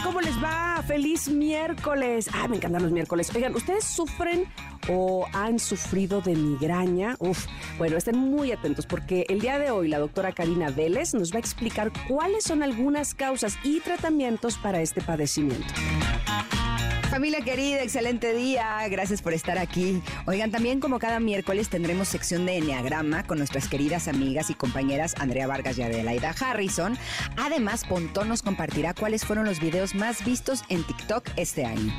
Connectors, ¿cómo les va? Feliz miércoles. Ah, me encantan los miércoles. Oigan, ¿ustedes sufren o han sufrido de migraña? Uf, bueno, estén muy atentos porque el día de hoy la doctora Karina Vélez nos va a explicar cuáles son algunas causas y tratamientos para este padecimiento. Familia querida, excelente día. Gracias por estar aquí. Oigan, también como cada miércoles tendremos sección de Enneagrama con nuestras queridas amigas y compañeras Andrea Vargas y Adelaida Harrison. Además, Pontón nos compartirá cuáles fueron los videos más vistos en TikTok este año.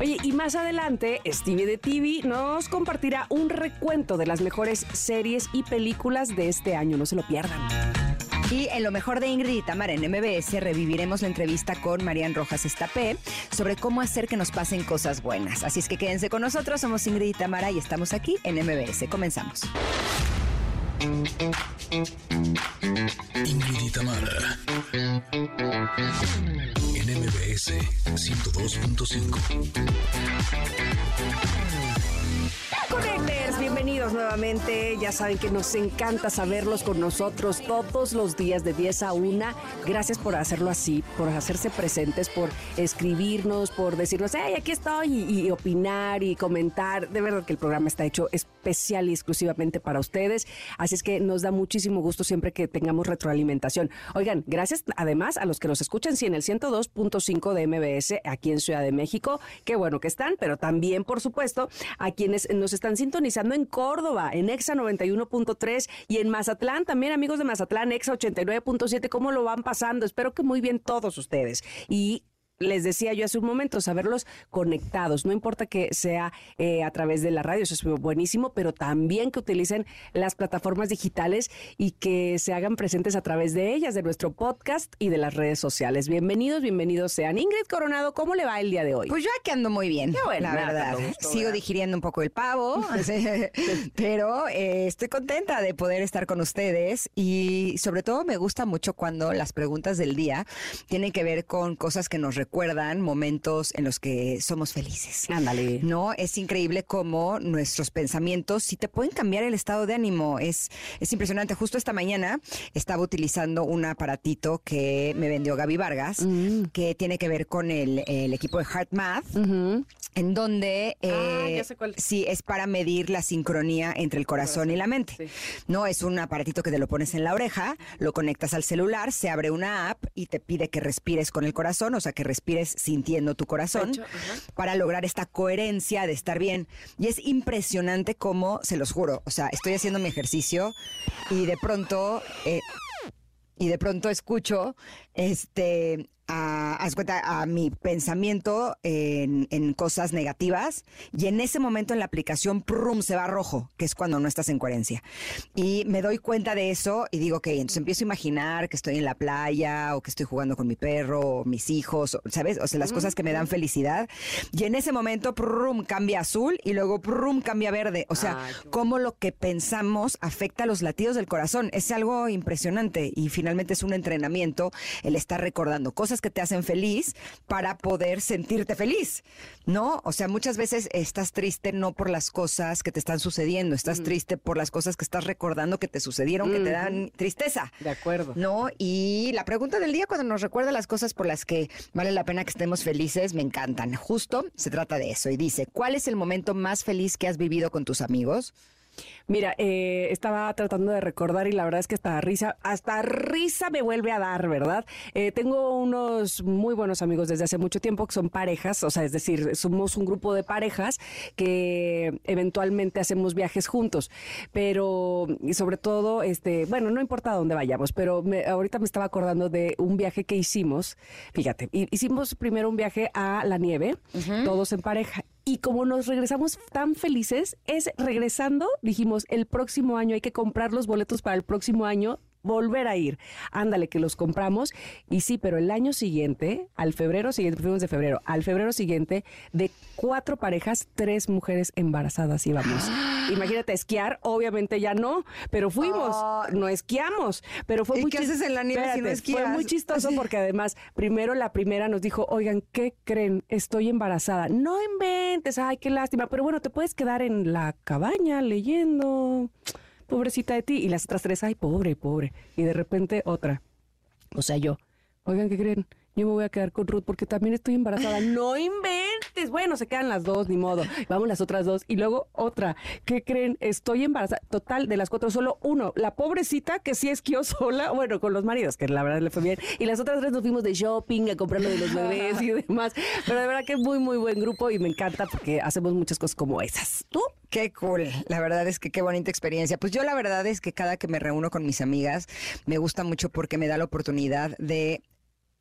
Oye, y más adelante, Stevie de TV nos compartirá un recuento de las mejores series y películas de este año. No se lo pierdan. Y en lo mejor de Ingrid y Tamara en MBS reviviremos la entrevista con Marian Rojas Estapé sobre cómo hacer que nos pasen cosas buenas. Así es que quédense con nosotros, somos Ingrid y Tamara y estamos aquí en MBS. Comenzamos. Ingrid y Tamara en MBS 102.5. Connectors, nuevamente. Ya saben que nos encanta saberlos con nosotros todos los días de 10 a 1. Gracias por hacerlo así, por hacerse presentes, por escribirnos, por decirnos, hey, aquí estoy, y, y opinar y comentar. De verdad que el programa está hecho especial y exclusivamente para ustedes. Así es que nos da muchísimo gusto siempre que tengamos retroalimentación. Oigan, gracias además a los que nos escuchan, sí, en el 102.5 de MBS aquí en Ciudad de México. Qué bueno que están, pero también, por supuesto, a quienes nos están sintonizando en Córdoba, en Exa 91.3 y en Mazatlán, también amigos de Mazatlán, Exa 89.7, ¿cómo lo van pasando? Espero que muy bien todos ustedes. Y les decía yo hace un momento, saberlos conectados, no importa que sea eh, a través de la radio, eso es buenísimo, pero también que utilicen las plataformas digitales y que se hagan presentes a través de ellas, de nuestro podcast y de las redes sociales. Bienvenidos, bienvenidos sean. Ingrid Coronado, ¿cómo le va el día de hoy? Pues yo aquí ando muy bien, la verdad. Sigo digiriendo un poco el pavo, pero eh, estoy contenta de poder estar con ustedes y sobre todo me gusta mucho cuando las preguntas del día tienen que ver con cosas que nos recuerdan recuerdan momentos en los que somos felices. Ándale. No, es increíble cómo nuestros pensamientos sí te pueden cambiar el estado de ánimo. Es, es impresionante. Justo esta mañana estaba utilizando un aparatito que me vendió Gaby Vargas, mm. que tiene que ver con el, el equipo de Heart Math en donde ah, eh, sí es para medir la sincronía entre el corazón y la mente. No es un aparatito que te lo pones en la oreja, lo conectas al celular, se abre una app y te pide que respires con el corazón, o sea, que respires sintiendo tu corazón para lograr esta coherencia de estar bien. Y es impresionante cómo, se los juro, o sea, estoy haciendo mi ejercicio y de pronto eh, y de pronto escucho este a, haz cuenta, a mi pensamiento en, en, cosas negativas y en ese momento en la aplicación prum, se va rojo, que es cuando no estás en coherencia. Y me doy cuenta de eso y digo, ok, entonces empiezo a imaginar que estoy en la playa o que estoy jugando con mi perro o mis hijos, ¿sabes? O sea, las cosas que me dan felicidad. Y en ese momento prum, cambia azul y luego prum, cambia verde. O sea, cómo lo que pensamos afecta a los latidos del corazón. Es algo impresionante y finalmente es un entrenamiento el estar recordando cosas que te hacen feliz para poder sentirte feliz, ¿no? O sea, muchas veces estás triste no por las cosas que te están sucediendo, estás triste por las cosas que estás recordando que te sucedieron, que te dan tristeza. De acuerdo. ¿No? Y la pregunta del día cuando nos recuerda las cosas por las que vale la pena que estemos felices, me encantan. Justo se trata de eso y dice, ¿cuál es el momento más feliz que has vivido con tus amigos? Mira, eh, estaba tratando de recordar y la verdad es que hasta risa, hasta risa me vuelve a dar, ¿verdad? Eh, tengo unos muy buenos amigos desde hace mucho tiempo que son parejas, o sea, es decir, somos un grupo de parejas que eventualmente hacemos viajes juntos, pero y sobre todo, este, bueno, no importa dónde vayamos, pero ahorita me estaba acordando de un viaje que hicimos, fíjate, hicimos primero un viaje a la nieve, todos en pareja, y como nos regresamos tan felices, es regresando, dijimos, el próximo año hay que comprar los boletos para el próximo año volver a ir. Ándale, que los compramos. Y sí, pero el año siguiente, al febrero siguiente, fuimos de febrero, al febrero siguiente, de cuatro parejas, tres mujeres embarazadas íbamos. Imagínate, esquiar, obviamente ya no, pero fuimos, no esquiamos, pero fue ¿Y muy qué haces en la nieve si no esquías? Fue muy chistoso porque además, primero la primera nos dijo, oigan, ¿qué creen? Estoy embarazada. No inventes, ay, qué lástima, pero bueno, te puedes quedar en la cabaña leyendo. Pobrecita de ti. Y las otras tres, ay, pobre, pobre. Y de repente otra. O sea, yo, oigan, ¿qué creen? Yo me voy a quedar con Ruth porque también estoy embarazada. No inventes. Bueno, se quedan las dos, ni modo. Vamos las otras dos. Y luego otra. ¿Qué creen? Estoy embarazada. Total, de las cuatro, solo uno. La pobrecita que sí esquió sola. Bueno, con los maridos, que la verdad le fue bien. Y las otras tres nos fuimos de shopping a comprar lo de los bebés y demás. Pero de verdad que es muy, muy buen grupo y me encanta porque hacemos muchas cosas como esas. ¿Tú? Qué cool. La verdad es que qué bonita experiencia. Pues yo la verdad es que cada que me reúno con mis amigas me gusta mucho porque me da la oportunidad de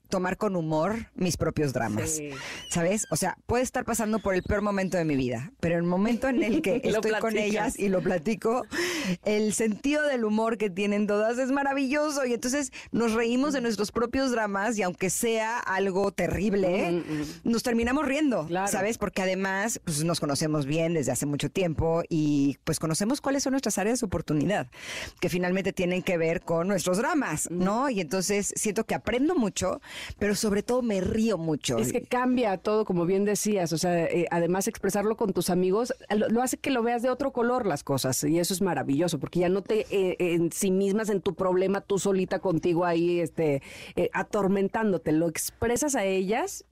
tomar con humor mis propios dramas. Sí. ¿Sabes? O sea, puede estar pasando por el peor momento de mi vida, pero el momento en el que estoy con ellas y lo platico, el sentido del humor que tienen todas es maravilloso y entonces nos reímos de nuestros propios dramas y aunque sea algo terrible, nos terminamos riendo, Claro. ¿sabes? Porque además pues, nos conocemos bien desde hace mucho tiempo y pues conocemos cuáles son nuestras áreas de oportunidad, que finalmente tienen que ver con nuestros dramas, ¿no? Y entonces siento que aprendo mucho, pero sobre todo me río mucho. Es que cambia todo, como bien decías. O sea, eh, además expresarlo con tus amigos lo, lo hace que lo veas de otro color las cosas. Y eso es maravilloso, porque ya no te eh, en sí mismas en tu problema, tú solita contigo ahí, este, eh, atormentándote. Lo expresas a ellas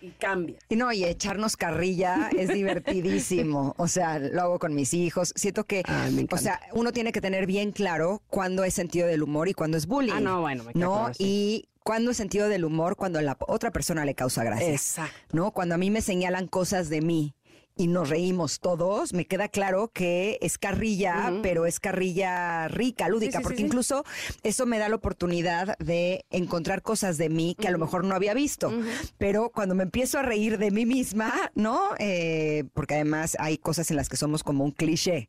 y cambia. Y no, y echarnos carrilla es divertidísimo. O sea, lo hago con mis hijos. Siento que, Ay, me o sea, uno tiene que tener bien claro cuándo es sentido del humor y cuándo es bullying. Ah, no, bueno, me ¿No? Y cuándo es sentido del humor cuando a la otra persona le causa gracia. Exacto. ¿No? Cuando a mí me señalan cosas de mí y nos reímos todos, me queda claro que es carrilla, pero es carrilla rica, lúdica, Sí, sí, porque sí, incluso eso me da la oportunidad de encontrar cosas de mí que a lo mejor no había visto. Pero cuando me empiezo a reír de mí misma, ¿no? Eh, porque además hay cosas en las que somos como un cliché,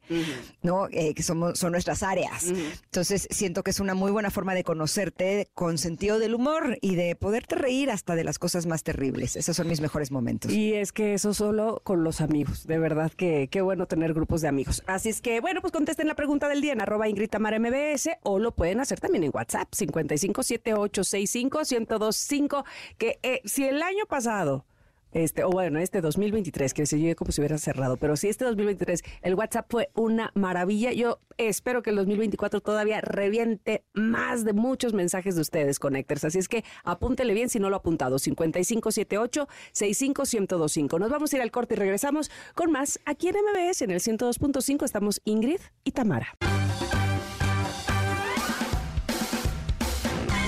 ¿no? Eh, que somos, son nuestras áreas. Entonces siento que es una muy buena forma de conocerte con sentido del humor y de poderte reír hasta de las cosas más terribles. Esos son mis mejores momentos. Y es que eso solo con los amigos. De verdad que qué bueno tener grupos de amigos. Así es que, bueno, pues contesten la pregunta del día en arroba Ingrid Tamara MBS o lo pueden hacer también en WhatsApp 5578651025 que eh, si el año pasado este, o bueno, este 2023, que se llegue como si hubiera cerrado, pero si este 2023 el WhatsApp fue una maravilla, yo espero que el 2024 todavía reviente más de muchos mensajes de ustedes, Connectors. Así es que apúntele bien si no lo ha apuntado, 5578-65125. Nos vamos a ir al corte y regresamos con más aquí en MBS, en el 102.5 estamos Ingrid y Tamara.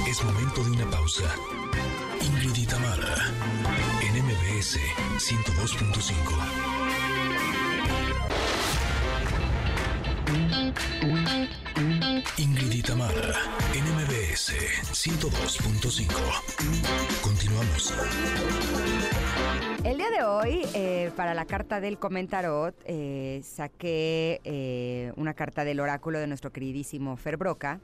Es momento de una pausa. MBS 102.5. Ingrid y Tamara, en MBS 102.5. Continuamos. El día de hoy, eh, para la carta del comentarot, eh, saqué eh, una carta del oráculo de nuestro queridísimo Fer Broca.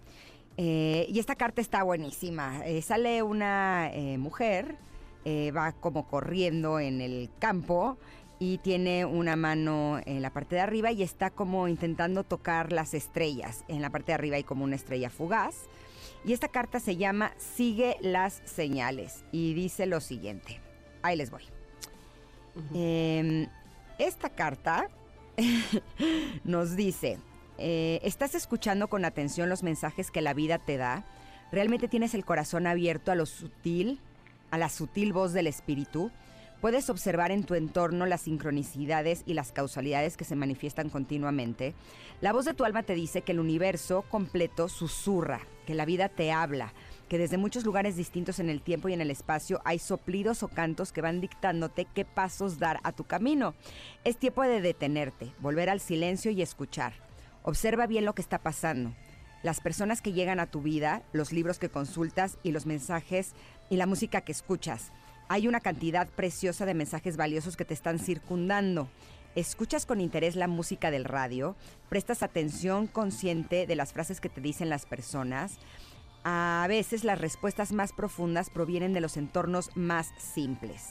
Eh, y esta carta está buenísima. Sale una mujer, eh, va como corriendo en el campo y tiene una mano en la parte de arriba y está como intentando tocar las estrellas. En la parte de arriba hay como una estrella fugaz. Y esta carta se llama Sigue las señales y dice lo siguiente. Ahí les voy. Eh, esta carta nos dice, eh, ¿estás escuchando con atención los mensajes que la vida te da? ¿Realmente tienes el corazón abierto a lo sutil, a la sutil voz del espíritu? ¿Puedes observar en tu entorno las sincronicidades y las causalidades que se manifiestan continuamente? La voz de tu alma te dice que el universo completo susurra, que la vida te habla, que desde muchos lugares distintos en el tiempo y en el espacio hay soplidos o cantos que van dictándote qué pasos dar a tu camino. Es tiempo de detenerte, volver al silencio y escuchar. Observa bien lo que está pasando. Las personas que llegan a tu vida, los libros que consultas y los mensajes y la música que escuchas. Hay una cantidad preciosa de mensajes valiosos que te están circundando. Escuchas con interés la música del radio, prestas atención consciente de las frases que te dicen las personas, a veces las respuestas más profundas provienen de los entornos más simples.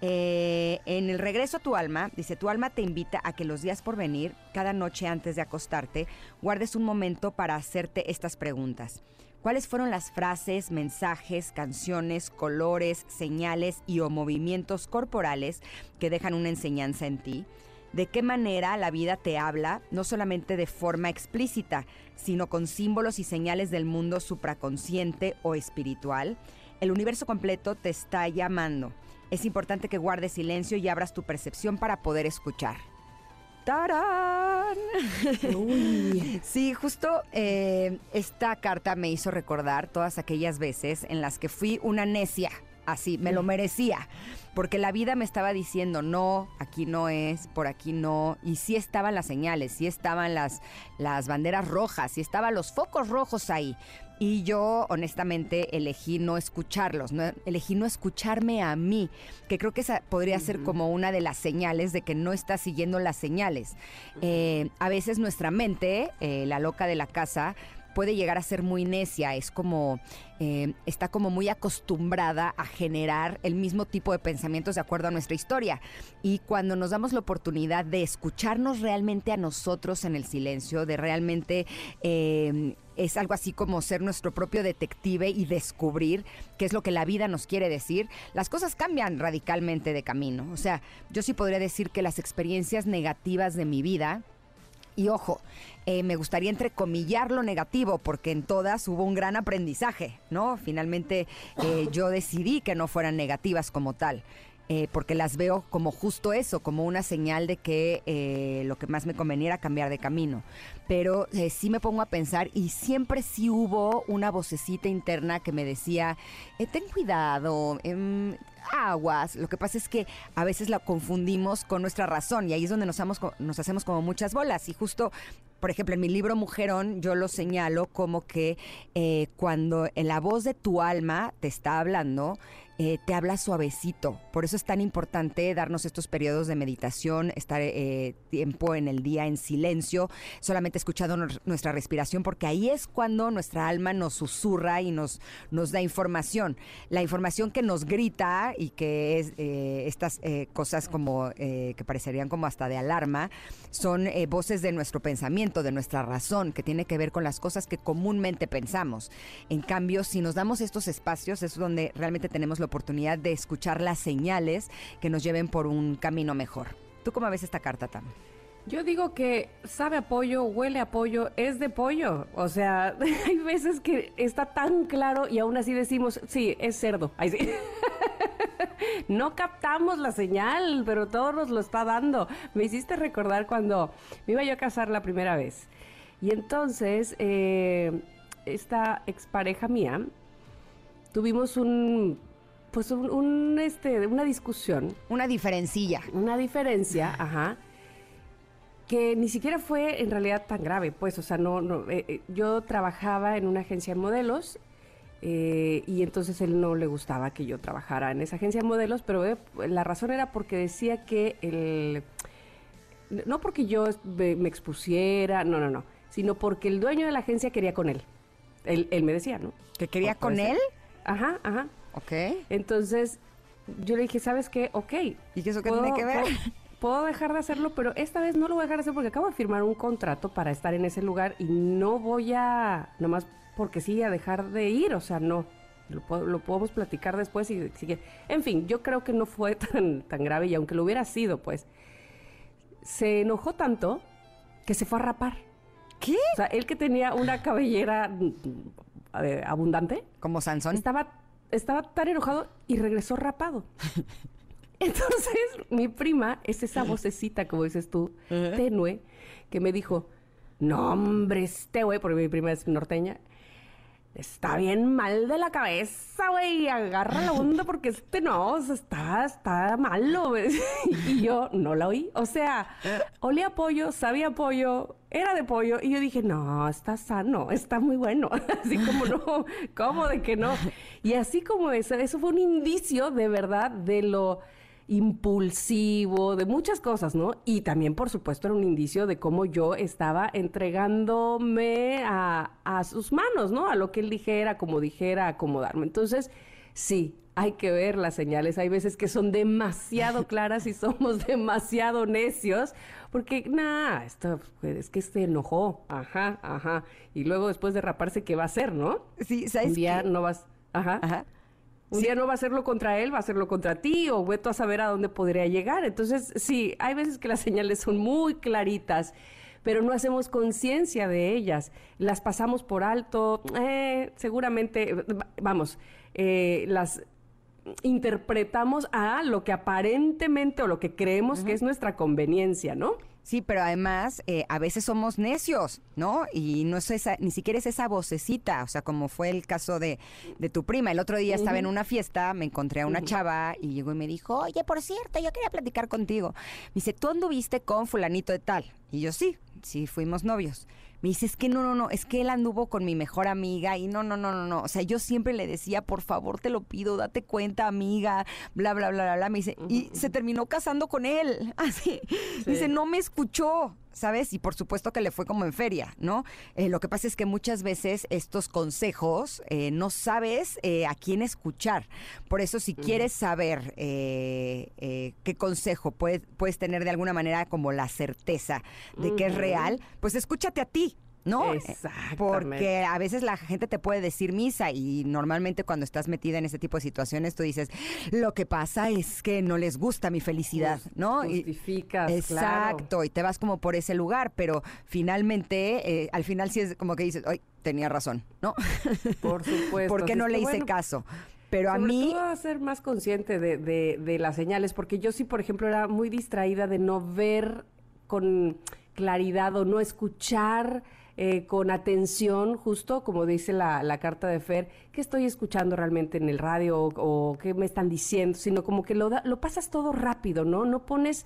Eh, en el regreso a tu alma, dice, tu alma te invita a que los días por venir, cada noche antes de acostarte, guardes un momento para hacerte estas preguntas. ¿Cuáles fueron las frases, mensajes, canciones, colores, señales y o movimientos corporales que dejan una enseñanza en ti? ¿De qué manera la vida te habla, no solamente de forma explícita, sino con símbolos y señales del mundo supraconsciente o espiritual? El universo completo te está llamando es importante que guardes silencio y abras tu percepción para poder escuchar. ¡Tarán! Sí, justo eh, esta carta me hizo recordar todas aquellas veces en las que fui una necia, así, me lo merecía, porque la vida me estaba diciendo, no, aquí no es, por aquí no, y sí estaban las señales, sí estaban las, las banderas rojas, sí estaban los focos rojos ahí, y yo honestamente elegí no escucharlos, no, elegí no escucharme a mí, que creo que esa podría ser como una de las señales de que no estás siguiendo las señales. Eh, a veces nuestra mente, eh, la loca de la casa, puede llegar a ser muy necia, es como, eh, está como muy acostumbrada a generar el mismo tipo de pensamientos de acuerdo a nuestra historia. Y cuando nos damos la oportunidad de escucharnos realmente a nosotros en el silencio, de realmente... Eh, es algo así como ser nuestro propio detective y descubrir qué es lo que la vida nos quiere decir, las cosas cambian radicalmente de camino. O sea, yo sí podría decir que las experiencias negativas de mi vida, y ojo, eh, me gustaría entrecomillar lo negativo, porque en todas hubo un gran aprendizaje, ¿no? Finalmente eh, yo decidí que no fueran negativas como tal. Eh, porque las veo como justo eso, como una señal de que lo que más me convenía era cambiar de camino. Pero sí me pongo a pensar y siempre sí hubo una vocecita interna que me decía, ten cuidado, em, aguas. Lo que pasa es que a veces la confundimos con nuestra razón y ahí es donde nos, nos hacemos como muchas bolas. Y justo, por ejemplo, en mi libro Mujerón yo lo señalo como que eh, cuando en la voz de tu alma te está hablando, eh, te habla suavecito. Por eso es tan importante darnos estos periodos de meditación, estar eh, tiempo en el día en silencio, solamente escuchando nuestra respiración, porque ahí es cuando nuestra alma nos susurra y nos, nos da información. La información que nos grita y que es eh, estas cosas como que parecerían como hasta de alarma, son voces de nuestro pensamiento, de nuestra razón, que tiene que ver con las cosas que comúnmente pensamos. En cambio, si nos damos estos espacios, es donde realmente tenemos la oportunidad de escuchar las señales que nos lleven por un camino mejor. ¿Tú cómo ves esta carta, Tam? Yo digo que sabe apoyo, huele apoyo, es de pollo. O sea, hay veces que está tan claro y aún así decimos, sí, es cerdo. no captamos la señal, pero todo nos lo está dando. Me hiciste recordar cuando me iba yo a casar la primera vez. Y entonces, eh, esta expareja mía, tuvimos un pues un, este, una discusión. Una diferencilla. Una diferencia, ajá. Que ni siquiera fue en realidad tan grave, pues, o sea, no, no eh, eh, yo trabajaba en una agencia de modelos eh, y entonces él no le gustaba que yo trabajara en esa agencia de modelos, pero la razón era porque decía que el, no porque yo me, expusiera, no, no, no, sino porque el dueño de la agencia quería con él. Él, él me decía, ¿no? ¿Que quería con él? Ajá, ajá. Ok. Entonces, yo le dije, ¿sabes qué? Ok. ¿Y qué eso qué tiene que ver? Puedo, dejar de hacerlo, pero esta vez no lo voy a dejar de hacer porque acabo de firmar un contrato para estar en ese lugar y no voy a, nomás porque sí, a dejar de ir. O sea, no. Lo, podemos platicar después y sigue. En fin, yo creo que no fue tan, tan grave y aunque lo hubiera sido, pues, se enojó tanto que se fue a rapar. ¿Qué? O sea, él que tenía una cabellera mm, eh, abundante. Como Sansón. Estaba estaba tan enojado y regresó rapado. Entonces, mi prima es esa vocecita, como dices tú, tenue, que me dijo, no, hombre, este güey, porque mi prima es norteña, está bien mal de la cabeza, güey, agarra la onda porque este no, está, está malo. y yo no la oí. O sea, olía pollo, sabía pollo, era de pollo. Y yo dije, no, está sano, está muy bueno. así como no, ¿cómo de que no? Y así como eso, eso fue un indicio de verdad de lo impulsivo, de muchas cosas, ¿no? Y también, por supuesto, era un indicio de cómo yo estaba entregándome a, a sus manos, ¿no? A lo que él dijera, como dijera, acomodarme. Entonces, sí, hay que ver las señales. Hay veces que son demasiado claras y somos demasiado necios, porque, nada, esto pues, es que se enojó, ajá, ajá. Y luego después de raparse, ¿qué va a hacer, no? Sí, ¿sabes? Un día no vas, ajá. ajá. Un día no va a hacerlo contra él, va a hacerlo contra ti, o veto a saber a dónde podría llegar. Entonces, sí, hay veces que las señales son muy claritas pero no hacemos conciencia de ellas. Las pasamos por alto, eh, seguramente, vamos, eh, las interpretamos a lo que aparentemente o lo que creemos que es nuestra conveniencia, ¿no? Sí, pero además eh, a veces somos necios, ¿no? Y no es esa, ni siquiera es esa vocecita, o sea, como fue el caso de, de tu prima. El otro día estaba en una fiesta, me encontré a una chava y llegó y me dijo, oye, por cierto, yo quería platicar contigo. Me dice, ¿tú anduviste con fulanito de tal? Y yo sí, sí, fuimos novios. Me dice, es que no, no, no, es que él anduvo con mi mejor amiga y no, no, no, no, no. O sea, yo siempre le decía, por favor, te lo pido, date cuenta, amiga, bla, bla, bla, bla, bla. Me dice, y se terminó casando con él. Así. Dice, no me escuchó. ¿Sabes? Y por supuesto que le fue como en feria, ¿no? Eh, lo que pasa es que muchas veces estos consejos eh, no sabes eh, a quién escuchar. Por eso si quieres saber qué consejo puedes, puedes tener de alguna manera como la certeza de que es real, pues escúchate a ti, ¿no? Exactamente. Porque a veces la gente te puede decir misa y normalmente cuando estás metida en ese tipo de situaciones tú dices, lo que pasa es que no les gusta mi felicidad, ¿no? Justificas, Exacto, y te vas como por ese lugar, pero finalmente, eh, al final sí es como que dices, ay, tenía razón, ¿no? Por supuesto. ¿Por qué no le hice caso? Pero a mí... Todo a ser más consciente de, de, de las señales, porque yo sí, por ejemplo, era muy distraída de no ver con claridad o no escuchar eh, con atención, justo como dice la, carta de Fer, qué estoy escuchando realmente en el radio o, qué me están diciendo, sino como que lo, lo pasas todo rápido, ¿no? No pones,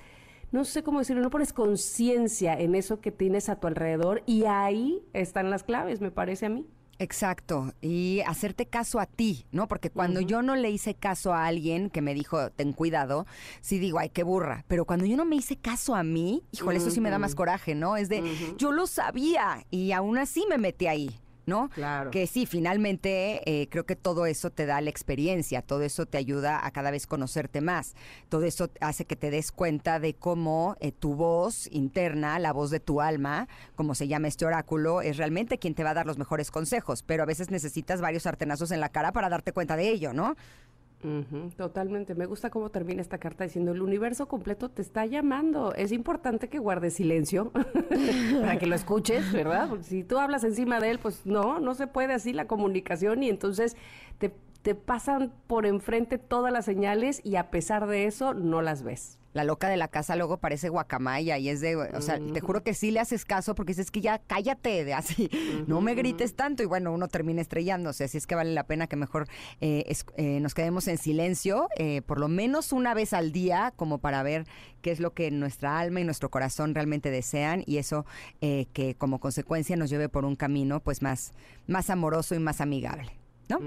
no sé cómo decirlo, no pones conciencia en eso que tienes a tu alrededor y ahí están las claves, me parece a mí. Exacto, y hacerte caso a ti, ¿no? Porque cuando yo no le hice caso a alguien que me dijo, ten cuidado, sí digo, ay, qué burra. Pero cuando yo no me hice caso a mí, híjole, eso sí me da más coraje, ¿no? Es de, yo lo sabía y aún así me metí ahí. ¿No? Claro. Que sí, finalmente eh, creo que todo eso te da la experiencia, todo eso te ayuda a cada vez conocerte más, todo eso hace que te des cuenta de cómo eh, tu voz interna, la voz de tu alma, como se llama este oráculo, es realmente quien te va a dar los mejores consejos, pero a veces necesitas varios sartenazos en la cara para darte cuenta de ello, ¿no? Totalmente. Me gusta cómo termina esta carta diciendo el universo completo te está llamando. Es importante que guardes silencio para que lo escuches, ¿verdad? Porque si tú hablas encima de él, pues no, no se puede así la comunicación y entonces te, te pasan por enfrente todas las señales y a pesar de eso no las ves la loca de la casa luego parece guacamaya y es de, o sea, te juro que sí le haces caso porque dices que ya cállate, de así, no me grites tanto y bueno, uno termina estrellándose, así es que vale la pena que mejor eh, eh, nos quedemos en silencio, eh, por lo menos una vez al día, como para ver qué es lo que nuestra alma y nuestro corazón realmente desean y eso que como consecuencia nos lleve por un camino pues más, más amoroso y más amigable, ¿no?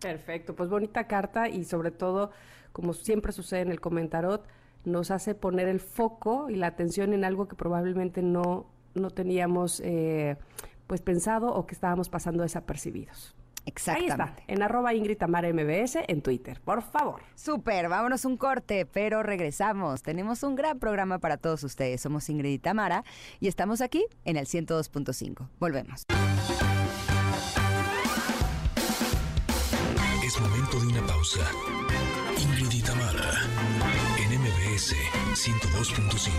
Perfecto, pues bonita carta y sobre todo, como siempre sucede en el comentarot, nos hace poner el foco y la atención en algo que probablemente no, no teníamos eh, pues pensado o que estábamos pasando desapercibidos. Exactamente. Ahí está, en arroba Ingrid Tamara MBS en Twitter, por favor. Súper, vámonos un corte, pero regresamos. Tenemos un gran programa para todos ustedes. Somos Ingrid y Tamara y estamos aquí en el 102.5. Volvemos. Es momento de una pausa. Tamara 102.5.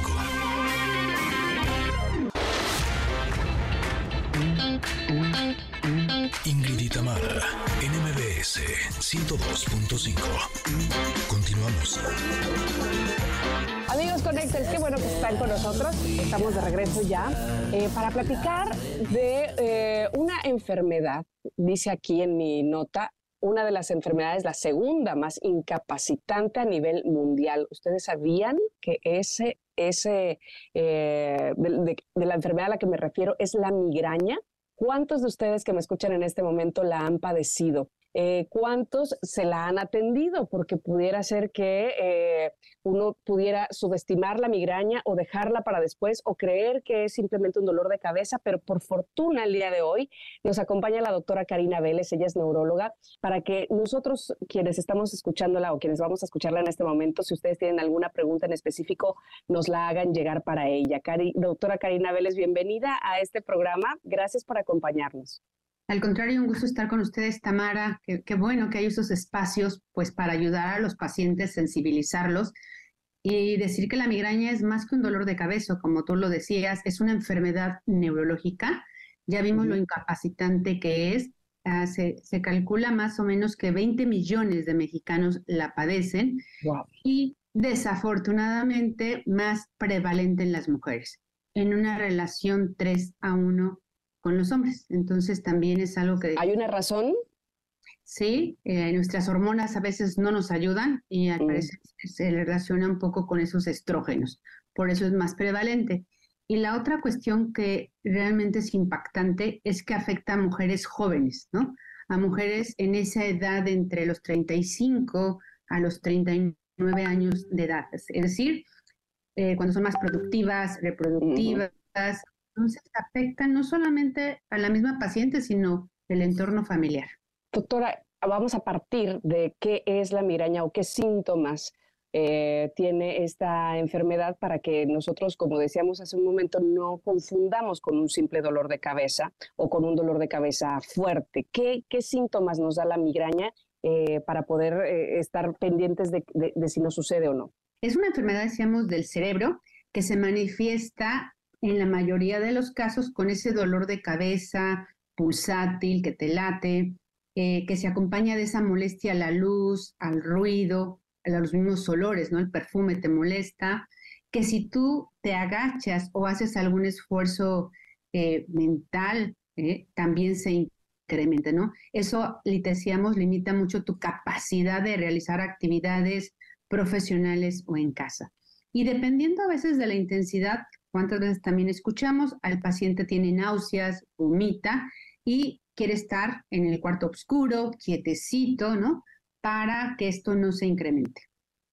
Ingrid y Tamara, NMBS 102.5. Continuamos. Amigos Connectors, qué bueno que están con nosotros. Estamos de regreso ya eh, para platicar de eh, una enfermedad. Dice aquí en mi nota, una de las enfermedades, la segunda más incapacitante a nivel mundial. ¿Ustedes sabían que ese, ese eh, de, la enfermedad a la que me refiero es la migraña? ¿Cuántos de ustedes que me escuchan en este momento la han padecido? Eh, ¿Cuántos se la han atendido? Porque pudiera ser que eh, uno pudiera subestimar la migraña o dejarla para después o creer que es simplemente un dolor de cabeza, pero por fortuna el día de hoy nos acompaña la doctora Karina Vélez, ella es neuróloga, para que nosotros quienes estamos escuchándola o quienes vamos a escucharla en este momento, si ustedes tienen alguna pregunta en específico, nos la hagan llegar para ella. doctora Karina Vélez, bienvenida a este programa. Gracias por acompañarnos. Al contrario, un gusto estar con ustedes, Tamara. Qué, bueno que hay esos espacios pues para ayudar a los pacientes, sensibilizarlos y decir que la migraña es más que un dolor de cabeza, como tú lo decías, es una enfermedad neurológica. Ya vimos lo incapacitante que es. Ah, se, calcula más o menos que 20 millones de mexicanos la padecen y desafortunadamente más prevalente en las mujeres, en una relación 3 a 1 con los hombres. Entonces también es algo que... ¿Hay una razón? Sí, eh, nuestras hormonas a veces no nos ayudan y al mm. parecer se relaciona un poco con esos estrógenos. Por eso es más prevalente. Y la otra cuestión que realmente es impactante es que afecta a mujeres jóvenes, ¿no? A mujeres en esa edad entre los 35 a los 39 años de edad. Es decir, eh, cuando son más productivas, reproductivas, entonces afecta no solamente a la misma paciente, sino el entorno familiar. Doctora, vamos a partir de qué es la migraña o qué síntomas eh, tiene esta enfermedad para que nosotros, como decíamos hace un momento, no confundamos con un simple dolor de cabeza o con un dolor de cabeza fuerte. ¿Qué, síntomas nos da la migraña eh, para poder eh, estar pendientes de, de si nos sucede o no? Es una enfermedad, decíamos, del cerebro que se manifiesta en la mayoría de los casos con ese dolor de cabeza pulsátil que te late, eh, que se acompaña de esa molestia a la luz, al ruido, a los mismos olores, ¿no? El perfume te molesta, que si tú te agachas o haces algún esfuerzo eh, mental, eh, también se incrementa, ¿no? Eso, decíamos, limita mucho tu capacidad de realizar actividades profesionales o en casa. Y dependiendo a veces de la intensidad, cuántas veces también escuchamos, al paciente tiene náuseas, vomita y quiere estar en el cuarto oscuro, quietecito, ¿no? Para que esto no se incremente.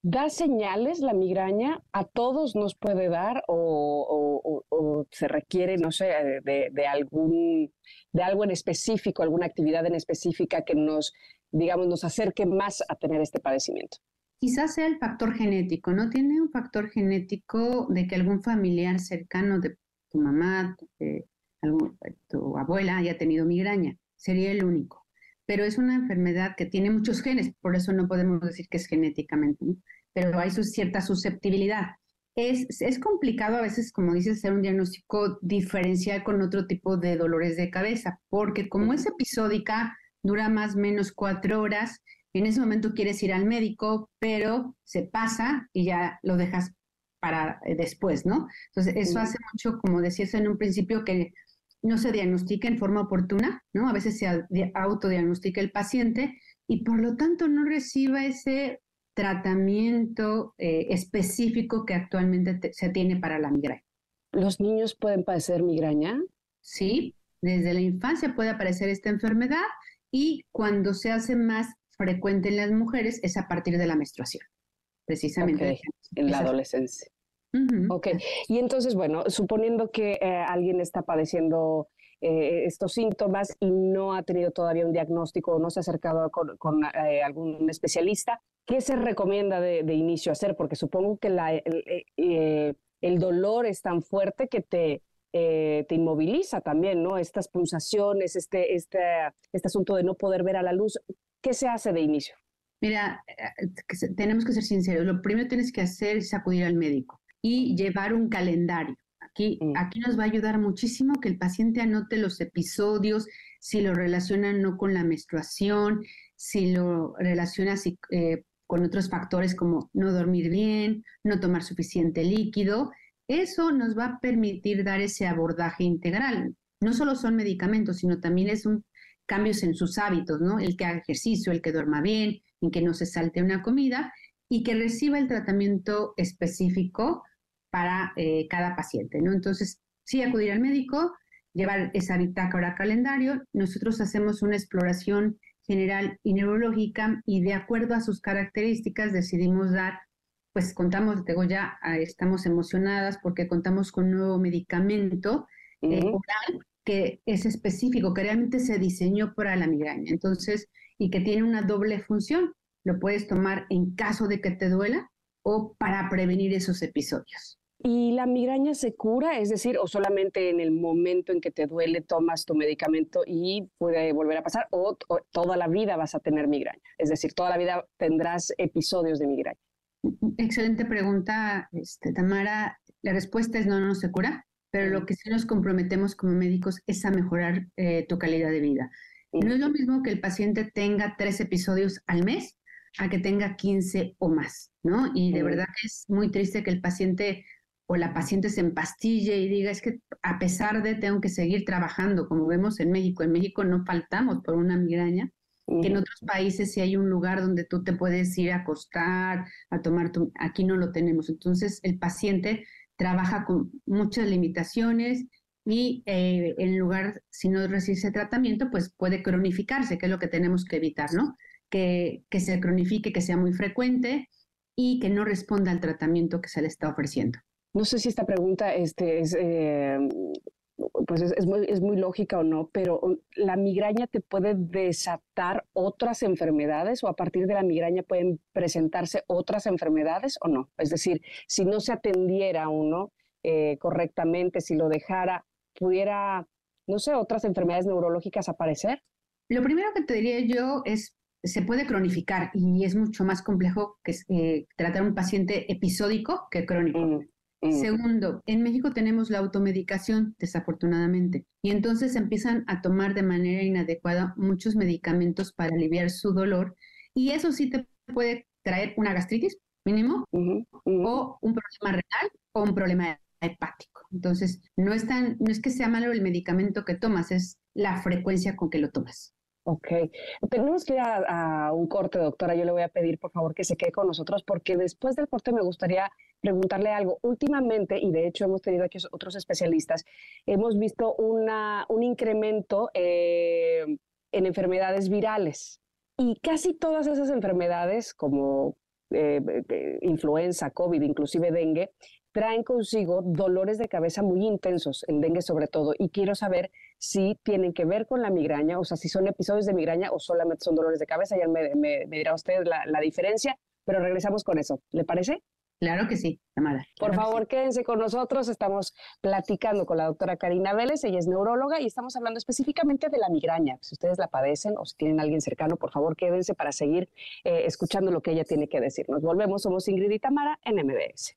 ¿Da señales la migraña? ¿A todos nos puede dar o, se requiere, no sé, de, algún, de algo en específico, alguna actividad en específica que nos, digamos, nos acerque más a tener este padecimiento? Quizás sea el factor genético, ¿no? Tiene un factor genético de que algún familiar cercano de tu mamá, de tu abuela haya tenido migraña. Sería el único. Pero es una enfermedad que tiene muchos genes, por eso no podemos decir que es genéticamente, ¿no? pero hay cierta susceptibilidad. Es, es, complicado a veces, como dices, hacer un diagnóstico diferencial con otro tipo de dolores de cabeza, porque como es episódica, dura más o menos cuatro horas, en ese momento quieres ir al médico, pero se pasa y ya lo dejas para eh, después, ¿no? Entonces, eso hace mucho, como decías en un principio, que no se diagnostica en forma oportuna, ¿no? A veces se autodiagnostica el paciente y por lo tanto no reciba ese tratamiento eh, específico que actualmente se tiene para la migraña. ¿Los niños pueden padecer migraña? Sí, desde la infancia puede aparecer esta enfermedad y cuando se hace más frecuente en las mujeres es a partir de la menstruación, precisamente. En la adolescencia. Ok, y entonces, bueno, suponiendo que eh, alguien está padeciendo eh, estos síntomas y no ha tenido todavía un diagnóstico o no se ha acercado con, eh, algún especialista, ¿qué se recomienda de, inicio hacer? Porque supongo que la, el, dolor es tan fuerte que te, te inmoviliza también, ¿no? Estas pulsaciones, este, este, este asunto de no poder ver a la luz. ¿Qué se hace de inicio? Mira, eh, tenemos que ser sinceros. Lo primero que tienes que hacer es acudir al médico y llevar un calendario. Aquí, mm. aquí nos va a ayudar muchísimo que el paciente anote los episodios, si lo relaciona no con la menstruación, si lo relaciona eh, con otros factores como no dormir bien, no tomar suficiente líquido. Eso nos va a permitir dar ese abordaje integral. No solo son medicamentos, sino también es un cambios en sus hábitos, ¿no? El que haga ejercicio, el que duerma bien, en que no se salte una comida y que reciba el tratamiento específico para eh, cada paciente, ¿no? Entonces, sí acudir al médico, llevar esa bitácora calendario, nosotros hacemos una exploración general y neurológica y de acuerdo a sus características decidimos dar pues contamos, digo, ya ah, estamos emocionadas porque contamos con un nuevo medicamento eh, oral que es específico, que realmente se diseñó para la migraña. Entonces, y que tiene una doble función. Lo puedes tomar en caso de que te duela o para prevenir esos episodios. ¿Y la migraña se cura? Es decir, o solamente en el momento en que te duele tomas tu medicamento y puede volver a pasar, o, toda la vida vas a tener migraña. Es decir, toda la vida tendrás episodios de migraña. Excelente pregunta, este, Tamara. La respuesta es no, no se cura, pero lo que sí nos comprometemos como médicos es a mejorar eh, tu calidad de vida. No es lo mismo que el paciente tenga tres episodios al mes a que tenga 15 o más, ¿no? Y de verdad que es muy triste que el paciente o la paciente se empastille y diga, es que a pesar de tengo que seguir trabajando, como vemos en México, en México no faltamos por una migraña, que en otros países sí hay un lugar donde tú te puedes ir a acostar, a tomar tu, aquí no lo tenemos. Entonces el paciente trabaja con muchas limitaciones y eh, en lugar, si no recibe tratamiento, pues puede cronificarse, que es lo que tenemos que evitar, ¿no? Que, que se cronifique, que sea muy frecuente y que no responda al tratamiento que se le está ofreciendo. No sé si esta pregunta este, es, eh, pues es, muy, es, muy, lógica o no, pero ¿la migraña te puede desatar otras enfermedades o a partir de la migraña pueden presentarse otras enfermedades o no? Es decir, si no se atendiera uno eh, correctamente, si lo dejara, pudiera, no sé, otras enfermedades neurológicas aparecer. Lo primero que te diría yo es se puede cronificar y es mucho más complejo que eh, tratar un paciente episódico que crónico. Mm. Segundo, en México tenemos la automedicación, desafortunadamente, y entonces empiezan a tomar de manera inadecuada muchos medicamentos para aliviar su dolor, y eso sí te puede traer una gastritis mínimo, o un problema renal, o un problema hepático. Entonces, no es, tan, no es que sea malo el medicamento que tomas, es la frecuencia con que lo tomas. Ok, tenemos que ir a, un corte, doctora. Yo le voy a pedir, por favor, que se quede con nosotros, porque después del corte me gustaría preguntarle algo. Últimamente, y de hecho hemos tenido aquí otros especialistas, hemos visto una, un incremento eh, en enfermedades virales. Y casi todas esas enfermedades, como eh, eh, influenza, COVID, inclusive dengue, traen consigo dolores de cabeza muy intensos, el dengue sobre todo, y quiero saber si tienen que ver con la migraña, o sea, si son episodios de migraña o solamente son dolores de cabeza, ya me, dirá usted la, diferencia, pero regresamos con eso, ¿le parece? Claro que sí, Amada. Por favor, quédense con nosotros. Estamos platicando con la doctora Karina Vélez, ella es neuróloga y estamos hablando específicamente de la migraña. Si ustedes la padecen o si tienen a alguien cercano, por favor, quédense para seguir eh, escuchando lo que ella tiene que decir. Nos volvemos, somos Ingrid y Tamara en MBS.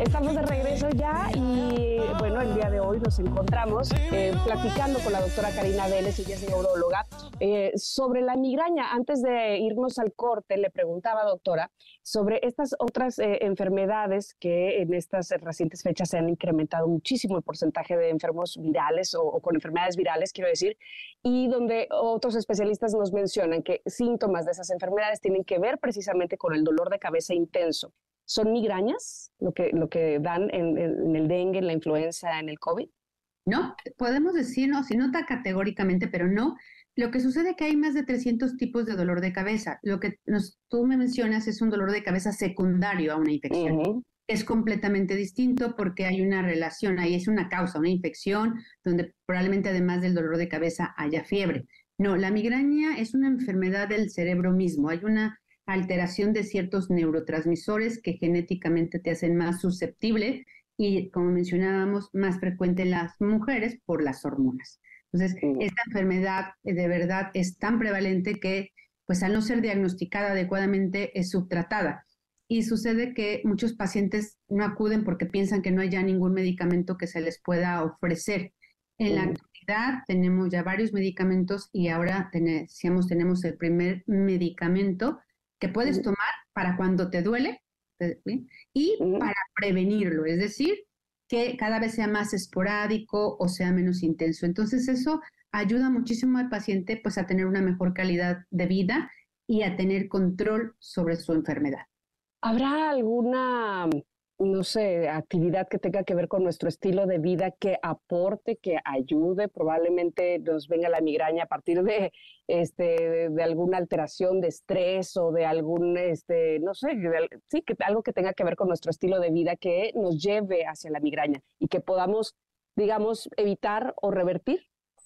Estamos de regreso ya y bueno, el día de hoy nos encontramos eh, platicando con la doctora Karina Vélez, ella es neuróloga, eh, sobre la migraña. Antes de irnos al corte, le preguntaba, doctora, sobre estas otras eh, enfermedades que en estas recientes fechas se han incrementado muchísimo el porcentaje de enfermos virales o, o con enfermedades virales, quiero decir, y donde otros especialistas nos mencionan que síntomas de esas enfermedades tienen que ver precisamente con el dolor de cabeza intenso. ¿Son migrañas lo que, lo que dan en, el dengue, en la influenza, en el COVID? No, podemos decir, no, si nota categóricamente, pero no. Lo que sucede es que hay más de 300 tipos de dolor de cabeza. Lo que nos, tú me mencionas es un dolor de cabeza secundario a una infección. Es completamente distinto porque hay una relación, ahí es una causa, una infección, donde probablemente además del dolor de cabeza haya fiebre. No, la migraña es una enfermedad del cerebro mismo. Hay una alteración de ciertos neurotransmisores que genéticamente te hacen más susceptible y, como mencionábamos, más frecuente en las mujeres por las hormonas. Entonces, esta enfermedad eh, de verdad es tan prevalente que, pues al no ser diagnosticada adecuadamente, es subtratada. Y sucede que muchos pacientes no acuden porque piensan que no hay ya ningún medicamento que se les pueda ofrecer. En la actualidad tenemos ya varios medicamentos y ahora tenemos, tenemos el primer medicamento que puedes tomar para cuando te duele y para prevenirlo, es decir, que cada vez sea más esporádico o sea menos intenso. Entonces eso ayuda muchísimo al paciente pues a tener una mejor calidad de vida y a tener control sobre su enfermedad. ¿Habrá alguna no sé, actividad que tenga que ver con nuestro estilo de vida, que aporte, que ayude, probablemente nos venga la migraña a partir de, este, de, alguna alteración de estrés o de algún, este, no sé, sí, que algo que tenga que ver con nuestro estilo de vida que nos lleve hacia la migraña y que podamos, digamos, evitar o revertir.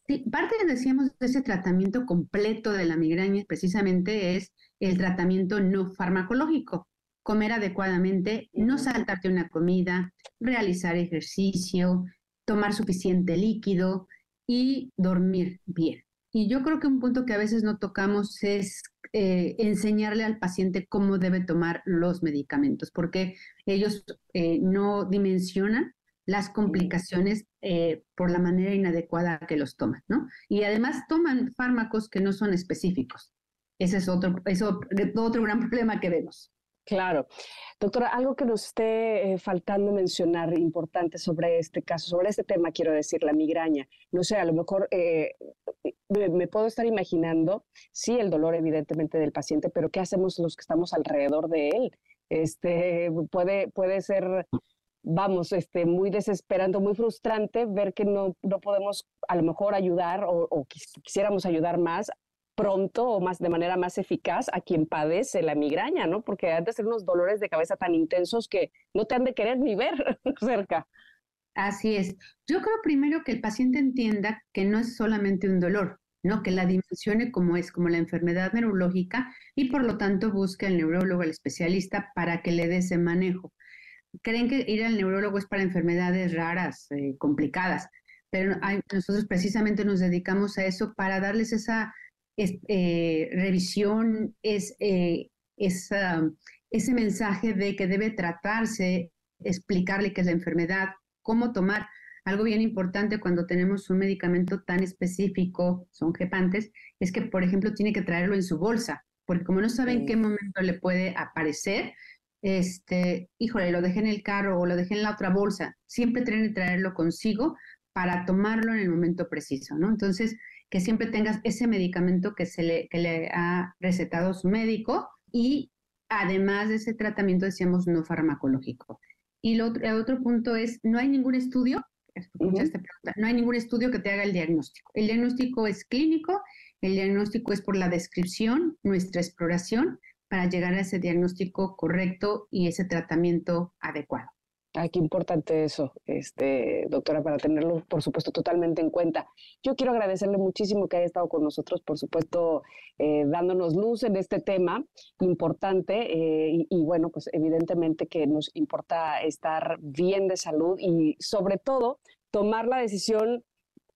Sí, parte, decíamos, de ese tratamiento completo de la migraña precisamente es el tratamiento no farmacológico comer adecuadamente, no saltarte una comida, realizar ejercicio, tomar suficiente líquido y dormir bien. Y yo creo que un punto que a veces no tocamos es eh, enseñarle al paciente cómo debe tomar los medicamentos, porque ellos eh, no dimensionan las complicaciones eh, por la manera inadecuada que los toman, ¿no? Y además toman fármacos que no son específicos. Ese es otro, eso, otro gran problema que vemos. Claro. Doctora, algo que nos esté eh, faltando mencionar importante sobre este caso, sobre este tema, quiero decir, la migraña. No sé, a lo mejor eh, me, puedo estar imaginando, sí, el dolor evidentemente del paciente, pero ¿qué hacemos los que estamos alrededor de él? Este, puede, puede ser, vamos, este, muy desesperante, muy frustrante ver que no, no podemos a lo mejor ayudar o, o quisiéramos ayudar más pronto o más de manera más eficaz a quien padece la migraña, ¿no? Porque han de ser unos dolores de cabeza tan intensos que no te han de querer ni ver cerca. Así es. Yo creo primero que el paciente entienda que no es solamente un dolor, ¿no? Que la dimensione como es, como la enfermedad neurológica y por lo tanto busque al neurólogo, al especialista, para que le dé ese manejo. Creen que ir al neurólogo es para enfermedades raras, eh, complicadas, pero nosotros precisamente nos dedicamos a eso para darles esa es, eh, revisión, es, eh, ese mensaje de que debe tratarse, explicarle qué es la enfermedad, cómo tomar. Algo bien importante cuando tenemos un medicamento tan específico, son gepantes, es que, por ejemplo, tiene que traerlo en su bolsa, porque como no sabe en qué momento le puede aparecer, este, híjole, lo dejé en el carro o lo dejé en la otra bolsa, siempre tiene que traerlo consigo para tomarlo en el momento preciso, ¿no? Entonces, que siempre tengas ese medicamento que, se le, que le ha recetado su médico y además de ese tratamiento, decíamos, no farmacológico. Y lo, el otro punto es, no hay ningún estudio, no hay ningún estudio que te haga el diagnóstico. El diagnóstico es clínico, el diagnóstico es por la descripción, nuestra exploración, para llegar a ese diagnóstico correcto y ese tratamiento adecuado. Ay, qué importante eso, este, doctora, para tenerlo, por supuesto, totalmente en cuenta. Yo quiero agradecerle muchísimo que haya estado con nosotros, por supuesto, eh, dándonos luz en este tema importante eh, y, bueno, pues evidentemente que nos importa estar bien de salud y sobre todo tomar la decisión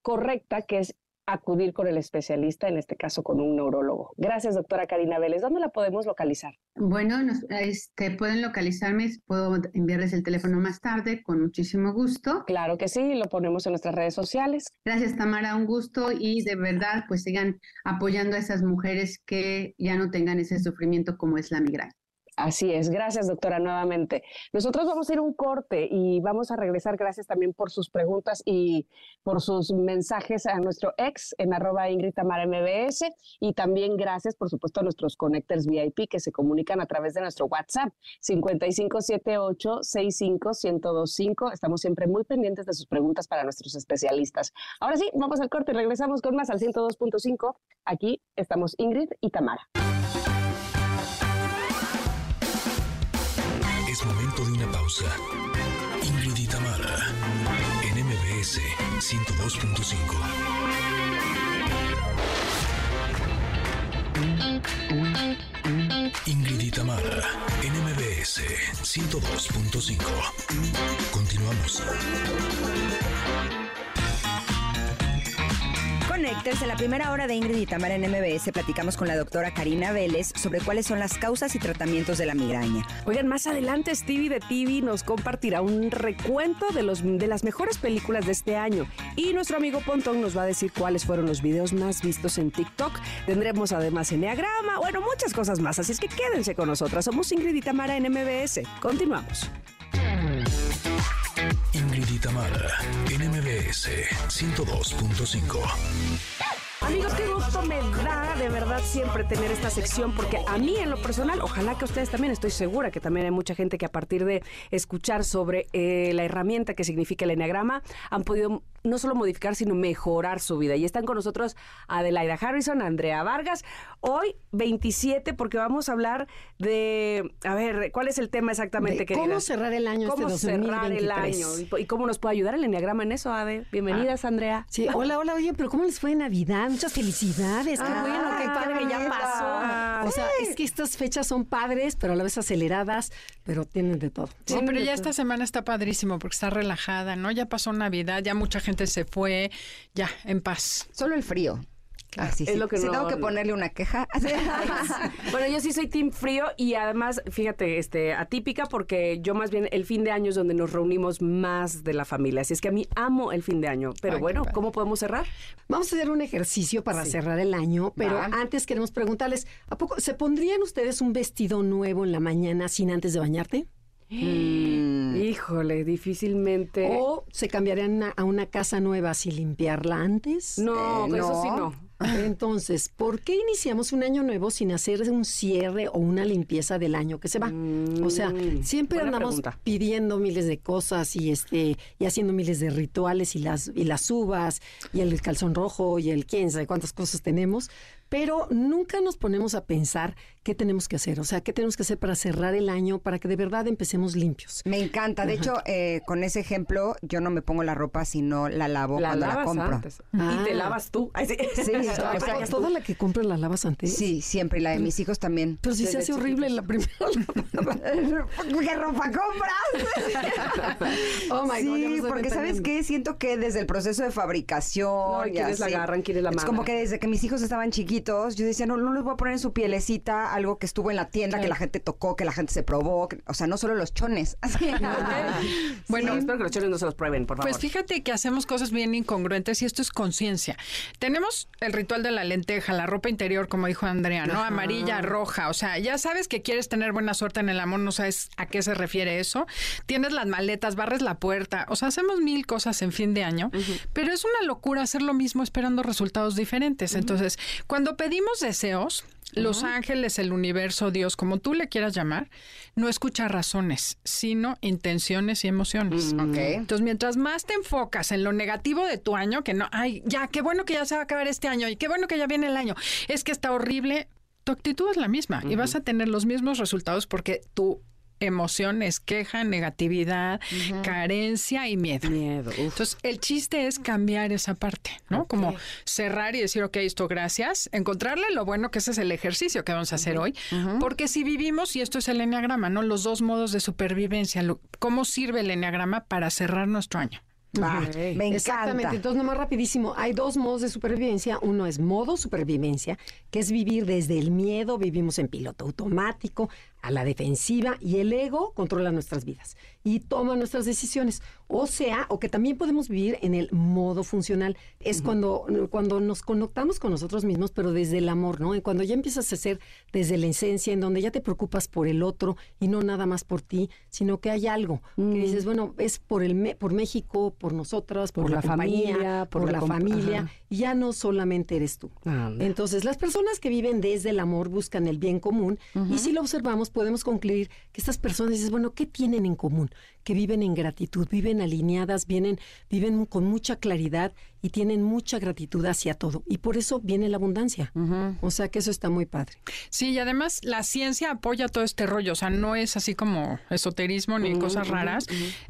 correcta, que es acudir con el especialista, en este caso con un neurólogo. Gracias, doctora Karina Vélez. ¿Dónde la podemos localizar? Bueno, este, pueden localizarme, puedo enviarles el teléfono más tarde, con muchísimo gusto. Claro que sí, lo ponemos en nuestras redes sociales. Gracias, Tamara, un gusto y de verdad, pues sigan apoyando a esas mujeres que ya no tengan ese sufrimiento como es la migraña. Así es, gracias doctora nuevamente. Nosotros vamos a ir un corte y vamos a regresar. Gracias también por sus preguntas y por sus mensajes a nuestro ex en arroba Ingrid Tamara MBS y también gracias por supuesto a nuestros connectors VIP que se comunican a través de nuestro WhatsApp 5578-65-1025. Estamos siempre muy pendientes de sus preguntas para nuestros especialistas. Ahora sí, vamos al corte y regresamos con más al 102.5. Aquí estamos Ingrid y Tamara. Es momento de una pausa. Ingrid en MBS 102.5. Ingrid en MBS 102.5. Continuamos. Connectors, en la primera hora de Ingrid y Tamara en MBS platicamos con la doctora Karina Vélez sobre cuáles son las causas y tratamientos de la migraña. Oigan, más adelante Stevie de TV nos compartirá un recuento de, los, de las mejores películas de este año y nuestro amigo Pontón nos va a decir cuáles fueron los videos más vistos en TikTok. Tendremos además Enneagrama, bueno, muchas cosas más, así es que quédense con nosotras. Somos Ingrid y Tamara en MBS. Continuamos. Ingrid Ingrid Tamara, en MBS 102.5. Amigos, qué gusto me da de verdad siempre tener esta sección porque a mí en lo personal, ojalá que ustedes también, estoy segura que también hay mucha gente que a partir de escuchar sobre eh, la herramienta que significa el enneagrama han podido no solo modificar, sino mejorar su vida. Y están con nosotros Adelaida Harrison, Andrea Vargas. Hoy 27 porque vamos a hablar de, a ver, ¿cuál es el tema exactamente? De ¿Cómo cerrar el año ¿Cómo este 2023? cerrar el año? ¿Y cómo nos puede ayudar el enneagrama en eso, Ade? Bienvenidas, Andrea. Sí, hola, hola, oye, pero ¿cómo les fue en Navidad? Muchas felicidades, qué Ah, bueno, qué padre que ya pasó. O sea, es que estas fechas son padres, pero a la vez aceleradas, pero tienen de todo. Sí, pero ya esta semana está padrísimo porque está relajada, ¿no? Ya pasó Navidad, ya mucha gente se fue, ya, en paz. Solo el frío. Así, Es sí. lo que si no- tengo que ponerle una queja. Bueno, yo sí soy team frío y además, fíjate, este atípica porque yo más bien el fin de año es donde nos reunimos más de la familia. Así es que a mí amo el fin de año. Pero Ay, bueno. ¿cómo podemos cerrar? Vamos a hacer un ejercicio para cerrar el año, pero Va. antes queremos preguntarles, ¿a poco se pondrían ustedes un vestido nuevo en la mañana sin antes de bañarte? Mm. Híjole, difícilmente. ¿O se cambiarían a- a una casa nueva sin limpiarla antes? no, Eh, eso sí no. Entonces, ¿por qué iniciamos un año nuevo sin hacer un cierre o una limpieza del año que se va? o sea, Mm, siempre buena andamos pregunta. pidiendo miles de cosas y este y haciendo miles de rituales y las y las uvas y el calzón rojo y el quién sabe cuántas cosas tenemos, pero nunca nos ponemos a pensar qué tenemos que hacer, o sea, qué tenemos que hacer para cerrar el año para que de verdad empecemos limpios. Me encanta. De hecho, eh, con ese ejemplo, yo no me pongo la ropa si no la lavo La cuando la compro. antes. Ah. Y te lavas tú. Ay, sí. Sí, O o sea, toda la que compras la lavas antes. Sí, siempre. Y la de mis hijos también. Pero si se hace horrible la primera ¿Qué ropa compras? Oh my God, ya sí, porque ¿sabes qué? Siento que desde el proceso de fabricación. No, y quienes la agarran, quienes la Es como que desde que mis hijos estaban chiquitos, yo decía, no, no les voy a poner en su pielecita algo que estuvo en la tienda, que la gente tocó, que la gente se probó. que- o sea, no solo los chones. Así. Bueno, espero que los chones no se los prueben, por favor. Pues fíjate que hacemos cosas bien incongruentes y esto es conciencia. Tenemos el ritual de la lenteja, la ropa interior, como dijo Andrea, ¿no? Amarilla, roja. O sea, ya sabes que quieres tener buena suerte en el amor, no sabes a qué se refiere eso. Tienes las maletas, barres la puerta. O sea, hacemos mil cosas en fin de año, pero es una locura hacer lo mismo esperando resultados diferentes. Entonces, cuando pedimos deseos, los ángeles, el universo, Dios, como tú le quieras llamar, no escucha razones, sino intenciones y emociones. Ok. Entonces, mientras más te enfocas en lo negativo de tu año, que no, ay, ya, qué bueno que ya se va a acabar este año y qué bueno que ya viene el año, es que está horrible, tu actitud es la misma y vas a tener los mismos resultados porque tu emoción es queja, negatividad, carencia y miedo. Entonces, el chiste es cambiar esa parte, ¿no? Como cerrar y decir, ok, esto gracias, encontrarle lo bueno que ese es el ejercicio que vamos a hacer hoy, porque si vivimos, y esto es el enneagrama, ¿no? Los dos modos de supervivencia, lo- ¿cómo sirve el enneagrama para cerrar nuestro año? Exactamente. Entonces, nomás rapidísimo, hay dos modos de supervivencia. Uno es modo supervivencia, que es vivir desde el miedo, vivimos en piloto automático, a la defensiva, y el ego controla nuestras vidas y toma nuestras decisiones. O sea, o que también podemos vivir en el modo funcional. Es cuando, cuando nos conectamos con nosotros mismos, pero desde el amor, ¿no? Y cuando ya empiezas a ser desde la esencia, en donde ya te preocupas por el otro y no nada más por ti, sino que hay algo que dices, bueno, es por el por México, por nosotras, por, Por la, la compañía, familia, por, por la, familia, ajá. y ya no solamente eres tú. Anda. Entonces, las personas que viven desde el amor buscan el bien común y si lo observamos podemos concluir que estas personas dices, bueno, ¿qué tienen en común? Que viven en gratitud, viven alineadas, vienen viven con mucha claridad y tienen mucha gratitud hacia todo y por eso viene la abundancia. O sea, que eso está muy padre. Sí, y además la ciencia apoya todo este rollo, o sea, no es así como esoterismo ni cosas raras.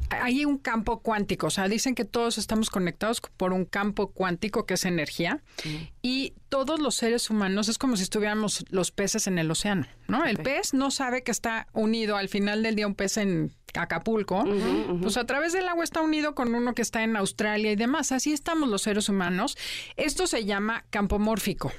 Hay un campo cuántico, o sea, dicen que todos estamos conectados por un campo cuántico que es energía y todos los seres humanos es como si estuviéramos los peces en el océano, ¿no? El pez no sabe que está unido al final del día un pez en Acapulco, pues a través del agua está unido con uno que está en Australia y demás. Así estamos los seres humanos. Esto se llama campo mórfico.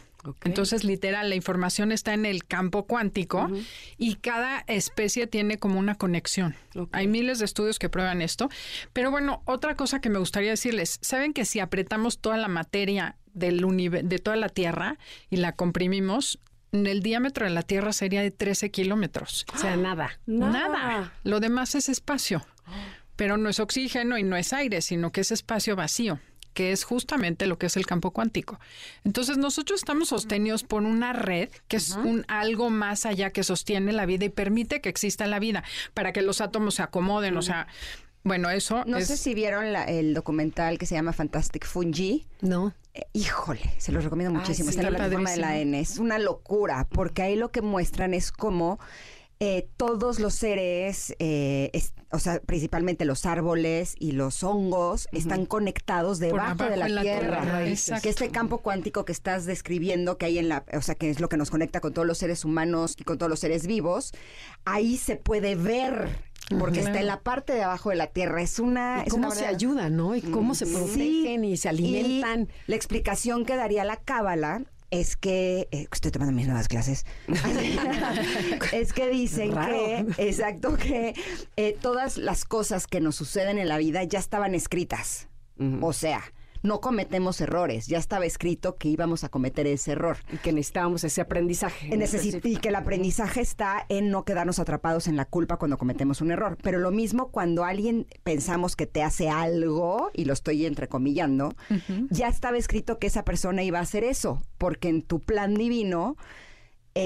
Entonces, literal, la información está en el campo cuántico y cada especie tiene como una conexión. Hay miles de estudios que prueban esto. Pero bueno, otra cosa que me gustaría decirles, ¿saben que si apretamos toda la materia del de toda la Tierra y la comprimimos, el diámetro de la Tierra sería de 13 kilómetros? O sea, nada. Nada. Lo demás es espacio. pero no es oxígeno y no es aire, sino que es espacio vacío que es justamente lo que es el campo cuántico. Entonces nosotros estamos sostenidos por una red que es un algo más allá que sostiene la vida y permite que exista la vida para que los átomos se acomoden, o sea, bueno, eso No es- sé si vieron la- el documental que se llama Fantastic Fungi. No. Eh, híjole, se los recomiendo muchísimo. sí, Está en la plataforma de la. N. Es una locura, porque ahí lo que muestran es cómo eh, todos los seres, eh, es- o sea, principalmente los árboles y los hongos, están conectados debajo de la tierra. tierra, Que este campo cuántico que estás describiendo, que hay en la, o sea, que es lo que nos conecta con todos los seres humanos y con todos los seres vivos, ahí se puede ver. Porque está en la parte de abajo de la tierra. Es una. ¿Y es ¿Cómo una se ayudan, no? Y cómo se Sí, protegen y se alimentan. y la explicación que daría la cábala es que eh, estoy tomando mis nuevas clases. es que dicen Raro. que exacto que eh, todas las cosas que nos suceden en la vida ya estaban escritas. O sea, no cometemos errores. Ya estaba escrito que íbamos a cometer ese error. Y que necesitábamos ese aprendizaje. y que el aprendizaje está en no quedarnos atrapados en la culpa cuando cometemos un error. Pero lo mismo cuando alguien pensamos que te hace algo, y lo estoy entrecomillando, ya estaba escrito que esa persona iba a hacer eso, porque en tu plan divino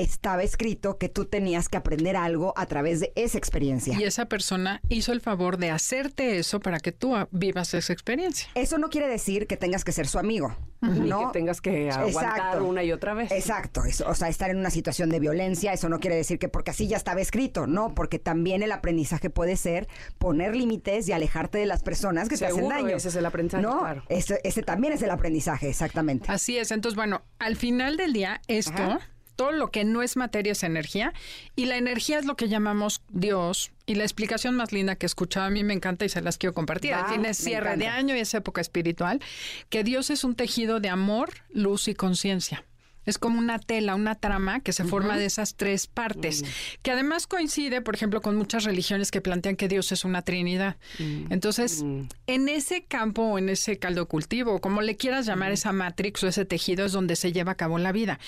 estaba escrito que tú tenías que aprender algo a través de esa experiencia. y esa persona hizo el favor de hacerte eso para que tú vivas esa experiencia. Eso no quiere decir que tengas que ser su amigo. Ni ¿no? que tengas que aguantar Exacto. una y otra vez. Exacto, eso, o sea, estar en una situación de violencia, eso no quiere decir que porque así ya estaba escrito, no, porque también el aprendizaje puede ser poner límites y alejarte de las personas que te hacen daño. ese es el aprendizaje, No, claro. ese, ese también es el aprendizaje, exactamente. Así es. Entonces, bueno, al final del día, esto, Ajá. Todo lo que no es materia es energía. Y la energía es lo que llamamos Dios. Y la explicación más linda que he escuchado a mí me encanta y se las quiero compartir. Es me cierre de año y es época espiritual. Que Dios es un tejido de amor, luz y conciencia. Es como una tela, una trama que se forma de esas tres partes, que además coincide, por ejemplo, con muchas religiones que plantean que Dios es una trinidad. Entonces, en ese campo o en ese caldo cultivo, como le quieras llamar, esa matrix o ese tejido es donde se lleva a cabo la vida.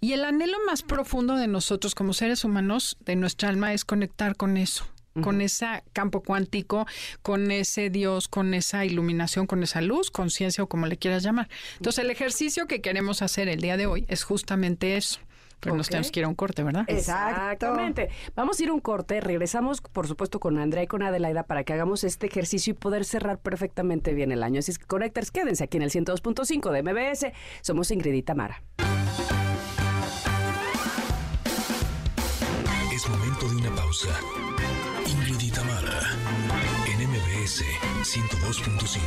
Y el anhelo más profundo de nosotros como seres humanos, de nuestra alma, es conectar con eso con ese campo cuántico, con ese Dios, con esa iluminación, con esa luz, conciencia o como le quieras llamar. Entonces, el ejercicio que queremos hacer el día de hoy es justamente eso. Pero nos tenemos que ir a un corte, ¿verdad? Exactamente. Vamos a ir a un corte. Regresamos, por supuesto, con Andrea y con Adelaida para que hagamos este ejercicio y poder cerrar perfectamente bien el año. Así es que, Connectors, quédense aquí en el 102.5 de MBS. Somos Ingrid y Tamara. Es momento de una pausa. 102.5.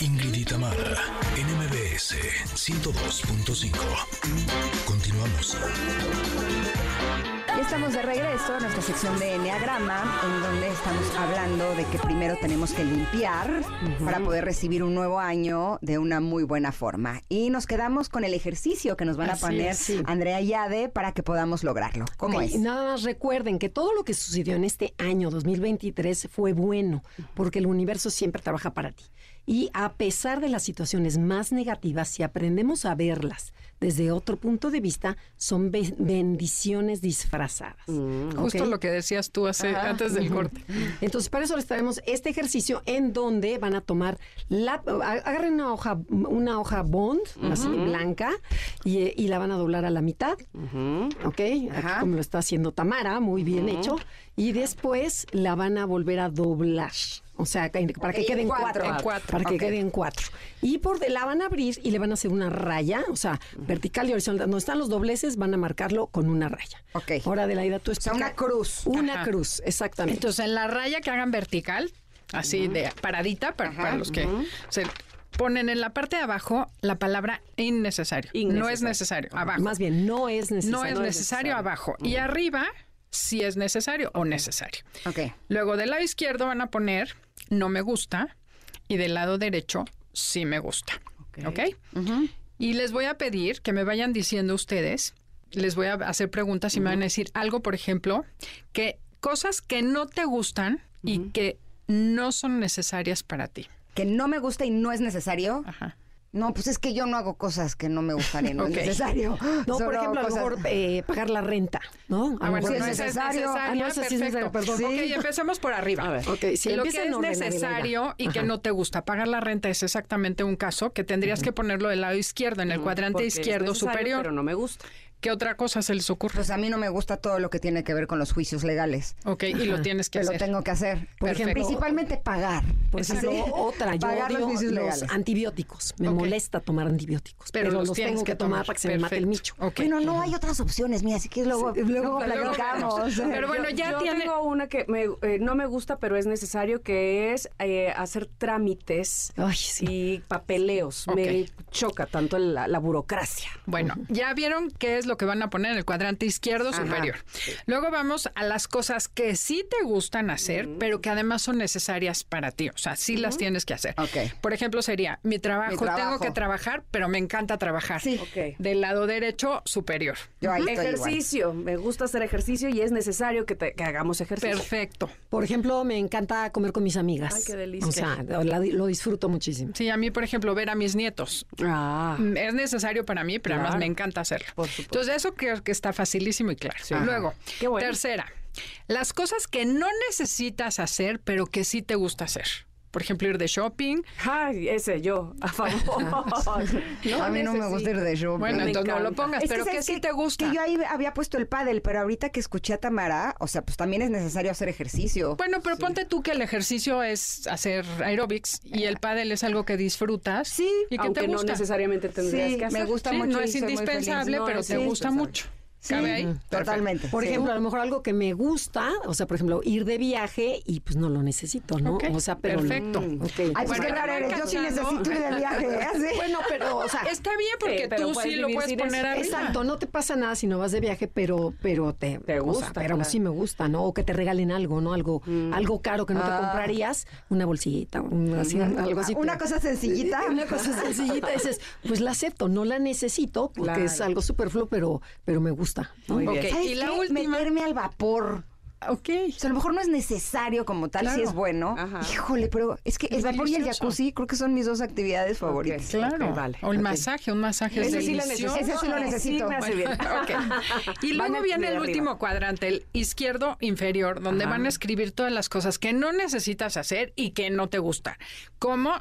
Ingrid y Tamara, en MBS 102.5. Continuamos. Estamos de regreso a nuestra sección de Enneagrama, en donde estamos hablando de que primero tenemos que limpiar para poder recibir un nuevo año de una muy buena forma. Y nos quedamos con el ejercicio que nos van a poner es, sí. Andrea y Ade para que podamos lograrlo. ¿Cómo es? Nada más recuerden que todo lo que sucedió en este año 2023 fue bueno, porque el universo siempre trabaja para ti. Y a pesar de las situaciones más negativas, si aprendemos a verlas desde otro punto de vista, son be- bendiciones disfrazadas. Justo ¿ok? lo que decías tú hace, antes del corte. Entonces, para eso les traemos este ejercicio en donde van a tomar la agarren una hoja una hoja bond así blanca y, y la van a doblar a la mitad, ¿ok? Aquí como lo está haciendo Tamara, muy bien hecho. Y después la van a volver a doblar. O sea, para que queden en cuatro. cuatro. En cuatro. Para que queden cuatro. Y por de la van a abrir y le van a hacer una raya, o sea, vertical y horizontal. Donde están los dobleces van a marcarlo con una raya. Ok. Ahora, Adelaida, tú O sea, explica. una cruz. Una Ajá. cruz, exactamente. Entonces, en la raya que hagan vertical, así de paradita, para, para los que se ponen en la parte de abajo la palabra innecesario. No es necesario, abajo. Más bien, no es necesario. no es necesario abajo. Y arriba, si es necesario o necesario. Ok. Luego del lado izquierdo van a poner no me gusta y del lado derecho sí me gusta. ¿Ok? Y les voy a pedir que me vayan diciendo ustedes, les voy a hacer preguntas y me van a decir algo, por ejemplo, que cosas que no te gustan y que no son necesarias para ti. Que no me gusta y no es necesario. Ajá. No, pues es que yo no hago cosas que no me gustarían, no es necesario. No, por ejemplo, a lo mejor eh, pagar la renta, ¿no? A Ah, lo bueno, mejor no es es necesario. Ah, no, eso sí es necesario, perdón. Ok, empecemos por arriba. A ver, ok, si lo que es orden, necesario y que no te gusta pagar la renta es exactamente un caso que tendrías que ponerlo del lado izquierdo, en el cuadrante Porque izquierdo superior. Pero no me gusta. ¿Qué otra cosa se les ocurre? Pues a mí no me gusta todo lo que tiene que ver con los juicios legales. Ok, y lo tienes que Que lo hacer. tengo que hacer. Por ejemplo, Principalmente pagar. Por ejemplo, Sí. otra, yo Pagar los juicios los legales. antibióticos. Me molesta tomar antibióticos, Pero pero, los los, tienes tengo que que, tomar para que se me mate el micho. Ok. Bueno, no hay otras opciones, mira, así que luego, Sí, luego platicamos. Pero bueno, ya Yo tiene... tengo una que me, eh, no me gusta, pero es necesario, que es eh, hacer trámites Ay, sí. y papeleos. Me choca tanto la, la burocracia. Bueno, ya vieron qué es lo que van a poner en el cuadrante izquierdo Ajá. superior. Luego vamos a las cosas que sí te gustan hacer, pero que además son necesarias para ti. O sea, sí las tienes que hacer. Por ejemplo, sería mi trabajo, Mi trabajo. tengo que trabajar, pero me encanta trabajar. Sí. Del lado derecho superior. Yo ahí estoy igual. Ejercicio. Me gusta hacer ejercicio y es necesario que, te- que hagamos ejercicio. Perfecto. Por ejemplo, me encanta comer con mis amigas. Ay, qué delicia. O sea, lo disfruto muchísimo. Sí, a mí, por ejemplo, ver a mis nietos. Ah. Mm, Es necesario para mí, pero además me encanta hacerlo. Por supuesto. Entonces, eso creo que está facilísimo y claro. Luego, Qué bueno. tercera, las cosas que no necesitas hacer, pero que sí te gusta hacer. Por ejemplo, ir de shopping. Ay, ese yo, a favor. a mí no me gusta ir de shopping. Bueno, me entonces no lo encanta. pongas, Es pero que, ¿sabes sí te gusta. Que yo ahí había puesto el pádel, pero ahorita que escuché a Tamara, o sea, pues también es necesario hacer ejercicio. Bueno, pero ponte tú que el ejercicio es hacer aerobics y el pádel es algo que disfrutas. Sí, y que Aunque te no gusta. necesariamente tendrías Sí, que hacer. me gusta Sí, mucho no es indispensable, No pero te gusta indispensable. ¿Cabe ahí? Totalmente. Por sí. ejemplo, a lo mejor algo que me gusta, o sea, por ejemplo, ir de viaje y pues no lo necesito, ¿no? O sea, pero perfecto. Mm. Ay, pues Bueno, qué eres. Yo sí necesito ir de viaje. ¿eh? ¿Sí? Bueno, pero, o sea, Está bien porque Sí, pero tú sí lo puedes poner arriba. Exacto, no te pasa nada si no vas de viaje, pero pero te, Te o sea, gusta, pero claro. sí me gusta, ¿no? O que te regalen algo, ¿no? Algo algo caro que no te Ah. comprarías, una bolsita, un- así, algo así. Una cosa sencillita. Una cosa sencillita, dices, pues la acepto, no la necesito porque Claro. es algo superfluo, pero pero me gusta. ¿No? Muy bien. Ok, ¿Sabes y la qué? última. Meterme al vapor. Ok. O sea, a lo mejor no es necesario como tal, si Claro. es bueno. Ajá. Híjole, pero es que el Es vapor y el jacuzzi creo que son mis dos actividades favoritas. Claro. Vale. O el masaje, un masaje es Ese sí lo delicioso. necesito. Ese sí lo necesito. Sí me hace bien. Ok. Y luego viene el arriba. último cuadrante, el izquierdo inferior, donde van a escribir todas las cosas que no necesitas hacer y que no te gustan. Como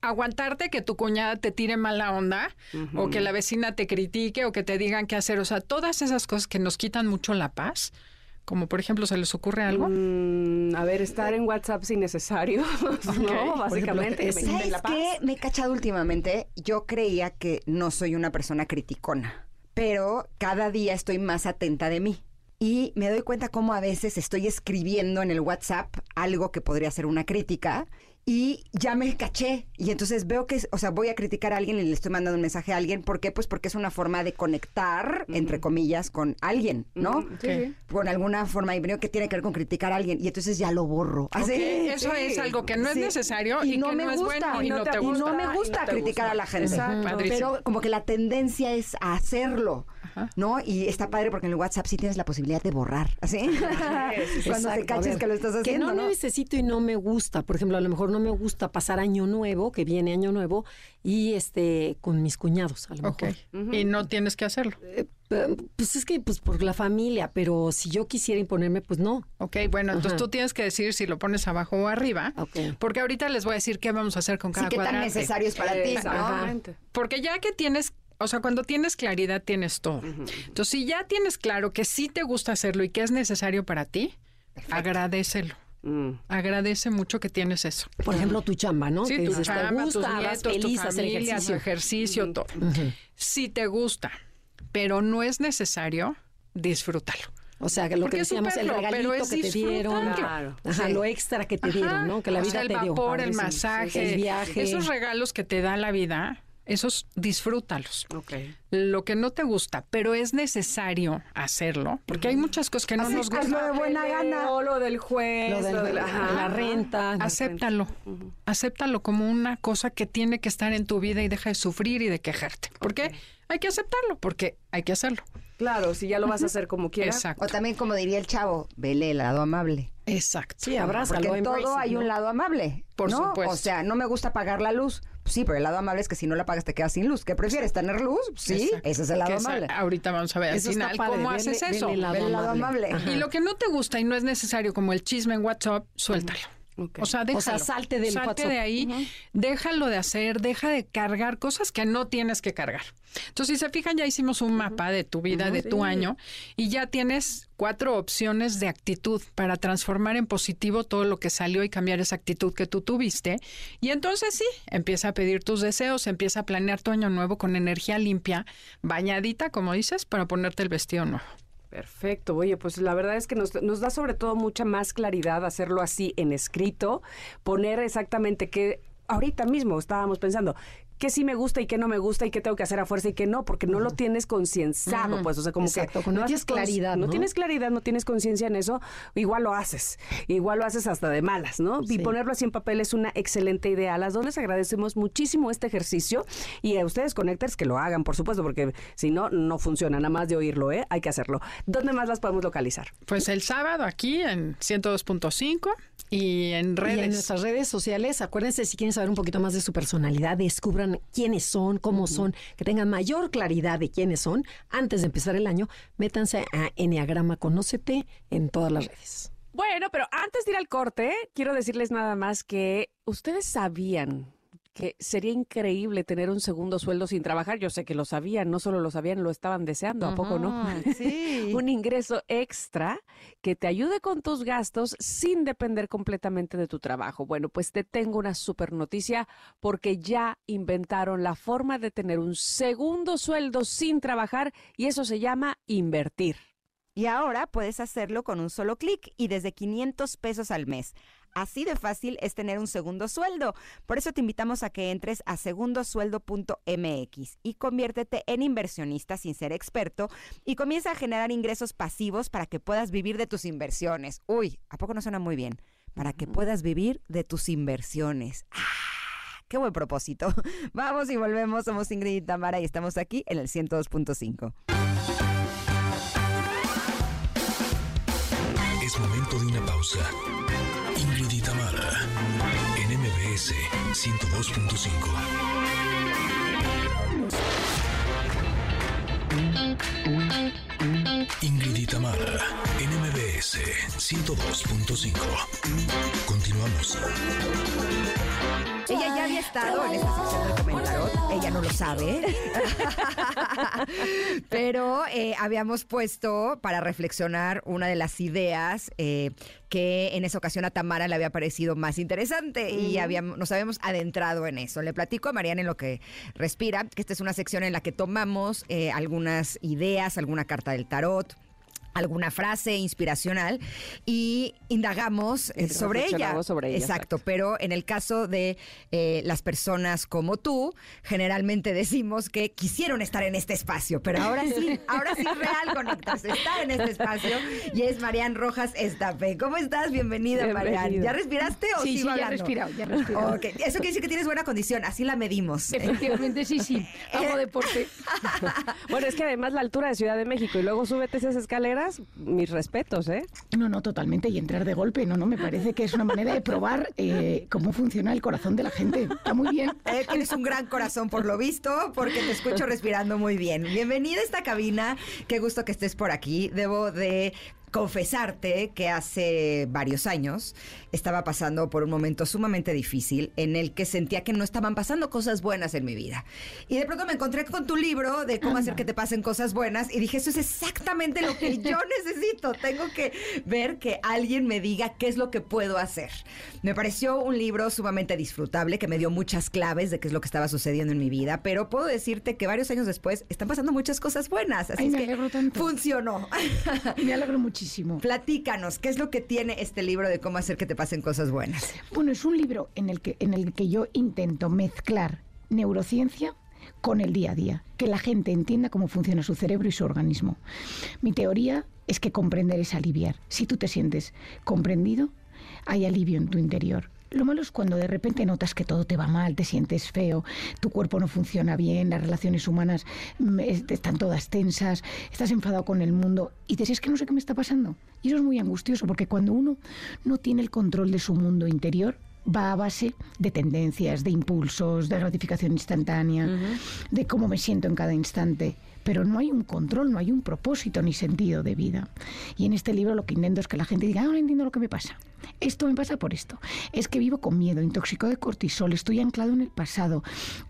aguantarte que tu cuñada te tire mala onda o que la vecina te critique o que te digan qué hacer. O sea, todas esas cosas que nos quitan mucho la paz. Como por ejemplo, ¿se les ocurre algo? Mm, a ver, estar en WhatsApp sin necesario, ¿no? Básicamente. que ¿Sabes la paz. qué? Me he cachado últimamente. Yo creía que no soy una persona criticona, pero cada día estoy más atenta de mí. Y me doy cuenta cómo a veces estoy escribiendo en el WhatsApp algo que podría ser una crítica y ya me caché. Y entonces veo que, o sea, voy a criticar a alguien y le estoy mandando un mensaje a alguien. ¿Por qué? Pues porque es una forma de conectar, entre comillas, con alguien, ¿no? Sí. Con alguna forma y que tiene que ver con criticar a alguien. Y entonces ya lo borro. Así. Eso Sí. es algo que no Sí. es necesario y, que me no es gusta, bueno y no te gusta. no me gusta no criticar gusta. a la gente. Exacto. Pero como que la tendencia es a hacerlo, ¿no? Y está padre porque en el WhatsApp sí tienes la posibilidad de borrar, ¿así? Cuando te caches ver, que lo estás Que haciendo, no, ¿no? necesito y no me gusta. Por ejemplo, a lo mejor no me gusta pasar año nuevo, que viene año nuevo, y este con mis cuñados, a lo Ok. mejor. Y no tienes que hacerlo. Eh, Pues es que pues por la familia, pero si yo quisiera imponerme, pues no. Ok, bueno, entonces Ajá. tú tienes que decir si lo pones abajo o arriba. Ok. Porque ahorita les voy a decir qué vamos a hacer con Sí, cada qué tan cuadrante. necesario es para ti, ¿no? Porque ya que tienes, o sea, cuando tienes claridad tienes todo. Entonces, si ya tienes claro que sí te gusta hacerlo y que es necesario para ti, agradecelo. Mm. Agradece mucho que tienes eso. Por ejemplo, tu chamba, ¿no? Sí, que tu dices, chamba, te tus gusta, vas nietos, tu feliz familia, tu ejercicio. ejercicio, todo. Si te gusta, pero no es necesario, disfrútalo. O sea, que lo Porque que decíamos, el regalito es que te dieron. Claro. Ajá, Sí. lo extra que te Ajá. dieron, ¿no? Que la O vida sea, el te dio. vapor, el masaje, el viaje. esos regalos que te da la vida, esos disfrútalos. Lo que no te gusta, pero es necesario hacerlo, porque hay muchas cosas que no nos gustan. de buena gana. O lo del juez, Lo lo, de la, renta. Acéptalo, acéptalo como una cosa que tiene que estar en tu vida y deja de sufrir y de quejarte. ¿Por qué? Hay que aceptarlo, porque hay que hacerlo. Claro, si ya lo vas a hacer como quieras. Exacto. O también, como diría el chavo, vele el lado amable. Exacto. Sí, abrázalo, Porque en todo embrace hay ¿no? un lado amable. Por ¿no? supuesto. O sea, no me gusta pagar la luz. Sí, pero el lado amable es que si no la pagas te quedas sin luz. ¿Qué prefieres? ¿Tener luz? Sí, Exacto. ese es el lado esa- amable. ahorita vamos a ver al Eso está final padre, cómo haces eso. el lado Ve el lado amable. Y lo que no te gusta y no es necesario, como el chisme en WhatsApp, suéltalo. O sea, déjalo. O sea, salte del Salte WhatsApp. de ahí, déjalo de hacer, deja de cargar cosas que no tienes que cargar. Entonces, si se fijan, ya hicimos un mapa de tu vida, de tu año, y ya tienes cuatro opciones de actitud para transformar en positivo todo lo que salió y cambiar esa actitud que tú tuviste. Y entonces sí, empieza a pedir tus deseos, empieza a planear tu año nuevo con energía limpia, bañadita, como dices, para ponerte el vestido nuevo. Perfecto. Oye, pues la verdad es que nos, nos da sobre todo mucha más claridad hacerlo así en escrito, poner exactamente qué, ahorita mismo estábamos pensando, qué sí me gusta y qué no me gusta y qué tengo que hacer a fuerza y qué no, porque no lo tienes concienciado, pues, o sea, como Exacto, que no tienes claridad, no ¿no? tienes claridad, no tienes conciencia en eso, igual lo haces, igual lo haces hasta de malas, ¿no? Y ponerlo así en papel es una excelente idea. A las dos les agradecemos muchísimo este ejercicio y a ustedes connectors que lo hagan, por supuesto, porque si no, no funciona, nada más de oírlo, ¿eh? Hay que hacerlo. ¿Dónde más las podemos localizar? Pues el sábado aquí en 102.5 y en redes. Y en nuestras redes sociales, acuérdense, si quieren saber un poquito más de su personalidad, descubran quiénes son, cómo son, que tengan mayor claridad de quiénes son, antes de empezar el año, métanse a Enneagrama Conócete en todas las redes. Bueno, pero antes de ir al corte, quiero decirles nada más que ustedes sabían que sería increíble tener un segundo sueldo sin trabajar. Yo sé que lo sabían, no solo lo sabían, lo estaban deseando, ¿a poco no? Sí. un ingreso extra que te ayude con tus gastos sin depender completamente de tu trabajo. Bueno, pues te tengo una super noticia porque ya inventaron la forma de tener un segundo sueldo sin trabajar y eso se llama invertir. Y ahora puedes hacerlo con un solo clic y desde 500 pesos al mes. Así de fácil es tener un segundo sueldo. Por eso te invitamos a que entres a segundosueldo.mx y conviértete en inversionista sin ser experto y comienza a generar ingresos pasivos para que puedas vivir de tus inversiones. Uy, ¿a poco no suena muy bien? Para que puedas vivir de tus inversiones. ¡Ah! ¡Qué buen propósito! Vamos y volvemos. Somos Ingrid y Tamara y estamos aquí en el 102.5. Es momento de una pausa. 102.5. Ingrid y Tamara, en MBS 102.5. Continuamos. Ella ya había estado en esta sección del comentario, ella no lo sabe, pero eh, habíamos puesto para reflexionar una de las ideas eh, que en esa ocasión a Tamara le había parecido más interesante y habíamos, nos habíamos adentrado en eso. Le platico a Mariana en lo que respira, que esta es una sección en la que tomamos eh, algunas ideas, alguna carta del tarot alguna frase inspiracional y indagamos eh, sobre ella. sobre ella, Exacto, pero en el caso de eh, las personas como tú, generalmente decimos que quisieron estar en este espacio, pero ahora sí, ahora sí real conectarse, estar en este espacio y es Marian Rojas Estape. ¿Cómo estás? Bienvenida, Marian. ¿Ya respiraste o Sí, sí, ya he respirado, ya respirado. Ok, Eso quiere decir que tienes buena condición, así la medimos. Efectivamente, sí, sí. Hago deporte. Bueno, es que además la altura de Ciudad de México y luego súbete esas escaleras, mis respetos, ¿eh? No, no, totalmente. Y entrar de golpe, no, no, me parece que es una manera de probar eh, cómo funciona el corazón de la gente. Está muy bien. Eh, tienes un gran corazón por lo visto, porque te escucho respirando muy bien. Bienvenida a esta cabina. Qué gusto que estés por aquí. Debo de confesarte que hace varios años estaba pasando por un momento sumamente difícil en el que sentía que no estaban pasando cosas buenas en mi vida. Y de pronto me encontré con tu libro de cómo hacer que te pasen cosas buenas y dije, eso es exactamente lo que yo necesito. Tengo que ver que alguien me diga qué es lo que puedo hacer. Me pareció un libro sumamente disfrutable que me dio muchas claves de qué es lo que estaba sucediendo en mi vida, pero puedo decirte que varios años después están pasando muchas cosas buenas. Así Ay, es me que alegro tanto. funcionó. Me alegro muchísimo. Platícanos, ¿qué es lo que tiene este libro de cómo hacer que te pasen cosas buenas? Bueno, es un libro en el que, en el que yo intento mezclar neurociencia con el día a día, que la gente entienda cómo funciona su cerebro y su organismo. Mi teoría es que comprender es aliviar. Si tú te sientes comprendido, hay alivio en tu interior. Lo malo es cuando de repente notas que todo te va mal, te sientes feo, tu cuerpo no funciona bien, las relaciones humanas mm, es- están todas tensas, estás enfadado con el mundo y dices, es que no sé qué me está pasando. Y eso es muy angustioso porque cuando uno no tiene el control de su mundo interior, va a base de tendencias, de impulsos, de gratificación instantánea, de cómo me siento en cada instante pero no hay un control, no hay un propósito ni sentido de vida. Y en este libro lo que intento es que la gente diga, ah, no entiendo lo que me pasa. Esto me pasa por esto. Es que vivo con miedo, intoxicado de cortisol, estoy anclado en el pasado,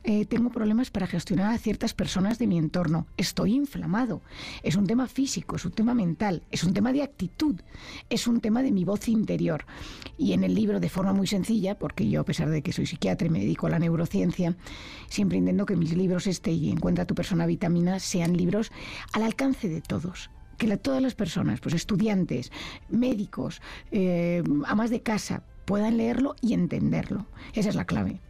eh, tengo problemas para gestionar a ciertas personas de mi entorno, estoy inflamado. Es un tema físico, es un tema mental, es un tema de actitud, es un tema de mi voz interior. Y en el libro, de forma muy sencilla, porque yo a pesar de que soy psiquiatra y me dedico a la neurociencia, siempre intento que mis libros este y Encuentra tu persona vitamina sean libros al alcance de todos que todas las personas, pues estudiantes, médicos, eh, amas de casa, puedan leerlo y entenderlo. Esa es la clave.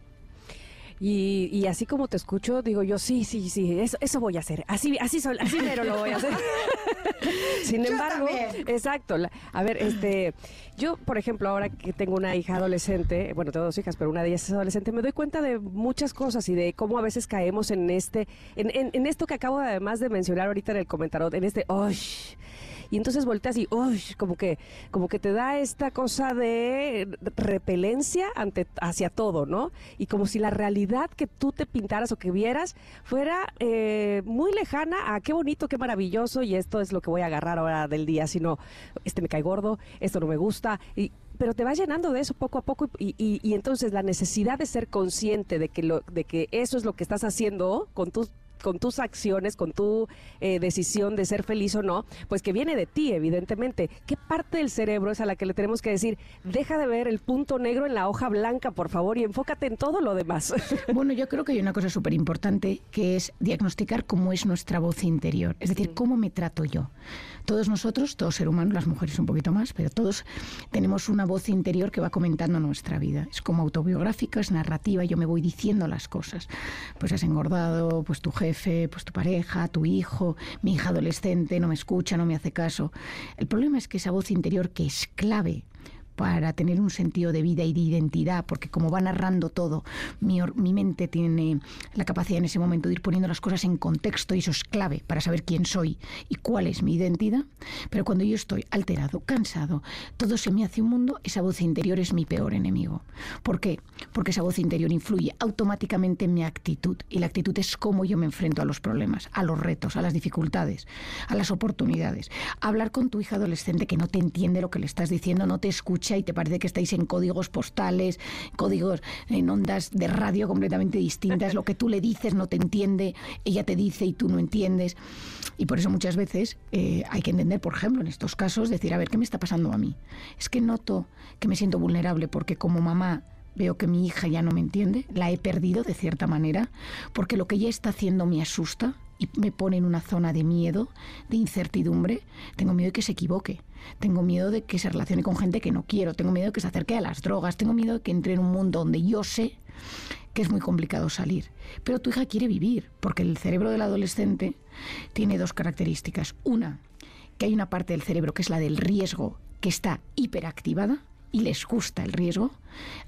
Y, así como te escucho, digo yo, sí, sí, sí, eso, eso voy a hacer. Así, así, soy, así pero lo voy a hacer. Sin embargo, exacto. a ver, este, yo, por ejemplo, ahora que tengo una hija adolescente, bueno, tengo dos hijas, pero una de ellas es adolescente, me doy cuenta de muchas cosas y de cómo a veces caemos en este, en, en, esto que acabo además de mencionar ahorita en el comentario, en este, ¡ay! Y entonces volteas y uy, como que como que te da esta cosa de repelencia ante hacia todo, ¿no? Y como si la realidad que tú te pintaras o que vieras fuera eh, muy lejana a qué bonito, qué maravilloso y esto es lo que voy a agarrar ahora del día, sino este me cae gordo, esto no me gusta y pero te vas llenando de eso poco a poco y, y, y, entonces la necesidad de ser consciente de que lo, de que eso es lo que estás haciendo con tus con tus acciones, con tu eh, decisión de ser feliz o no, pues que viene de ti, evidentemente. ¿Qué parte del cerebro es a la que le tenemos que decir, deja de ver el punto negro en la hoja blanca, por favor, y enfócate en todo lo demás? Bueno, yo creo que hay una cosa súper importante que es diagnosticar cómo es nuestra voz interior, es decir, cómo me trato yo. Todos nosotros, todo ser humano, las mujeres un poquito más, pero todos tenemos una voz interior que va comentando nuestra vida. Es como autobiográfica, es narrativa, yo me voy diciendo las cosas. Pues has engordado, pues tu jefe pues tu pareja, tu hijo, mi hija adolescente no me escucha, no me hace caso. El problema es que esa voz interior que es clave para tener un sentido de vida y de identidad, porque como va narrando todo, mi, mi, mente tiene la capacidad en ese momento de ir poniendo las cosas en contexto y eso es clave para saber quién soy y cuál es mi identidad. Pero cuando yo estoy alterado, cansado, todo se me hace un mundo, esa voz interior es mi peor enemigo. ¿Por qué? Porque esa voz interior influye automáticamente en mi actitud y la actitud es cómo yo me enfrento a los problemas, a los retos, a las dificultades, a las oportunidades. Hablar con tu hija adolescente que no te entiende lo que le estás diciendo, no te escucha, y te parece que estáis en códigos postales, códigos en ondas de radio completamente distintas. Lo que tú le dices no te entiende, ella te dice y tú no entiendes. Y por eso muchas veces eh, hay que entender, por ejemplo, en estos casos, decir, a ver, ¿qué me está pasando a mí? Es que noto que me siento vulnerable porque como mamá veo que mi hija ya no me entiende, la he perdido de cierta manera, porque lo que ella está haciendo me asusta y me pone en una zona de miedo, de incertidumbre. Tengo miedo de que se equivoque, tengo miedo de que se relacione con gente que no quiero, tengo miedo de que se acerque a las drogas, tengo miedo de que entre en un mundo donde yo sé que es muy complicado salir. Pero tu hija quiere vivir, porque el cerebro del adolescente tiene dos características. Una, que hay una parte del cerebro que es la del riesgo, que está hiperactivada, y les gusta el riesgo,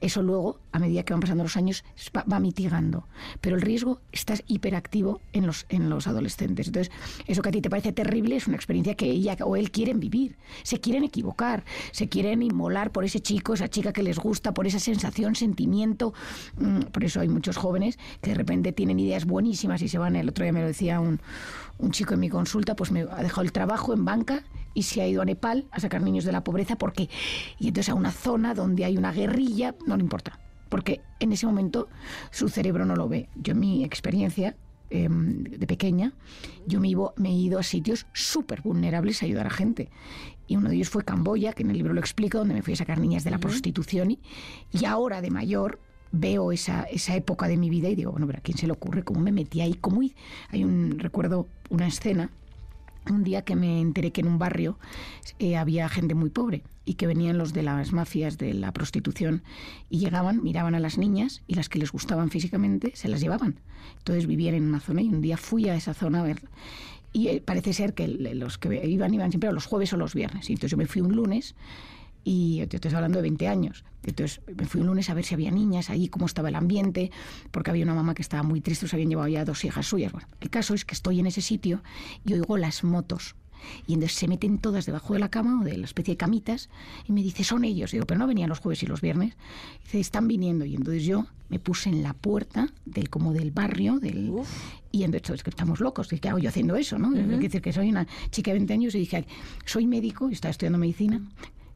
eso luego, a medida que van pasando los años, va, mitigando. Pero el riesgo está hiperactivo en los, en los adolescentes. Entonces, eso que a ti te parece terrible es una experiencia que ella o él quieren vivir. Se quieren equivocar, se quieren inmolar por ese chico, esa chica que les gusta, por esa sensación, sentimiento. Mm, por eso hay muchos jóvenes que de repente tienen ideas buenísimas y se van. El otro día me lo decía un, un chico en mi consulta, pues me ha dejado el trabajo en banca y se ha ido a Nepal a sacar niños de la pobreza porque y entonces a una zona donde hay una guerrilla no le importa porque en ese momento su cerebro no lo ve. Yo en mi experiencia em, de pequeña yo me, me, he ido a sitios súper vulnerables a ayudar a gente. Y uno de ellos fue Camboya que en el libro lo explico donde me fui a sacar niñas de la prostitución. Y, y ahora de mayor veo esa, esa época de mi vida y digo, bueno, pero ¿a quién se le ocurre? ¿Cómo me metí ahí? ¿Cómo Hay un, recuerdo una escena un día que me enteré que en un barrio eh, había gente muy pobre y que venían los de las mafias de la prostitución y llegaban, miraban a las niñas y las que les gustaban físicamente se las llevaban. Entonces vivían en una zona y un día fui a esa zona a ver. Y eh, parece ser que los que iban iban siempre a los jueves o los viernes. Y entonces yo me fui un lunes y te estoy hablando de 20 años. Entonces me fui un lunes a ver si había niñas ahí, cómo estaba el ambiente, porque había una mamá que estaba muy triste, se habían llevado ya dos hijas suyas. Bueno, el caso es que estoy en ese sitio y oigo las motos y entonces se meten todas debajo de la cama o de la especie de camitas y me dice, son ellos. digo, pero no venían los jueves y los viernes. dice, están viniendo. Y entonces yo me puse en la puerta del como del barrio del y entonces es que estamos locos ¿qué hago yo haciendo eso no Quiero decir que soy una chica de 20 años y dije soy médico y estaba estudiando medicina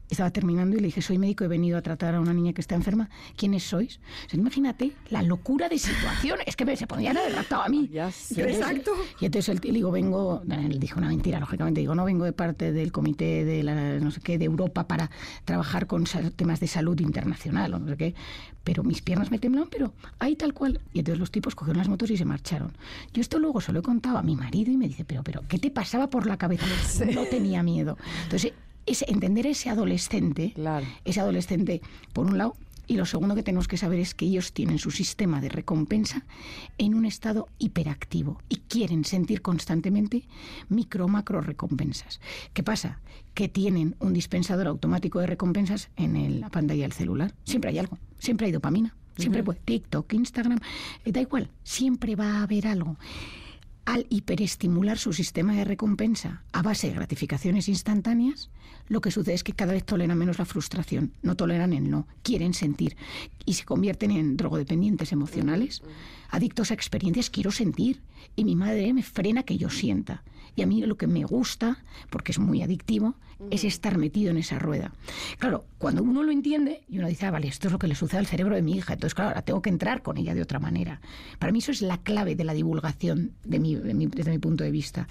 estaba terminando y le dije, soy médico, he venido a tratar a una niña que está enferma. ¿Quiénes sois? imagínate la locura de situación. Es que se podían haber raptado a mí. Exacto. Y entonces él, digo, vengo, él dijo una mentira, lógicamente. Digo, no vengo de parte del comité de la, no sé qué, de Europa para trabajar con temas de salud internacional o no sé qué. Pero mis piernas me temblan, pero ahí tal cual. Y entonces los tipos cogieron las motos y se marcharon. Yo esto luego se lo he contado a mi marido y me dice, pero, pero, ¿qué te pasaba por la cabeza? No tenía miedo. Entonces es entender ese adolescente, ese adolescente, por un lado, y lo segundo que tenemos que saber es que ellos tienen su sistema de recompensa en un estado hiperactivo y quieren sentir constantemente micro macro recompensas. ¿Qué pasa? Que tienen un dispensador automático de recompensas en la pantalla del celular. Siempre hay algo, siempre hay dopamina, siempre puede TikTok, Instagram, eh, da igual, siempre va a haber algo al hiperestimular su sistema de recompensa a base de gratificaciones instantáneas, lo que sucede es que cada vez toleran menos la frustración, no toleran el no, quieren sentir y se convierten en drogodependientes emocionales, adictos a experiencias, quiero sentir y mi madre me frena que yo sienta. Y a mí lo que me gusta, porque es muy adictivo, es estar metido en esa rueda. Claro, cuando uno lo entiende y uno dice, ah, vale, esto es lo que le sucede al cerebro de mi hija, entonces claro, ahora tengo que entrar con ella de otra manera. Para mí eso es la clave de la divulgación de mi, desde mi punto de vista.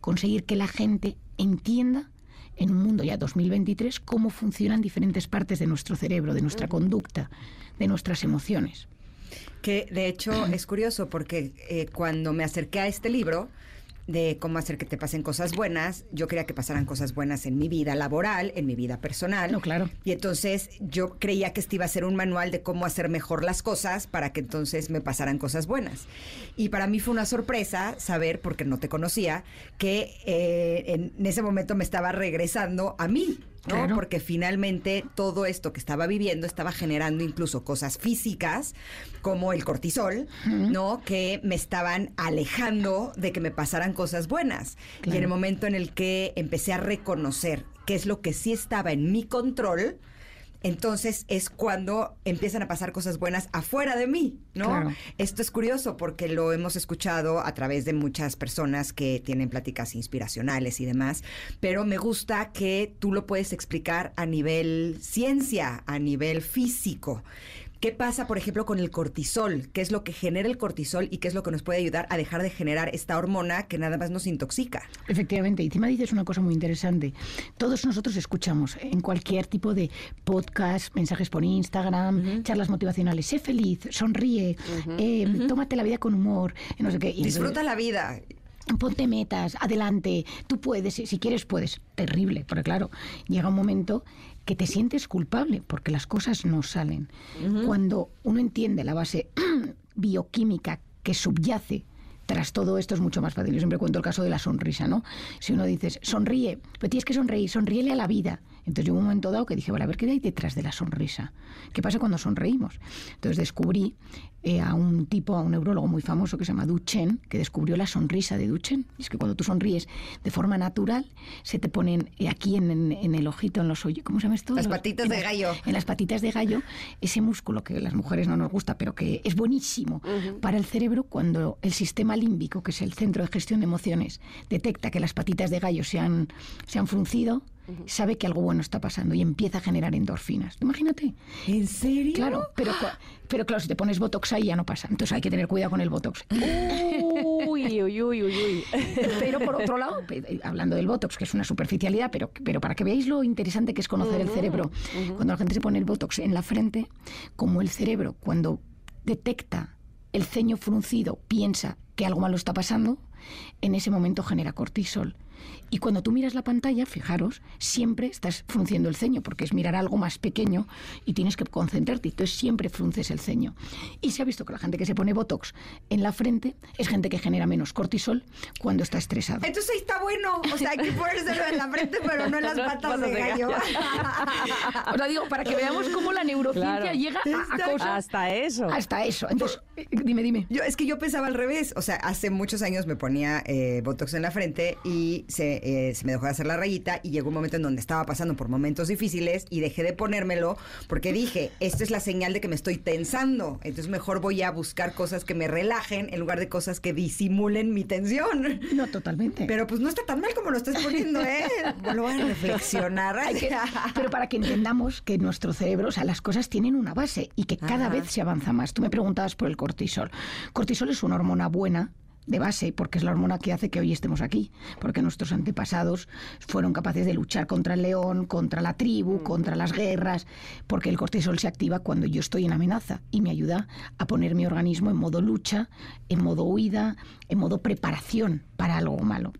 Conseguir que la gente entienda en un mundo ya 2023 cómo funcionan diferentes partes de nuestro cerebro, de nuestra conducta, de nuestras emociones. Que de hecho es curioso porque eh, cuando me acerqué a este libro, de cómo hacer que te pasen cosas buenas. Yo quería que pasaran cosas buenas en mi vida laboral, en mi vida personal. No, claro. Y entonces yo creía que este iba a ser un manual de cómo hacer mejor las cosas para que entonces me pasaran cosas buenas. Y para mí fue una sorpresa saber, porque no te conocía, que eh, en ese momento me estaba regresando a mí. ¿No? Porque finalmente todo esto que estaba viviendo estaba generando incluso cosas físicas, como el cortisol, ¿no? Que me estaban alejando de que me pasaran cosas buenas. Y en el momento en el que empecé a reconocer qué es lo que sí estaba en mi control, entonces es cuando empiezan a pasar cosas buenas afuera de mí, ¿no? Esto es curioso porque lo hemos escuchado a través de muchas personas que tienen pláticas inspiracionales y demás, pero me gusta que tú lo puedes explicar a nivel ciencia, a nivel físico. ¿Qué pasa, por ejemplo, con el cortisol? ¿Qué es lo que genera el cortisol y qué es lo que nos puede ayudar a dejar de generar esta hormona que nada más nos intoxica? Efectivamente, y encima dices una cosa muy interesante. Todos nosotros escuchamos en cualquier tipo de podcast, mensajes por Instagram, charlas motivacionales, sé feliz, sonríe, eh, tómate la vida con humor, no sé qué. Disfruta la vida ponte metas, adelante, tú puedes, si quieres puedes. Terrible, porque claro, llega un momento que te sientes culpable porque las cosas no salen. Cuando uno entiende la base bioquímica que subyace tras todo esto es mucho más fácil. Yo siempre cuento el caso de la sonrisa, ¿no? Si uno dice, sonríe, pero tienes que sonreír, sonríele a la vida. Entonces yo un momento dado que dije, vale, a ver qué hay detrás de la sonrisa. ¿Qué pasa cuando sonreímos? Entonces descubrí eh, a un tipo, a un neurólogo muy famoso que se llama Duchen, que descubrió la sonrisa de Duchen. Y es que cuando tú sonríes de forma natural, se te ponen eh, aquí en, el ojito, en los ojos, ¿cómo se llama esto? Las patitas de gallo. En las patitas de gallo, ese músculo que a las mujeres no nos gusta, pero que es buenísimo para el cerebro cuando el sistema límbico, que es el centro de gestión de emociones, detecta que las patitas de gallo se han, se han fruncido, sabe que algo bueno está pasando y empieza a generar endorfinas. Imagínate. ¿En serio? Claro, pero, pero claro, si te pones Botox ahí ya no pasa. Entonces hay que tener cuidado con el Botox. Uy, uy, uy, uy, Pero por otro lado, hablando del Botox, que es una superficialidad, pero, pero para que veáis lo interesante que es conocer el cerebro, cuando la gente se pone el Botox en la frente, como el cerebro cuando detecta el ceño fruncido piensa que algo malo está pasando, en ese momento genera cortisol. Y cuando tú miras la pantalla, fijaros, siempre estás frunciendo el ceño, porque es mirar algo más pequeño y tienes que concentrarte. Entonces siempre frunces el ceño. Y se ha visto que la gente que se pone Botox en la frente es gente que genera menos cortisol cuando está estresado. Entonces ahí está bueno. O sea, hay que ponérselo en la frente, pero no en las patas de gallo. o sea, digo, para que veamos cómo la neurociencia llega a, cosas. Hasta eso. Hasta eso. Entonces, dime, dime. Yo, es que yo pensaba al revés. O sea, hace muchos años me ponía eh, Botox en la frente y se, eh, se me dejó de hacer la rayita y llegó un momento en donde estaba pasando por momentos difíciles y dejé de ponérmelo porque dije, esta es la señal de que me estoy tensando. Entonces mejor voy a buscar cosas que me relajen en lugar de cosas que disimulen mi tensión. No, totalmente. Pero pues no está tan mal como lo estás poniendo, ¿eh? Lo voy a reflexionar. Que- pero para que entendamos que nuestro cerebro, o sea, las cosas tienen una base y que cada Ajá. vez se avanza más. Tú me preguntabas por el cortisol. Cortisol es una hormona buena de base, porque es la hormona que hace que hoy estemos aquí, porque nuestros antepasados fueron capaces de luchar contra el león, contra la tribu, contra las guerras, porque el cortisol se activa cuando yo estoy en amenaza y me ayuda a poner mi organismo en modo lucha, en modo huida, en modo preparación para algo malo.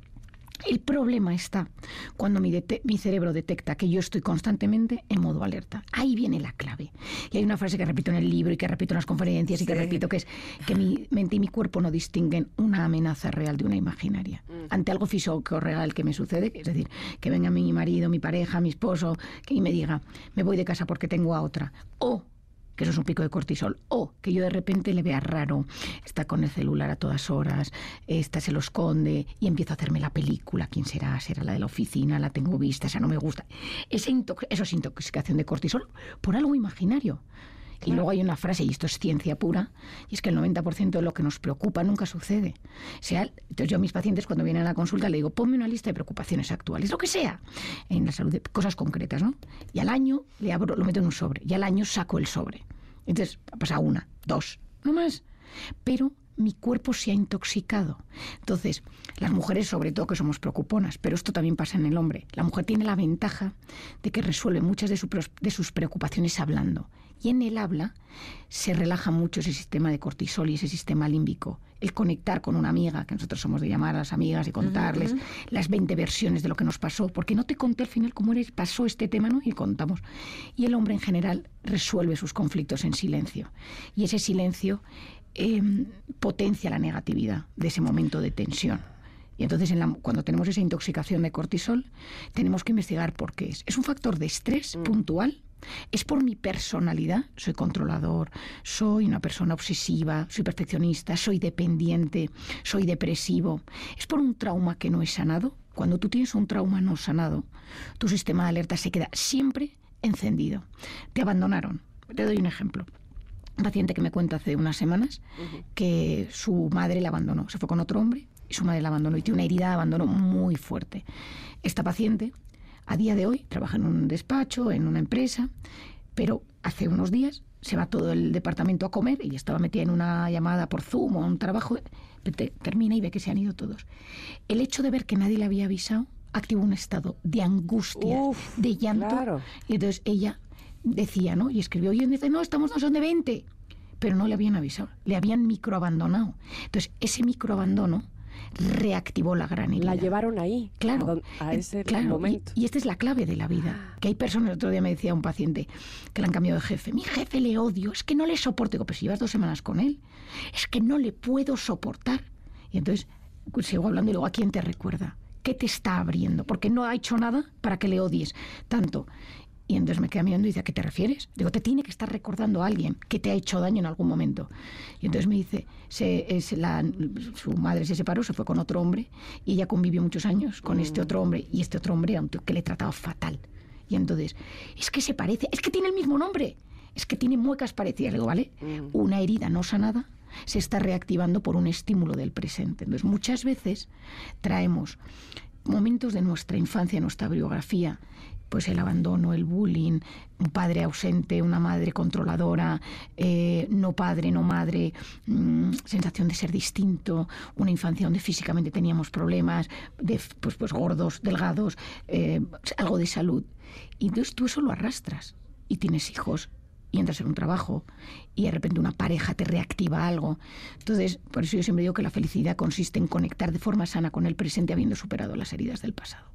El problema está cuando mi, cerebro detecta que yo estoy constantemente en modo alerta. Ahí viene la clave. Y hay una frase que repito en el libro y que repito en las conferencias y que repito que es que mi mente y mi cuerpo no distinguen una amenaza real de una imaginaria. Ante algo físico o real que me sucede, es decir, que venga mi marido, mi pareja, mi esposo, que y me diga, me voy de casa porque tengo a otra. O que eso es un pico de cortisol, o que yo de repente le vea raro, está con el celular a todas horas, esta se lo esconde y empiezo a hacerme la película, ¿quién será? ¿Será la de la oficina? ¿La tengo vista? ¿Esa no me gusta? Intox- eso es intoxicación de cortisol por algo imaginario. Y luego hay una frase, y esto es ciencia pura, y es que el 90% de lo que nos preocupa nunca sucede. Sea, entonces yo a mis pacientes cuando vienen a la consulta le digo, ponme una lista de preocupaciones actuales, lo que sea, en la salud, de cosas concretas, ¿no? Y al año le abro, lo meto en un sobre, y al año saco el sobre. Entonces pasa una, dos, no más. Pero mi cuerpo se ha intoxicado. Entonces, las mujeres sobre todo que somos preocuponas, pero esto también pasa en el hombre. La mujer tiene la ventaja de que resuelve muchas de, su de sus preocupaciones hablando. Y en el habla se relaja mucho ese sistema de cortisol y ese sistema límbico. El conectar con una amiga, que nosotros somos de llamar a las amigas y contarles las 20 versiones de lo que nos pasó, porque no te conté al final cómo eres, pasó este tema, ¿no? Y contamos. Y el hombre en general resuelve sus conflictos en silencio. Y ese silencio eh, potencia la negatividad de ese momento de tensión. Y entonces en la- cuando tenemos esa intoxicación de cortisol, tenemos que investigar por qué es. Es un factor de estrés puntual. Es por mi personalidad, soy controlador, soy una persona obsesiva, soy perfeccionista, soy dependiente, soy depresivo. Es por un trauma que no he sanado. Cuando tú tienes un trauma no sanado, tu sistema de alerta se queda siempre encendido. Te abandonaron. Te doy un ejemplo un paciente que me cuenta hace unas semanas que su madre la abandonó, se fue con otro hombre y su madre la abandonó y tiene una herida de abandono muy fuerte. Esta paciente, a día de hoy, trabaja en un despacho, en una empresa, pero hace unos días se va todo el departamento a comer y estaba metida en una llamada por Zoom o un trabajo, te- termina y ve que se han ido todos. El hecho de ver que nadie le había avisado activó un estado de angustia, Uf, de llanto. claro. Y entonces ella decía, ¿no? Y escribió, y dice, no, estamos, no son de 20. Pero no le habían avisado, le habían microabandonado. Entonces, ese microabandono reactivó la gran herida. La llevaron ahí. Claro, A, ese claro, momento. Y, esta es la clave de la vida. Que hay personas, el otro día me decía un paciente que le han cambiado de jefe. Mi jefe le odio, es que no le soporto. Digo, pero si llevas dos semanas con él, es que no le puedo soportar. Y entonces pues, sigo hablando y luego, ¿a quién te recuerda? ¿Qué te está abriendo? Porque no ha hecho nada para que le odies tanto. Y entonces me queda mirando y dice, ¿a qué te refieres? Digo, te tiene que estar recordando a alguien que te ha hecho daño en algún momento. Y entonces me dice, se, es la- su madre se separó, se fue con otro hombre y ella convivió muchos años con este otro hombre y este otro hombre era un tío que le trataba fatal. Y entonces, es que se parece, es que tiene el mismo nombre, es que tiene muecas parecidas. Le digo, ¿vale? Una herida no sanada se está reactivando por un estímulo del presente. Entonces, muchas veces traemos momentos de nuestra infancia, nuestra biografía, pues el abandono, el bullying, un padre ausente, una madre controladora, eh, no padre, no madre, mm, sensación de ser distinto, una infancia donde físicamente teníamos problemas, de, pues, pues gordos, delgados, eh, algo de salud. Y entonces tú eso lo arrastras y tienes hijos y entras en un trabajo y de repente una pareja te reactiva algo. Entonces, por eso yo siempre digo que la felicidad consiste en conectar de forma sana con el presente habiendo superado las heridas del pasado.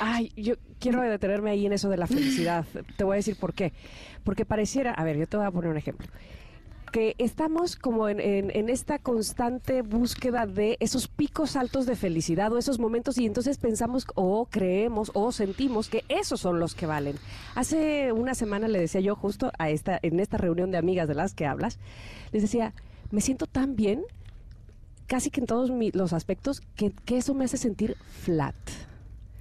Ay, yo quiero detenerme ahí en eso de la felicidad. Te voy a decir por qué. Porque pareciera, a ver, yo te voy a poner un ejemplo. Que estamos como en, en- en esta constante búsqueda de esos picos altos de felicidad o esos momentos y entonces pensamos o creemos o sentimos que esos son los que valen. Hace una semana le decía yo justo a esta, en esta reunión de amigas de las que hablas, les decía, me siento tan bien casi que en todos mi- los aspectos, que, que eso me hace sentir flat.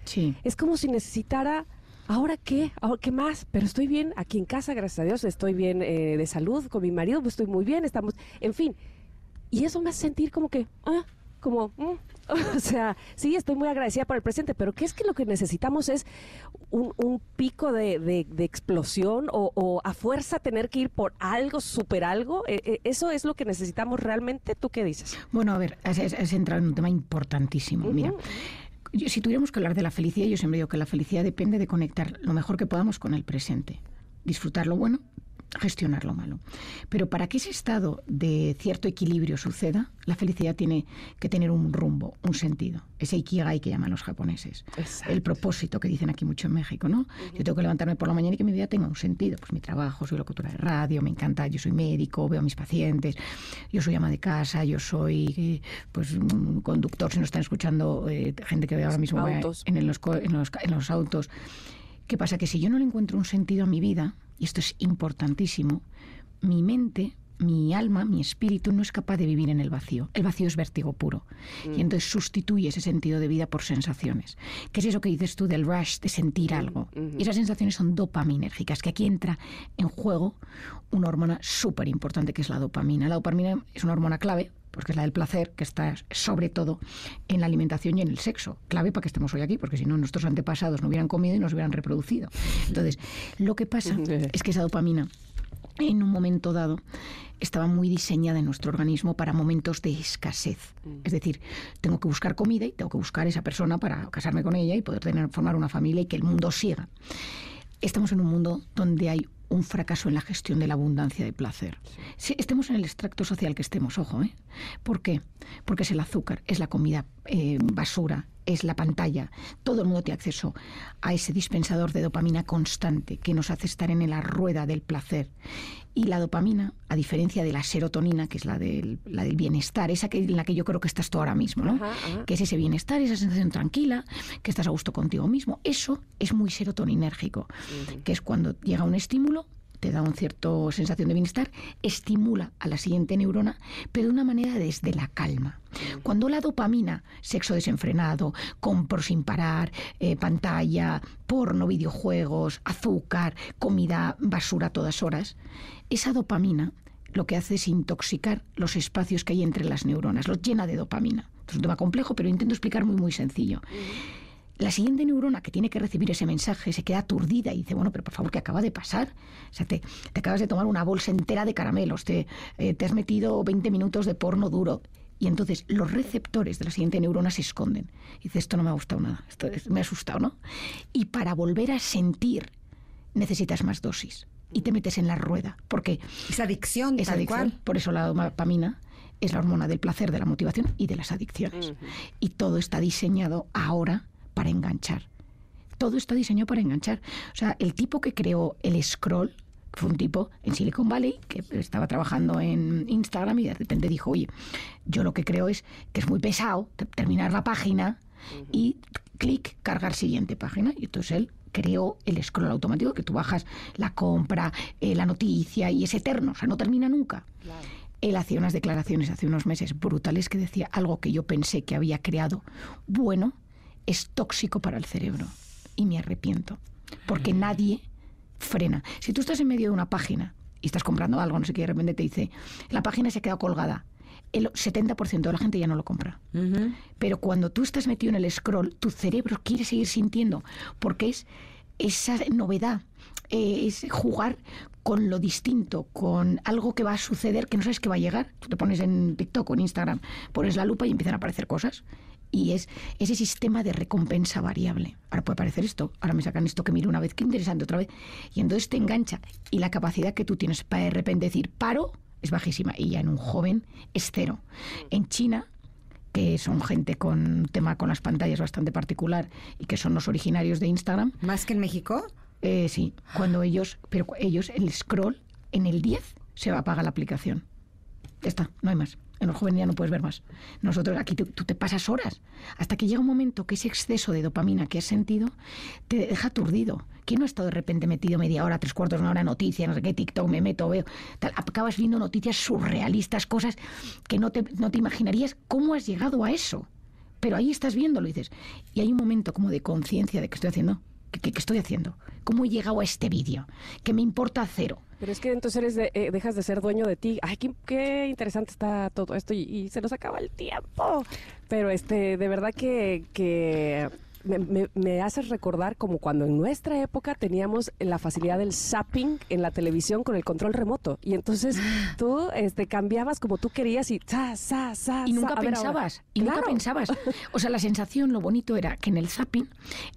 Sí. Es como si necesitara, ¿ahora qué? ¿Ahora qué más? Pero estoy bien aquí en casa, gracias a Dios, estoy bien eh, de salud, con mi marido, pues estoy muy bien, estamos, en fin. Y eso me hace sentir como que, ah, como, mm, o sea, sí, estoy muy agradecida por el presente, pero ¿qué es que lo que necesitamos es un, un pico de, de- de explosión o, o a fuerza tener que ir por algo, super algo? Eh, eh, ¿Eso es lo que necesitamos realmente? ¿Tú qué dices? Bueno, a ver, has, has- entrado en un tema importantísimo. Mira, yo- si tuviéramos que hablar de la felicidad, yo siempre digo que la felicidad depende de conectar lo mejor que podamos con el presente. Disfrutar lo bueno, gestionar lo malo. Pero para que ese estado de cierto equilibrio suceda, la felicidad tiene que tener un rumbo, un sentido. Ese ikigai que llaman los japoneses. Exacto. El propósito que dicen aquí mucho en México, ¿no? Yo tengo que levantarme por la mañana y que mi vida tenga un sentido. Pues mi trabajo, soy locutora de radio, me encanta, yo soy médico, veo a mis pacientes, yo soy ama de casa, yo soy eh, pues un conductor, si nos están escuchando eh, gente que ve ahora mismo Autos. en, los, en, los, en los autos. ¿Qué pasa? Que si yo no le encuentro un sentido a mi vida, y esto es importantísimo, mi mente, mi alma, mi espíritu no es capaz de vivir en el vacío. El vacío es vértigo puro. Y entonces sustituye ese sentido de vida por sensaciones. ¿Qué es eso que dices tú del rush, de sentir algo? Y esas sensaciones son dopaminérgicas, que aquí entra en juego una hormona súper importante que es la dopamina. La dopamina es una hormona clave porque es la del placer, que está sobre todo en la alimentación y en el sexo. Clave para que estemos hoy aquí, porque si no, nuestros antepasados no hubieran comido y nos hubieran reproducido. Entonces, lo que pasa es que esa dopamina, en un momento dado, estaba muy diseñada en nuestro organismo para momentos de escasez. Es decir, tengo que buscar comida y tengo que buscar esa persona para casarme con ella y poder tener, formar una familia y que el mundo siga. Estamos en un mundo donde hay un fracaso en la gestión de la abundancia de placer. Si estemos en el extracto social que estemos, ojo, ¿eh? ¿Por qué? Porque es el azúcar, es la comida eh, basura, es la pantalla. Todo el mundo tiene acceso a ese dispensador de dopamina constante que nos hace estar en la rueda del placer. Y la dopamina, a diferencia de la serotonina, que es la del, la del bienestar, esa que, en la que yo creo que estás tú ahora mismo, ¿no? Ajá, ajá. que es ese bienestar, esa sensación tranquila, que estás a gusto contigo mismo. Eso es muy serotoninérgico, que es cuando llega un estímulo, te da una cierta sensación de bienestar, estimula a la siguiente neurona, pero de una manera desde la calma. Cuando la dopamina, sexo desenfrenado, compro sin parar, eh, pantalla, porno, videojuegos, azúcar, comida basura a todas horas, esa dopamina lo que hace es intoxicar los espacios que hay entre las neuronas, los llena de dopamina. Es un tema complejo, pero intento explicar muy, muy sencillo. La siguiente neurona que tiene que recibir ese mensaje se queda aturdida y dice, bueno, pero por favor, ¿qué acaba de pasar? O sea, te, te acabas de tomar una bolsa entera de caramelos, te, eh, te has metido 20 minutos de porno duro. Y entonces los receptores de la siguiente neurona se esconden. Y dice, esto no me ha gustado nada, esto es- me ha asustado, ¿no? Y para volver a sentir necesitas más dosis. Y te metes en la rueda. Porque Es adicción, es tal adicción. cual. Por eso la dopamina es la hormona del placer, de la motivación y de las adicciones. Y todo está diseñado ahora para enganchar. Todo está diseñado para enganchar. O sea, el tipo que creó el scroll fue un tipo en Silicon Valley que estaba trabajando en Instagram y de repente dijo, oye, yo lo que creo es que es muy pesado te- terminar la página y clic, cargar siguiente página. Y entonces él creó el scroll automático, que tú bajas la compra, eh, la noticia y es eterno, o sea, no termina nunca. Él hacía unas declaraciones hace unos meses brutales que decía algo que yo pensé que había creado bueno es tóxico para el cerebro y me arrepiento porque nadie frena. Si tú estás en medio de una página y estás comprando algo, no sé qué, de repente te dice, la página se ha quedado colgada, el 70% de la gente ya no lo compra. Pero cuando tú estás metido en el scroll, tu cerebro quiere seguir sintiendo, porque es esa novedad, eh, es jugar con lo distinto, con algo que va a suceder que no sabes que va a llegar. Tú te pones en TikTok o en Instagram, pones la lupa y empiezan a aparecer cosas. Y es ese sistema de recompensa variable. Ahora puede aparecer esto, ahora me sacan esto que miro una vez, qué interesante otra vez. Y entonces te engancha. Y la capacidad que tú tienes para de repente decir paro es bajísima. Y ya en un joven es cero. En China que son gente con un tema con las pantallas bastante particular y que son los originarios de Instagram. ¿Más que en México? Eh, sí, cuando ellos, pero ellos, el scroll, en el 10 se va a apagar la aplicación. Ya está, no hay más. Los jóvenes ya no puedes ver más. Nosotros aquí tú, te pasas horas hasta que llega un momento que ese exceso de dopamina que has sentido te deja aturdido. ¿Quién no ha estado de repente metido media hora, tres cuartos de una hora en noticias, no sé qué, TikTok, me meto, veo, acabas viendo noticias surrealistas, cosas que no te, no te imaginarías cómo has llegado a eso? pero ahí estás viéndolo y dices, y hay un momento como de conciencia de que estoy haciendo, ¿qué, estoy haciendo? ¿Cómo he llegado a este vídeo? Que me importa cero. Pero es que entonces eres eh, dejas de ser dueño de ti. Ay, qué, interesante está todo esto y, y, se nos acaba el tiempo. Pero este, de verdad que, que me, me, haces recordar como cuando en nuestra época teníamos la facilidad del zapping en la televisión con el control remoto. Y entonces tú este, cambiabas como tú querías y sa, sa, sa, Y nunca pensabas, y nunca pensabas. O sea, la sensación, lo bonito era que en el zapping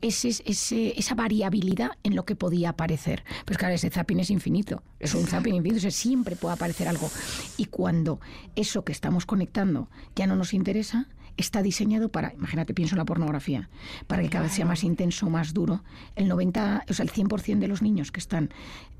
ese, ese, esa variabilidad en lo que podía aparecer. Pues claro, ese zapping es infinito. Es un zapping infinito, o sea, siempre puede aparecer algo. Y cuando eso que estamos conectando ya no nos interesa, está diseñado para, imagínate, pienso en la pornografía, para que cada vez sea más intenso, más duro. El 90, o sea, el 100% de los niños que están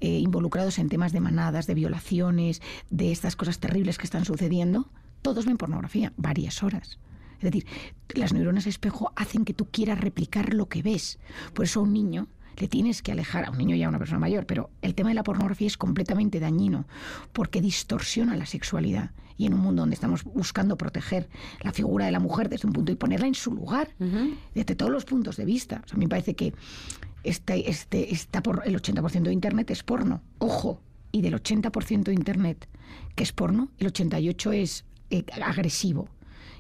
eh, involucrados en temas de manadas, de violaciones, de estas cosas terribles que están sucediendo, todos ven pornografía varias horas. Es decir, las neuronas espejo hacen que tú quieras replicar lo que ves. Por eso un niño le tienes que alejar, a un niño y a una persona mayor, pero el tema de la pornografía es completamente dañino porque distorsiona la sexualidad. Y en un mundo donde estamos buscando proteger la figura de la mujer desde un punto y ponerla en su lugar, desde todos los puntos de vista. a mí me parece que este, este, está por el 80% de Internet es porno. Ojo, y del 80% de Internet que es porno, el 88% es eh, agresivo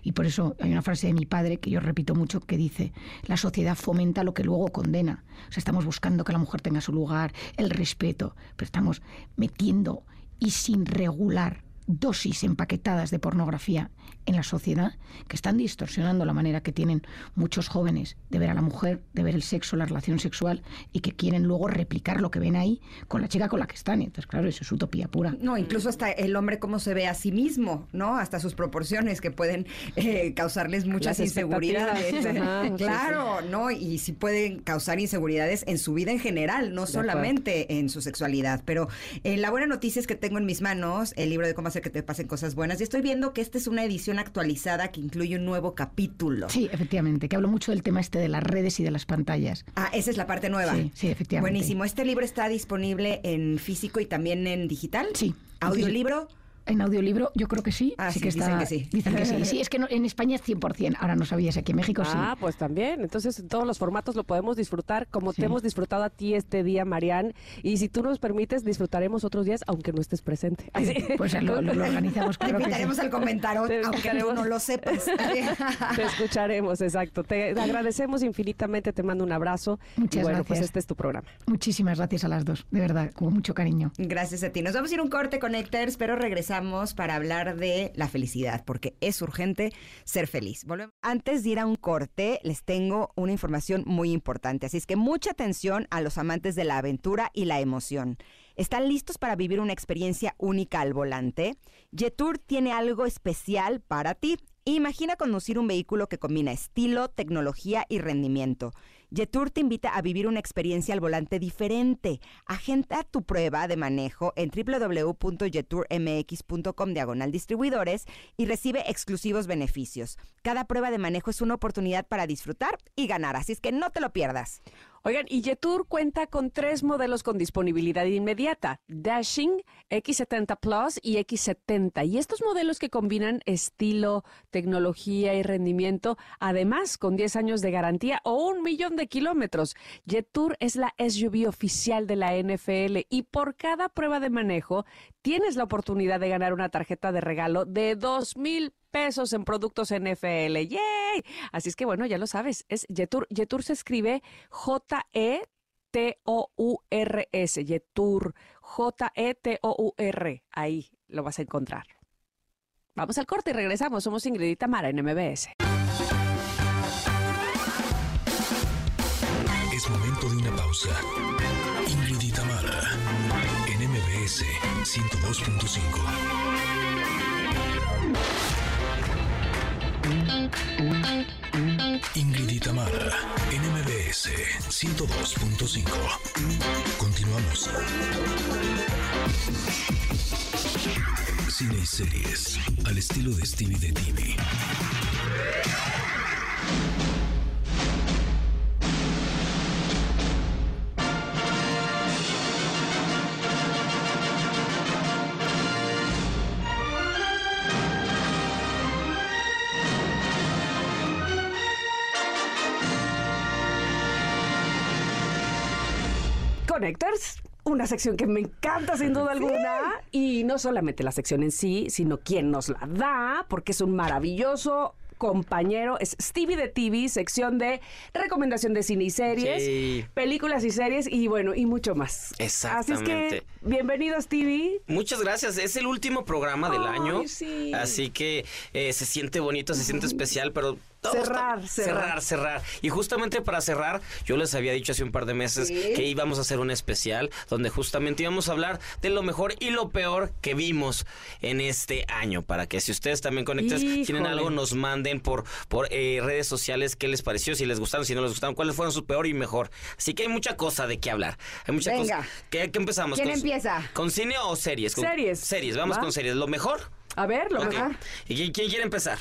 y por eso hay una frase de mi padre que yo repito mucho que dice, la sociedad fomenta lo que luego condena. O sea, estamos buscando que la mujer tenga su lugar, el respeto, pero estamos metiendo y sin regular dosis empaquetadas de pornografía en la sociedad que están distorsionando la manera que tienen muchos jóvenes de ver a la mujer, de ver el sexo, la relación sexual y que quieren luego replicar lo que ven ahí con la chica con la que están. Entonces, claro, eso es utopía pura. No, incluso hasta el hombre cómo se ve a sí mismo, ¿no? Hasta sus proporciones que pueden eh, causarles muchas inseguridades. claro, ¿no? Y sí pueden causar inseguridades en su vida en general, no solamente en su sexualidad. Pero eh, la buena noticia es que tengo en mis manos el libro de cómo hacer que te pasen cosas buenas y estoy viendo que esta es una edición actualizada que incluye un nuevo capítulo. Sí, efectivamente, que hablo mucho del tema este de las redes y de las pantallas. Ah, esa es la parte nueva. Sí, sí, efectivamente. Buenísimo. ¿Este libro está disponible en físico y también en digital? Sí. ¿Audiolibro? En audiolibro, yo creo que sí. Ah, sí, que dicen que sí. Dicen que sí. Sí, es que en España es 100%. Ahora no sabías, aquí en México sí. Ah, pues también. Entonces, en todos los formatos lo podemos disfrutar como te hemos disfrutado a ti este día, Marian. Y si tú nos permites, disfrutaremos otros días, aunque no estés presente. Pues lo, organizamos. Claro te invitaremos al comentario, aunque no lo sepas. te escucharemos, exacto. Te agradecemos infinitamente, te mando un abrazo. Muchas bueno, pues gracias. pues este es tu programa. Muchísimas gracias a las dos, de verdad, con mucho cariño. Gracias a ti. Nos vamos a ir un corte, Connectors, pero para hablar de la felicidad, porque es urgente ser feliz. Antes de ir a un corte, les tengo una información muy importante, así es que mucha atención a los amantes de la aventura y la emoción. ¿Están listos para vivir una experiencia única al volante? Jetour tiene algo especial para ti. Imagina conducir un vehículo que combina estilo, tecnología y rendimiento. Jetour te invita a vivir una experiencia al volante diferente. Agenda tu prueba de manejo en www.jetourmx.com diagonal distribuidores y recibe exclusivos beneficios. Cada prueba de manejo es una oportunidad para disfrutar y ganar, así es que no te lo pierdas. Oigan, y Jetour cuenta con tres modelos con disponibilidad inmediata, Dashing, X70 Plus y X70. Y estos modelos que combinan estilo, tecnología y rendimiento, además con 10 años de garantía o un millón de kilómetros. Jetour es la SUV oficial de la NFL y por cada prueba de manejo tienes la oportunidad de ganar una tarjeta de regalo de 2 mil en productos NFL. ¡Yay! Así es que bueno, ya lo sabes, es Jetour. Jetour se escribe J-E-T-O-U-R-S. Jetour. J-E-T-O-U-R. Ahí lo vas a encontrar. Vamos al corte y regresamos. Somos Ingrid y en MBS. Es momento de una pausa. Ingrid y Tamara en MBS 102.5. Ingrid y Tamara, NMBS 102.5. Continuamos. Cine y series, al estilo de Stevie de TV. Connectors. Una sección que me encanta sin duda alguna. Y no solamente la sección en sí, sino quien nos la da, porque es un maravilloso compañero. Es Stevie de TV, sección de recomendación de cine y series, Sí. películas y series y bueno, y mucho más. Así es que, Exactamente. bienvenido Stevie. Muchas gracias. Es el último programa del Ay, año. sí. Así que eh, se siente bonito, se siente especial, pero. Cerrar, está- cerrar. cerrar, cerrar. Y justamente para cerrar, yo les había dicho hace un par de meses que íbamos a hacer un especial donde justamente íbamos a hablar de lo mejor y lo peor que vimos en este año. Para que si ustedes también conectas, tienen algo, nos manden por, por eh, redes sociales qué les pareció, si les gustaron, si no les gustaron, cuáles fueron su peor y mejor. Así que hay mucha cosa de qué hablar. Hay mucha Venga. cosa. ¿Qué, qué empezamos? ¿Quién ¿Con- empieza? ¿Con cine o series? Con- Series. Series, vamos ¿Va? con series. ¿Lo mejor? A ver, lo mejor. ¿Y quién, quién quiere empezar?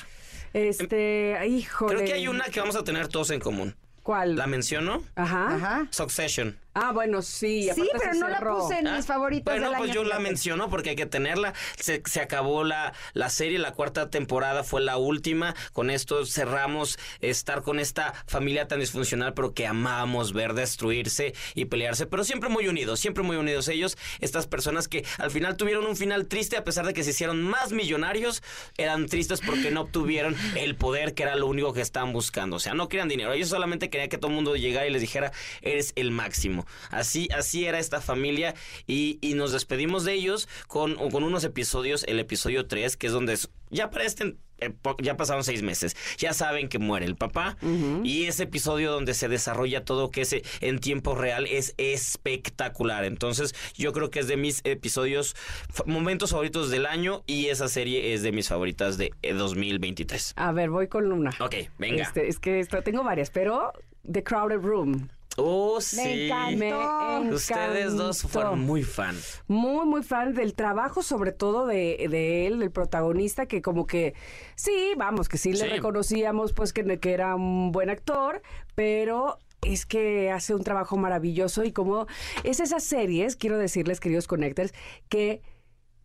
Este, híjole. Creo que hay una que vamos a tener todos en común. ¿Cuál? ¿La menciono? Ajá. Ajá. Succession. Ah, bueno, sí. Sí, pero no la puse en Ah, mis favoritas Bueno, del pues año, yo la menciono porque hay que tenerla. Se, se acabó la, la serie, la cuarta temporada fue la última. Con esto cerramos estar con esta familia tan disfuncional, pero que amábamos ver destruirse y pelearse, pero siempre muy unidos, siempre muy unidos ellos. Estas personas que al final tuvieron un final triste, a pesar de que se hicieron más millonarios, eran tristes porque no obtuvieron el poder que era lo único que estaban buscando. O sea, no querían dinero, ellos solamente querían que todo el mundo llegara y les dijera, eres el máximo. Así, así era esta familia y, y nos despedimos de ellos con, con unos episodios, el episodio 3, que es donde es- ya para este... eh, Ya pasaron seis meses. Ya saben que muere el papá. Y ese episodio donde se desarrolla todo que es en tiempo real es espectacular. Entonces, yo creo que es de mis episodios, momentos favoritos del año. Y esa serie es de mis favoritas de eh, 2023. A ver, voy con una. Ok, venga. Este, es que esto, tengo varias, pero The Crowded Room. Oh, sí. encantó. Me Ustedes dos encantó. fueron muy fan. Muy, muy fan del trabajo, sobre todo de, de él, el protagonista, que como que, sí, vamos, que sí, Sí. le reconocíamos, pues que, que era un buen actor, pero es que hace un trabajo maravilloso y como es esas series, quiero decirles, queridos connectors, que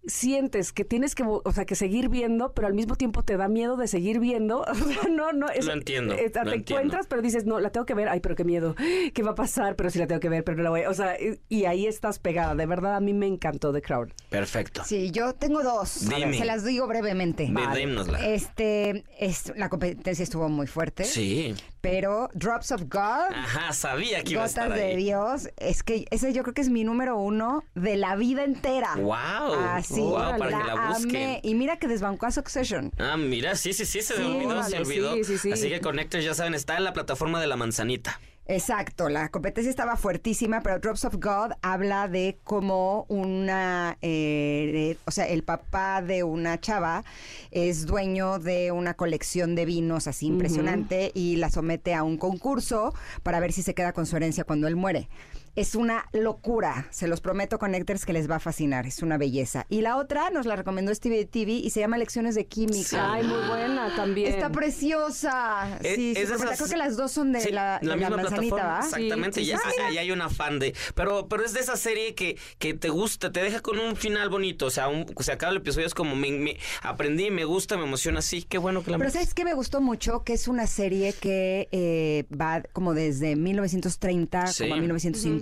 sientes que tienes que, o sea, que seguir viendo, pero al mismo tiempo te da miedo de seguir viendo. O sea, no, no. es- Lo entiendo, lo te entiendo. encuentras, pero dices, no, la tengo que ver. Ay, pero qué miedo. ¿Qué va a pasar? Pero sí la tengo que ver, pero no la voy. a-". O sea, y, y ahí estás pegada. De verdad, a mí me encantó The Crowd. Perfecto. Sí, yo tengo dos. Dime. Se las digo brevemente. Ve, dímnosla. Este, es, la competencia estuvo muy fuerte. Sí. Pero Drops of God, Ajá, sabía que iba a estar Gotas de ahí. Dios, es que ese yo creo que es mi número uno de la vida entera. Wow. Así, Wow, para que la busquen. amé. Y mira que desbancó a Succession. Ah, mira, sí, sí, sí, se Sí, olvidó, se órale, olvidó. sí, sí, sí. Así que Connectors, ya saben, está en la plataforma de la manzanita. Exacto, la competencia estaba fuertísima, pero Drops of God habla de cómo una, eh, de- o sea, el papá de una chava es dueño de una colección de vinos así impresionante y la somete a un concurso para ver si se queda con su herencia cuando él muere. Es una locura, se los prometo, Connectors, que les va a fascinar, es una belleza. Y la otra nos la recomendó Stevie TV y se llama Lecciones de Química. Ay, muy buena también. Está preciosa. Es- sí, es esas- creo que las dos son de Sí, la, misma manzanita, plataforma, ¿va? Exactamente, ya, ah, ya hay una fan de. Pero, pero es de esa serie que, que te gusta, te deja con un final bonito. O sea, un- se acaba el episodio, es como me, me- aprendí, me gusta, me emociona. Sí, qué bueno que la Pero. ¿sabes qué me gustó mucho? Que es una serie que eh, va como desde 1930 Sí. como a 1950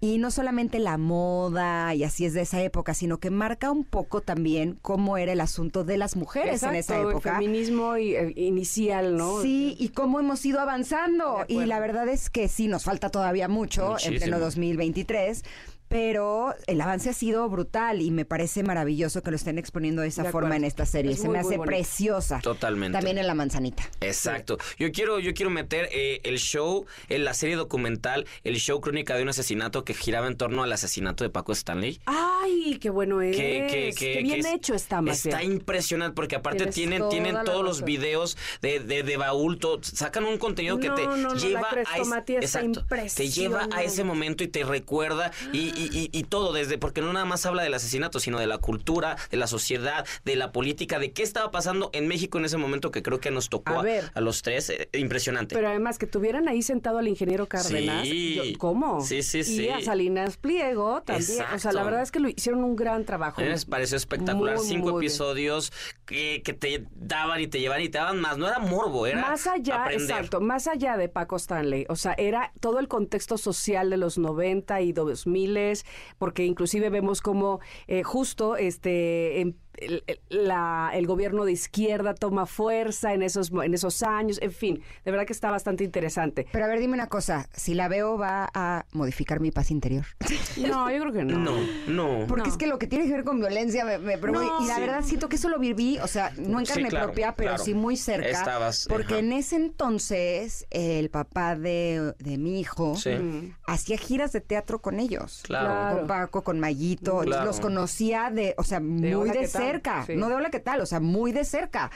y no solamente la moda y así es de esa época, sino que marca un poco también cómo era el asunto de las mujeres en esa Exacto, el época. feminismo y- eh, inicial, ¿no? Sí, y cómo hemos ido avanzando. Y la verdad es que sí, nos falta todavía mucho en Muchísimo. pleno 2023. Pero el avance ha sido brutal y me parece maravilloso que lo estén exponiendo de esa De forma en esta serie. Es Se muy, me hace bonito. preciosa. Totalmente. También en la manzanita. Exacto. Yo quiero, yo quiero meter eh, el show, en la serie documental, el show crónica de un asesinato que giraba en torno al asesinato de Paco Stanley. Ay, qué bueno es. que, que, que- Qué bien es- hecho está más Está bien. impresionante porque aparte Tienes tienen, tienen todos los videos de, de, de baúl, todo- sacan un contenido que te no, no, la lleva a ese, crestomatía está exacto, te lleva a ese impresionante. momento y te recuerda y, y- y- y todo desde, porque no nada más habla del asesinato, sino de la cultura, de la sociedad, de la política, de qué estaba pasando en México en ese momento que creo que nos tocó A ver. a los tres. eh, impresionante. Pero además que tuvieran ahí sentado al ingeniero Cárdenas. Sí. yo- ¿Cómo? Sí, sí, Y sí. a Salinas Pliego también. O sea, la verdad es que lo hiciieron un gran trabajo. A mí me pareció espectacular. Muy, Cinco muy episodios que, que te daban y te llevaban y te daban más. No era morbo, era más allá, aprender. exacto, más allá de Paco Stanley, o sea, era todo el contexto social de los 90 y 2000, porque inclusive vemos como eh, justo este em- el, el- la- el gobierno de izquierda toma fuerza en esos en esos años, en fin, de verdad que está bastante interesante. Pero a ver, dime una cosa. Si la veo, va a modificar mi paz interior. No, yo creo que no. No, no. Porque No. es que lo que tiene que ver con violencia me, me No, y la sí. verdad siento que eso lo viví, o sea, no en Sí, carne claro, propia, pero claro. sí muy cerca. Estabas, porque ajá. en ese entonces el papá de, de mi hijo Sí. hacía giras de teatro con ellos. Claro. Con Paco, con Mayito. Los conocía de, o sea, muy de ¿qué tal? Cerca. Sí. No de hola, ¿qué tal? O sea, muy de cerca.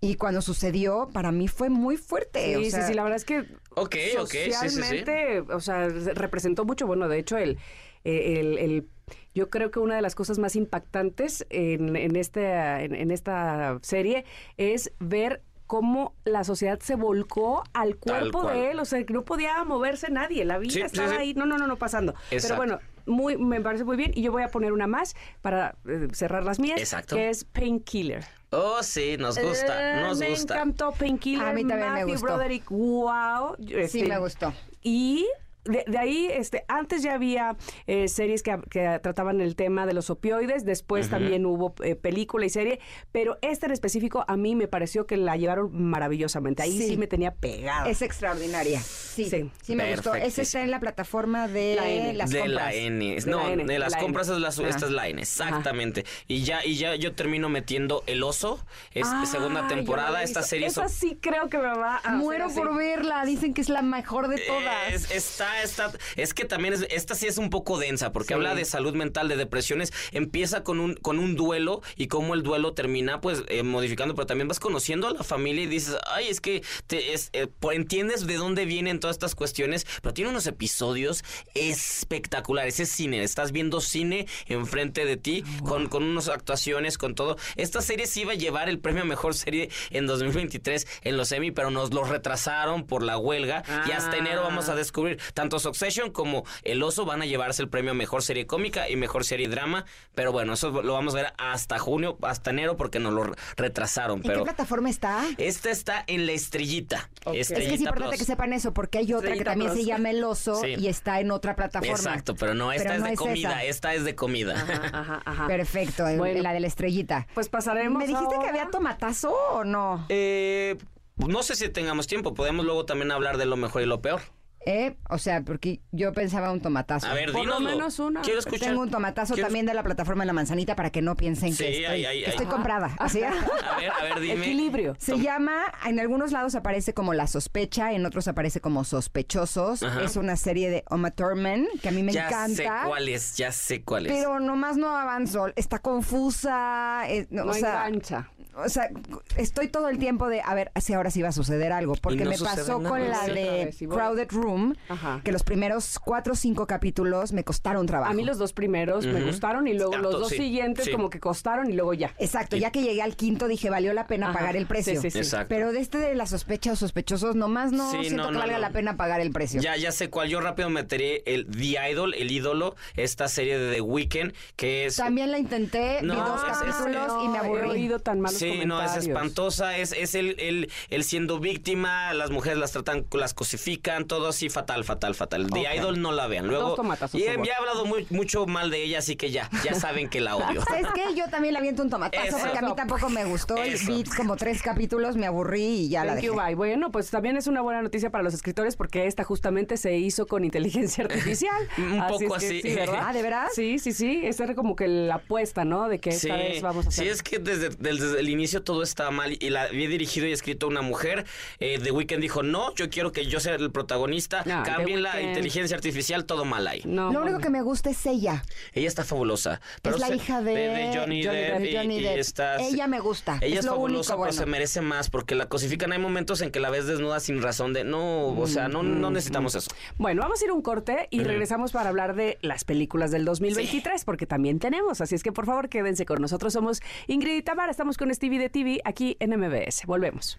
Y cuando sucedió, para mí fue muy fuerte. Sí, o sí, sea, sí, la verdad es que Ok, ok, sí, sí, sí. socialmente, o sea, representó mucho, bueno, de hecho, el, eh, el, el- yo creo que una de las cosas más impactantes en, en, este, en, en esta serie es ver cómo la sociedad se volcó al cuerpo de él, o sea, que no podía moverse nadie, la vida Sí, sí, estaba sí. ahí, no, no, no, no pasando. Pero bueno, muy, me parece muy bien y yo voy a poner una más para eh, cerrar las mías, Exacto. que es Painkiller. Oh, sí, nos gusta, Eh, nos me gusta. encantó Painkiller. A mí también me Matthew gustó. Broderick, wow. Sí, Este, me gustó. Y de, de ahí, este, antes ya había eh, series que, que trataban el tema de los opioides, después también hubo eh, película y serie, pero esta en específico a mí me pareció que la llevaron maravillosamente. Ahí sí, Sí. me tenía pegada. Es extraordinaria. Sí, sí, Sí. me gustó. Esa está en la plataforma de La N. las de compras. la N. De no, la N, de las la N. compras es la su- esta es la N, exactamente. Y ya y ya yo termino metiendo El Oso, es Ah, segunda temporada, esta serie Esa son- sí creo que me va a Muero hacer por verla. Dicen que es la mejor de todas. Es, está, está, es que también es, esta sí es un poco densa, porque Sí. habla de salud mental, de depresiones, empieza con un, con un duelo y cómo el duelo termina pues eh, modificando, pero también vas conociendo a la familia y dices, ay, es que te, es, eh, por- entiendes de dónde vienen todas estas cuestiones, pero tiene unos episodios espectaculares, es cine, estás viendo cine enfrente de ti, con, con unas actuaciones, con todo. Esta serie sí iba a llevar el premio a mejor serie en 2023 en los Emmy, pero nos lo retrasaron por la huelga y hasta enero vamos a descubrir tanto Succession como El Oso van a llevarse el premio a mejor serie cómica y mejor serie drama, pero bueno, eso lo vamos a ver hasta junio, hasta enero porque nos lo retrasaron, ¿En qué pero plataforma está? esta está en la estrellita. Es que es importante Plus. que sepan eso, porque hay otra que también se llama El Oso Sí. y está en otra plataforma. Exacto, pero no, esta Pero es no de es comida, esa. esta es de comida. Ajá, ajá, ajá. Perfecto, en- Bueno. en la de la estrellita. Pues pasaremos. ¿Me dijiste que había tomatazo o no? Eh, no sé si tengamos tiempo, podemos luego también hablar de lo mejor y lo peor. ¿Eh? O sea, porque yo pensaba un tomatazo. A ver, Por lo dínoslo. menos una. Quiero escuchar. Tengo un tomatazo también de la plataforma de la manzanita para que no piensen Sí, que estoy, ay, ay, que ay. estoy comprada. ¿Así? A ver, a ver, dime. Equilibrio. Se llama, en algunos lados aparece como La Sospecha, en otros aparece como Sospechosos. Ajá. Es una serie de Uma Thurman que a mí me ya encanta. sé cuál es, ya sé cuál es. Pero nomás no avanzo. Está confusa. eh, no, No o sea, engancha. o sea, estoy todo el tiempo de, a ver, si ahora sí va a suceder algo. Porque no me sucede pasó nada. con la Sí, de sí voy. Crowded Room, Ajá. que los primeros cuatro o cinco capítulos me costaron trabajo. A mí los dos primeros me gustaron y luego los Exacto, dos sí, siguientes sí. como que costaron y luego ya. Exacto, ya que llegué al quinto dije, valió la pena Ajá. pagar el precio. Sí, sí, sí. Exacto. Pero de este de la sospecha o sospechosos, nomás no Sí, siento no, que no, valga no. la pena pagar el precio. Ya, ya sé cuál. Yo rápido meteré el The Idol, el ídolo, esta serie de The Weeknd, que es. También la intenté, vi dos es- es- capítulos y me He aburrí. oído tan malos Sí, no, es espantosa, es, es el, el, el siendo víctima, las mujeres las tratan, las cosifican, todo así fatal, fatal, fatal. The. Idol no la vean. Luego, Dos tomatazos, y ya he hablado muy- mucho mal de ella, así que ya, ya saben que la odio. ¿Sabes qué? Yo también le aviento un tomatazo Eso. porque a mí tampoco me gustó. y Eso. Vi como tres capítulos, me aburrí y ya la Thank dejé. you, bye. Bueno, pues también es una buena noticia para los escritores porque esta justamente se hizo con inteligencia artificial. Un poco es que así. sí, ¿verdad? Ah, ¿de veras? Sí, sí, sí. Esa era como que la apuesta, ¿no? De que esta vez vamos a hacer. sí, es que desde, desde el inicio todo estaba mal y la había dirigido y escrito una mujer. Eh, The Weeknd dijo, no, yo quiero que yo sea el protagonista, Ah, The cambien la inteligencia artificial, todo mal ahí. No, Lo único que me gusta es ella. Ella está fabulosa. Pero es la se- hija de, Johnny, Johnny Depp. Depp, y- Johnny y Depp. está- Ella me gusta. Ella es, es, lo fabulosa, único pero se merece más porque la cosifican. Hay momentos en que la ves desnuda sin razón de no, o sea, no, no Mm, necesitamos eso. Bueno, vamos a ir a un corte y regresamos para hablar de las películas del 2023, porque también tenemos. Así es que por favor quédense con nosotros. Somos Ingrid y Tamara, estamos con Stevie de TV aquí en MBS. Volvemos.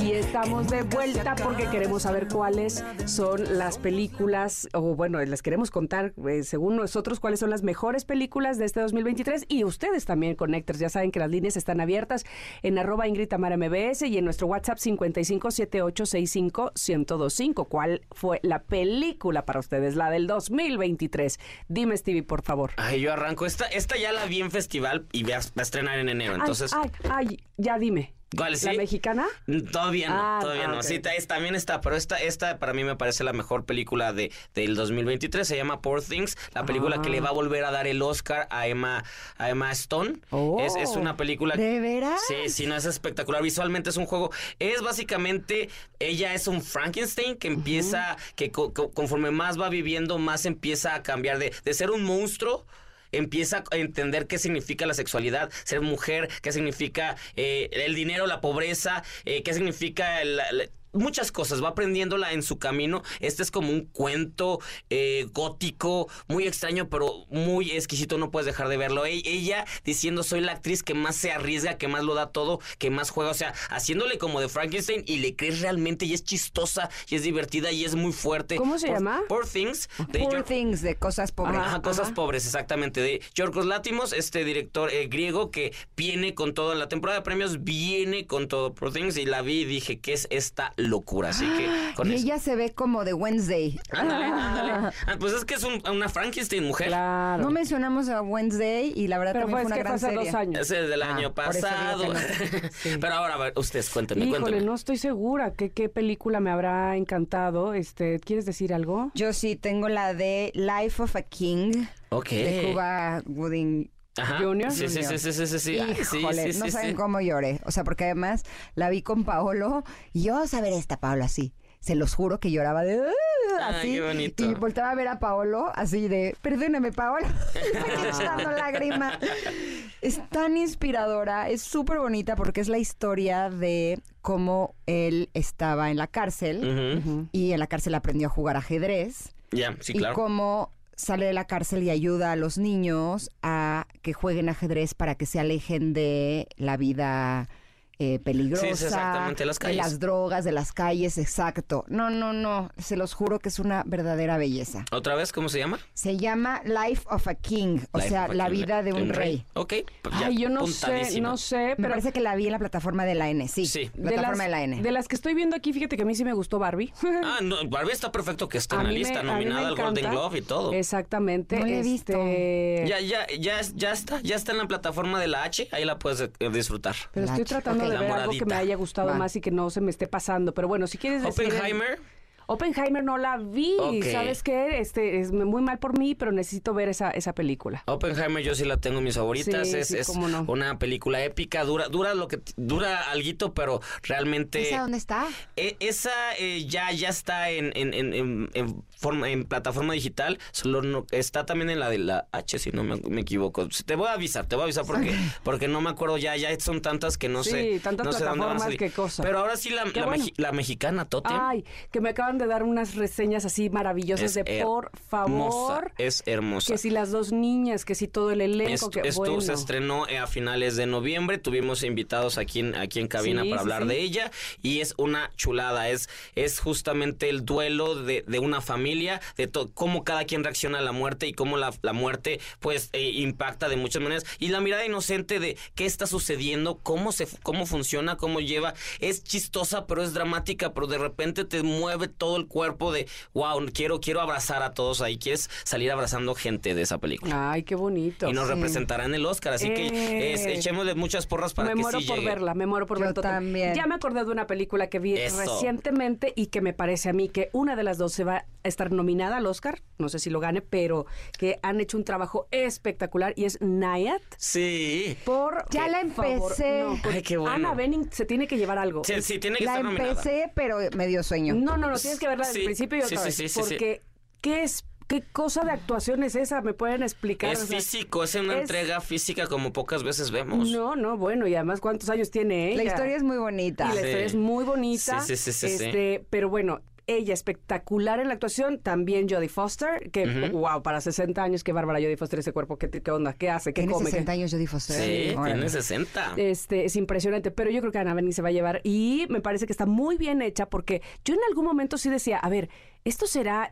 Y estamos de vuelta porque queremos saber cuáles son las películas, o bueno, les queremos contar, eh, según nosotros, cuáles son las mejores películas de este 2023. Y ustedes también, Connectors, ya saben que las líneas están abiertas en arroba Ingrid Tamara MBS y en nuestro WhatsApp 5578651025. ¿Cuál fue la película para ustedes, la del 2023? Dime, Stevie, por favor. Ay, yo arranco. Esta, esta ya la vi en festival y va a, estrenar en enero. Entonces, Ay, ay, ay, ya dime. ¿Cuál sí? ¿La mexicana? Todavía no, Ah, todavía ah, no. Sí, es- también está, pero esta, esta para mí me parece la mejor película de, del 2023. Se llama Poor Things, la película que le va a volver a dar el Oscar a Emma, a Emma Stone. Oh. Es, es una película... ¿De veras? Sí, sí, no es espectacular. Visualmente es un juego. Es básicamente, ella es un Frankenstein que empieza, que co- conforme más va viviendo, más empieza a cambiar de, de ser un monstruo. Empieza a entender qué significa la sexualidad, ser mujer, qué significa eh, el dinero, la pobreza, eh, qué significa el- el- muchas cosas, va aprendiéndola en su camino. Este es como un cuento eh, gótico, muy extraño, pero muy exquisito, no puedes dejar de verlo. E- ella diciendo, soy la actriz que más se arriesga, que más lo da todo, que más juega, o sea, haciéndole como de Frankenstein y le crees realmente y es chistosa y es divertida y es muy fuerte. ¿Cómo se llama? Poor Things. de Poor York- Things, de cosas pobres. Ajá, cosas pobres, exactamente. De Yorgos Látimos, este director eh, griego que viene con todo en la temporada de premios, viene con todo Poor Things y la vi y dije, ¿qué es esta locura? Así que con y eso. ella se ve como de Wednesday. Ándale, ándale. Ah, pues es que es un- una Frankenstein mujer. Claro. No mencionamos a Wednesday y la verdad Pero también pues fue que una gran fue hace serie. dos años. Ese es del Ah, año pasado. que. Pero ahora, a ver, ustedes cuéntenme, Híjole, cuéntenme. no estoy segura qué, qué película me habrá encantado. Este, ¿quieres decir algo? Yo sí tengo la de Life of a King Ok. de Cuba Gooding Ajá. Junior. Sí, sí, sí, sí, sí, sí, sí. Sí, no saben cómo lloré. O sea, porque además la vi con Paolo y yo a ver esta Paolo así. Se los juro que lloraba de "Ah", así. qué bonito. Y voltaba a ver a Paolo así de, perdóname Paolo. Me echando lágrimas. Es tan inspiradora, es súper bonita porque es la historia de cómo él estaba en la cárcel y en la cárcel aprendió a jugar ajedrez Ya, sí, y claro. cómo sale de la cárcel y ayuda a los niños a que jueguen ajedrez para que se alejen de la vida eh, peligrosa, Sí, exactamente, las de calles. las drogas, de las calles, exacto. No, no, no, se los juro que es una verdadera belleza. ¿Otra vez cómo se llama? Se llama Life of a King, o Life sea, la King, vida de un rey. Ok. pues ya, Ay, yo no sé, no sé, Me pero parece que la vi en la plataforma de la N, sí. Sí. Plataforma de, la N. de las que estoy viendo aquí, fíjate que a mí sí me gustó Barbie. Ah, no, Barbie está perfecto que esté en la me- lista, me nominada al Golden. Globe y todo. Exactamente. No he visto. este, Ya, ya, ya, ya está, ya está en la plataforma de la H, ahí la puedes eh, disfrutar. Pero estoy tratando Ok. de La ver algo que me haya gustado Va. más y que no se me esté pasando. Pero bueno, si quieres decir... Oppenheimer. Oppenheimer no la vi. ¿Sabes qué? Este, es muy mal por mí, pero necesito ver esa, esa película. Oppenheimer yo sí la tengo en mis favoritas, Sí, es, sí, es cómo no. una película épica, dura, dura lo que dura alguito, pero realmente ¿Esa dónde está? E- esa eh, ya, ya está en, en, en, en- en forma, en plataforma digital. Solo no- está también en la de la H, si no me, me equivoco. Te voy a avisar, te voy a avisar porque, porque no me acuerdo ya, ya son tantas que no Sí, sé. tantas no sé dónde van a plataformas, salir. qué cosa. Pero ahora sí la, la, bueno. la mexicana, Totem. Ay, que me acaban de dar unas reseñas así maravillosas es de por favor. Es hermosa. Que si las dos niñas, que si todo el elenco, Esto, que esto bueno. se estrenó eh, a finales de noviembre. Tuvimos invitados aquí en, aquí en cabina Sí, para sí, hablar de ella. Y es una chulada. Es, es justamente el duelo de, de una familia, de to- cómo cada quien reacciona a la muerte y cómo la, la muerte pues eh, impacta de muchas maneras. Y la mirada inocente de qué está sucediendo, cómo, se, cómo funciona, cómo lleva. Es chistosa, pero es dramática, pero de repente te mueve todo el cuerpo de, wow, quiero, quiero abrazar a todos ahí. Quieres salir abrazando gente de esa película. Ay, qué bonito. Y nos representará en el Oscar, así que Eh. es- echémosle muchas porras para me que muero sí por llegue. verla, me muero por Yo verla. También. Ya me acordé de una película que vi Eso. recientemente y que me parece a mí que una de las dos se va a estar nominada al Oscar, no sé si lo gane, pero que han hecho un trabajo espectacular y es Nayat. Sí. Por Ya la empecé. no, Ay, qué bueno. Ana Benning se tiene que llevar algo. Sí, sí, tiene que La estar nominada. empecé, pero me dio sueño. No, no, no, tienes que verla desde Sí, el principio y sí, otra sí, vez. sí, sí, sí. porque, ¿qué es? ¿Qué cosa de actuación es esa? ¿Me pueden explicar? Es O sea, físico, es una es- entrega física como pocas veces vemos. No, no, bueno, y además, ¿cuántos años tiene ella? La historia es muy bonita. Y la Sí. historia es muy bonita. Sí, sí, sí, sí, sí. este, Pero bueno, ella espectacular en la actuación, también Jodie Foster, que wow, para 60 años, qué bárbara Jodie Foster ese cuerpo, qué, qué onda, qué hace, qué Tiene come. 60 qué- años Jodie Foster. Sí, Órale. tiene 60. Este, es impresionante, pero yo creo que Ana Bening se va a llevar y me parece que está muy bien hecha porque yo en algún momento sí decía, a ver, ¿esto será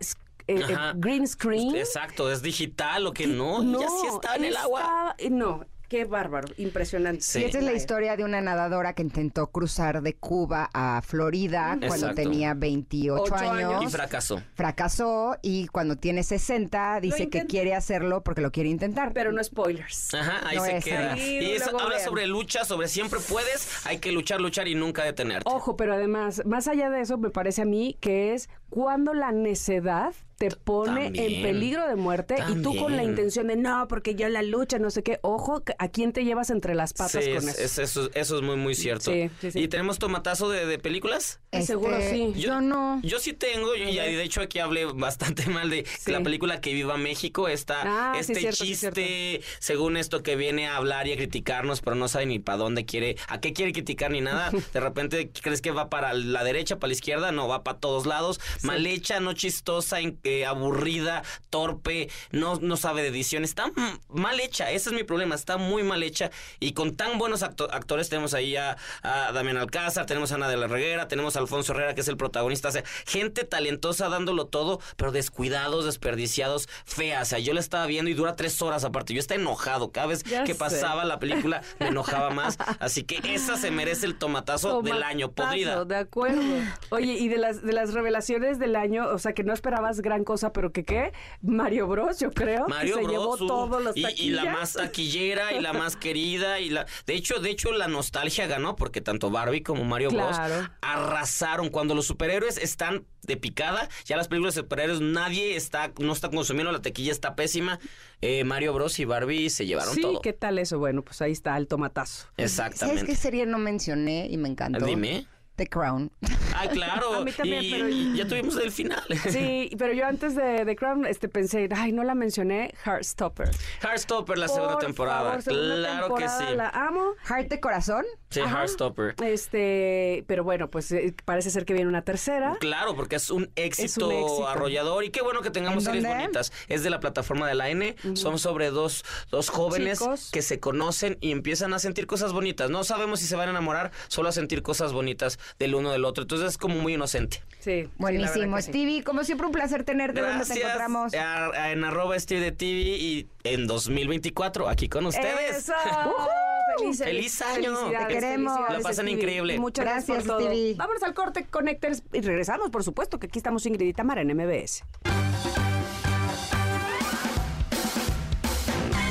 eh, eh, green screen? Exacto, es digital o que no, y ya sí está en el agua. está- No, qué bárbaro, impresionante. Sí. Y esta es la historia de una nadadora que intentó cruzar de Cuba a Florida cuando tenía 28 Ocho años. Y fracasó. Fracasó y cuando tiene 60 dice que quiere hacerlo porque lo quiere intentar. Pero no spoilers. Ajá, ahí No se es, queda. ahí y eso habla vean. sobre lucha, sobre siempre puedes, hay que luchar, luchar y nunca detenerte. Ojo, pero además, más allá de eso, me parece a mí que es cuando la necedad te pone en peligro de muerte y tú con la intención de no, porque yo la lucha, no sé qué. Ojo, ¿a quién te llevas entre las patas Sí, con es- eso? es- eso, eso es muy, muy cierto. Sí, sí, sí. ¿Y tenemos tomatazo de, de películas? Eh, seguro sí. Este, Yo, no. Yo sí tengo, y de hecho aquí hablé bastante mal de Sí. la película Que Viva México, está Ah, sí, este cierto, chiste, según esto que viene a hablar y a criticarnos, pero no sabe ni para dónde quiere, a qué quiere criticar ni nada. De repente crees que va para la derecha, para la izquierda, no, va para todos lados. Mal hecha, no chistosa, in- eh, aburrida, torpe, no, no sabe de edición. Está mal hecha, ese es mi problema, está muy mal hecha. Y con tan buenos acto- actores, tenemos ahí a, a Damián Alcázar, tenemos a Ana de la Reguera, tenemos a Alfonso Herrera, que es el protagonista. O sea, gente talentosa dándolo todo, pero descuidados, desperdiciados, feas. O sea, yo la estaba viendo y dura tres horas aparte. Yo estaba enojado. Cada vez Ya que sé. pasaba la película, me enojaba más. Así que esa se merece el tomatazo del año, podrida. De acuerdo. Oye, y de las, de las revelaciones del año, o sea, que no esperabas gran cosa, pero que qué, Mario Bros, yo creo, que Mario se Bros, llevó uh, todos los y, y la más taquillera y la más querida y la de hecho de hecho la nostalgia ganó porque tanto Barbie como Mario Claro. Bros arrasaron cuando los superhéroes están de picada ya las películas de superhéroes nadie está no está consumiendo la taquilla está pésima Eh, Mario Bros y Barbie se llevaron Sí, todo ¿qué tal eso? Bueno, pues ahí está el tomatazo. ¿Sabes exactamente qué serie no mencioné y me encantó? dime The Crown. ah claro A mí también, y pero- ya tuvimos el final Sí, pero yo antes de The Crown este, pensé, ay, no la mencioné, Heartstopper. Heartstopper la segunda Por temporada favor, segunda claro temporada, que sí La amo. Heart de corazón. sí Ajá. Heartstopper Este, pero bueno, pues eh, parece ser que viene una tercera. Claro, porque es un éxito, éxito. arrollador y qué bueno que tengamos ¿En series dónde? bonitas. Es de la plataforma de la N, son sobre dos, dos jóvenes Chicos. que se conocen y empiezan a sentir cosas bonitas. No sabemos si se van a enamorar, solo a sentir cosas bonitas del uno del otro. Entonces es como muy inocente. Sí. Buenísimo. sí. Stevie, como siempre, un placer tenerte. ¿Dónde te Gracias encontramos? a- a- en arroba Steve de TV y en 2024 aquí con ustedes. ¡Eso! Feliz, ¡Feliz año! Te queremos. La pasan Stevie. increíble. Muchas gracias, Gracias, por todo. Stevie. Vámonos al corte Connectors y regresamos, por supuesto, que aquí estamos Ingrid y Tamara en MBS.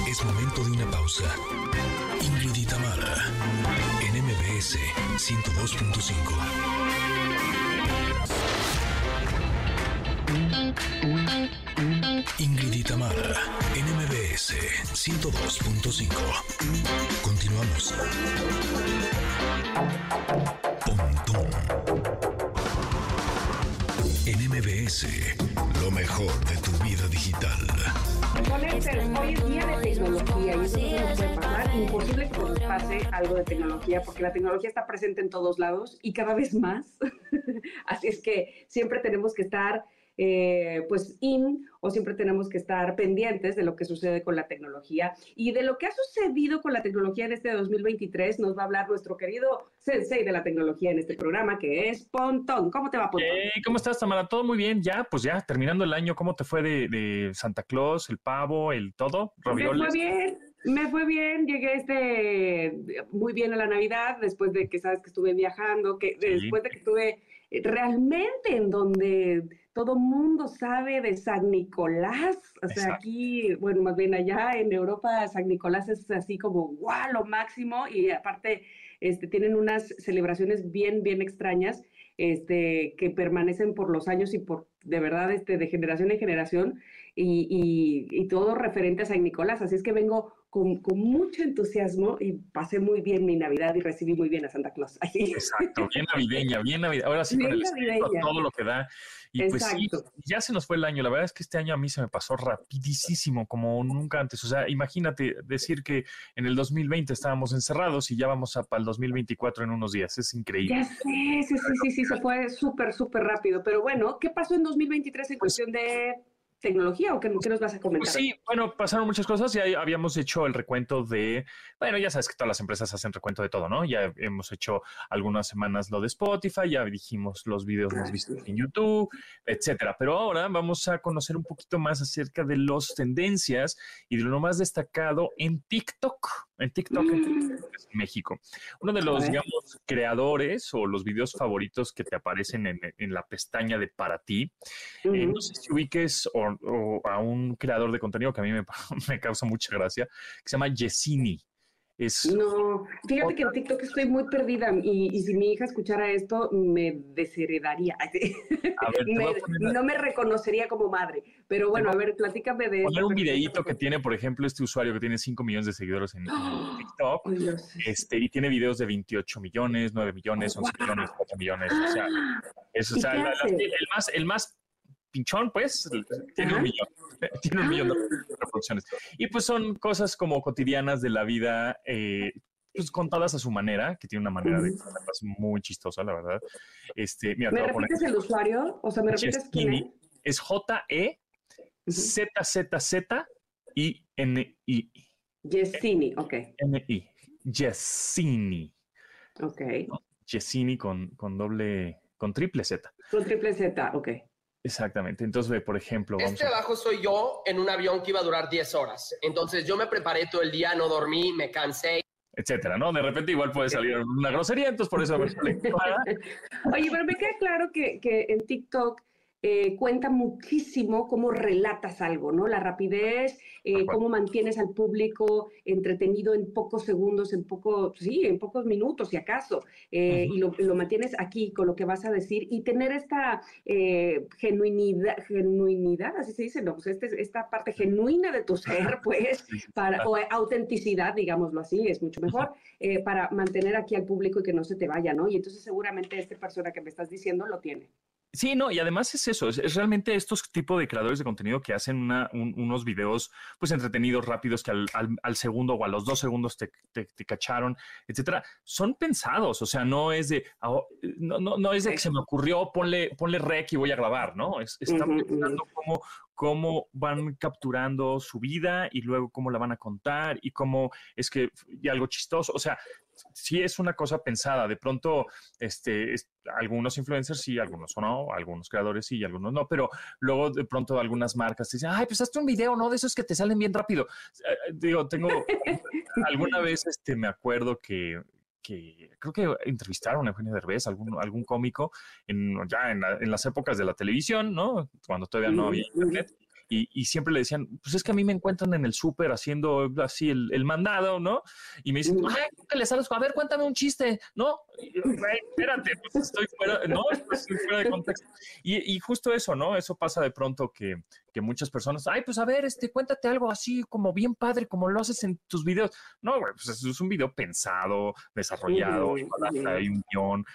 Es momento de una pausa. Ingrid y Tamara, en MBS 102.5. Ingrid y Tamara, en MBS 102.5. Continuamos. Pontón. En MBS, lo mejor de tu vida digital. Hoy es día de tecnología y eso no puede pasar. Imposible que nos pase algo de tecnología porque la tecnología está presente en todos lados y cada vez más. Así es que siempre tenemos que estar eh, pues in o siempre tenemos que estar pendientes de lo que sucede con la tecnología y de lo que ha sucedido con la tecnología en este 2023 nos va a hablar nuestro querido sensei de la tecnología en este programa que es Pontón. ¿Cómo te va Pontón? Hey, ¿Cómo estás, Tamara? ¿Todo muy bien? Ya, pues ya, terminando el año, ¿cómo te fue de, de Santa Claus, el pavo, el todo? Me fue bien, me fue bien, llegué este muy bien a la Navidad, después de que sabes que estuve viajando, que Sí. después de que estuve realmente en donde todo mundo sabe de San Nicolás, o sea, Exacto. aquí, bueno, más bien allá en Europa, San Nicolás es así como, guau, lo máximo, y aparte, este, tienen unas celebraciones bien, bien extrañas, este, que permanecen por los años y por, de verdad, este, de generación en generación, y, y- y todo referente a San Nicolás. Así es que vengo con, con, mucho entusiasmo y pasé muy bien mi Navidad y recibí muy bien a Santa Claus. Exacto, bien navideña, bien navideña. Ahora sí con el todo lo que da. Y pues sí, ya se nos fue el año. La verdad es que este año a mí se me pasó rapidísimo, como nunca antes. O sea, imagínate decir que en el 2020 estábamos encerrados y ya vamos a, para el 2024 en unos días. Es increíble. Ya sé, sí, sí, sí, sí, se fue súper, súper rápido. Pero bueno, ¿qué pasó en 2023 en pues cuestión de tecnología o qué, nos vas a comentar? sí, bueno, pasaron muchas cosas. Ya habíamos hecho el recuento de, bueno, ya sabes que todas las empresas hacen recuento de todo, ¿no? Ya hemos hecho algunas semanas lo de Spotify, ya dijimos los videos más vistos en YouTube, etcétera. Pero ahora vamos a conocer un poquito más acerca de las tendencias y de lo más destacado en TikTok en TikTok en mm. México. Uno de los, digamos, creadores o los videos favoritos que te aparecen en, la pestaña de para ti, eh, no sé si ubiques o, a un creador de contenido que a mí me, me causa mucha gracia, que se llama Yesini. No, fíjate que en TikTok estoy muy perdida y, si mi hija escuchara esto me desheredaría. No me reconocería como madre. Pero bueno, a ver, platícame de... Poner un videíto que tiene, por ejemplo, este usuario que tiene 5 millones de seguidores en, TikTok este, y tiene videos de 28 millones, 9 millones, 11 millones, 4 millones. O sea, es, o sea el, más, el más pinchón, pues, tiene un millón, tiene un millón de reproducciones. Y pues son cosas como cotidianas de la vida, eh, pues contadas a su manera, que tiene una manera de muy chistosa, la verdad. Este, mira, ¿Me repites el usuario? O sea, ¿me repites quién es? Es J-E Z-Z-Z I N-I. Yesini, ok. N-I. Yesini. Ok. Yesini con, con doble, con triple Z. Con triple Z, ok. Exactamente. Entonces, por ejemplo. este abajo soy yo en un avión que iba a durar 10 horas. Entonces, yo me preparé todo el día, no dormí, me cansé. Etcétera, ¿no? De repente igual puede salir una grosería, entonces por eso me Oye, pero me queda claro que, que en TikTok eh, cuenta muchísimo cómo relatas algo, ¿no? La rapidez, eh, cómo mantienes al público entretenido en pocos segundos, en poco, sí, en pocos minutos, si acaso, eh, y lo, mantienes aquí con lo que vas a decir y tener esta genuinidad, genuinidad, así se dice, no, pues este, esta parte genuina de tu ser, pues, para, o autenticidad, digámoslo así, es mucho mejor, para mantener aquí al público y que no se te vaya, ¿no? Y entonces seguramente esta persona que me estás diciendo lo tiene. Sí, no, y además es eso, es, realmente estos tipos de creadores de contenido que hacen unos videos pues entretenidos, rápidos, que al, segundo o a los dos segundos te, cacharon, etcétera, son pensados, o sea, no es de, ah, no, no, no, es de que se me ocurrió, ponle, ponle rec y voy a grabar, ¿no? Es, están pensando cómo, cómo van capturando su vida y luego cómo la van a contar y cómo es que, y algo chistoso, o sea, sí es una cosa pensada. De pronto, este, algunos influencers sí, algunos no, algunos creadores sí y algunos no, pero luego de pronto algunas marcas te dicen, ay, pues hazte un video, ¿no? De esos que te salen bien rápido. Eh, eh, digo, tengo, alguna vez este, me acuerdo que, que creo que entrevistaron a Eugenio Derbez, algún, algún cómico, en, ya en, en, las épocas de la televisión, ¿no? Cuando todavía no había internet y, siempre le decían, pues es que a mí me encuentran en el súper haciendo así el, mandado, ¿no? Y me dicen, ay, ¿qué le sales? A ver, cuéntame un chiste, ¿no? espérate, pues estoy fuera, no, estoy fuera de contexto. Y, y, justo eso, ¿no? Eso pasa de pronto que, que muchas personas, ay, pues a ver, este, cuéntate algo así como bien padre, como lo haces en tus videos. No, güey, pues es un video pensado, desarrollado, hay un guion,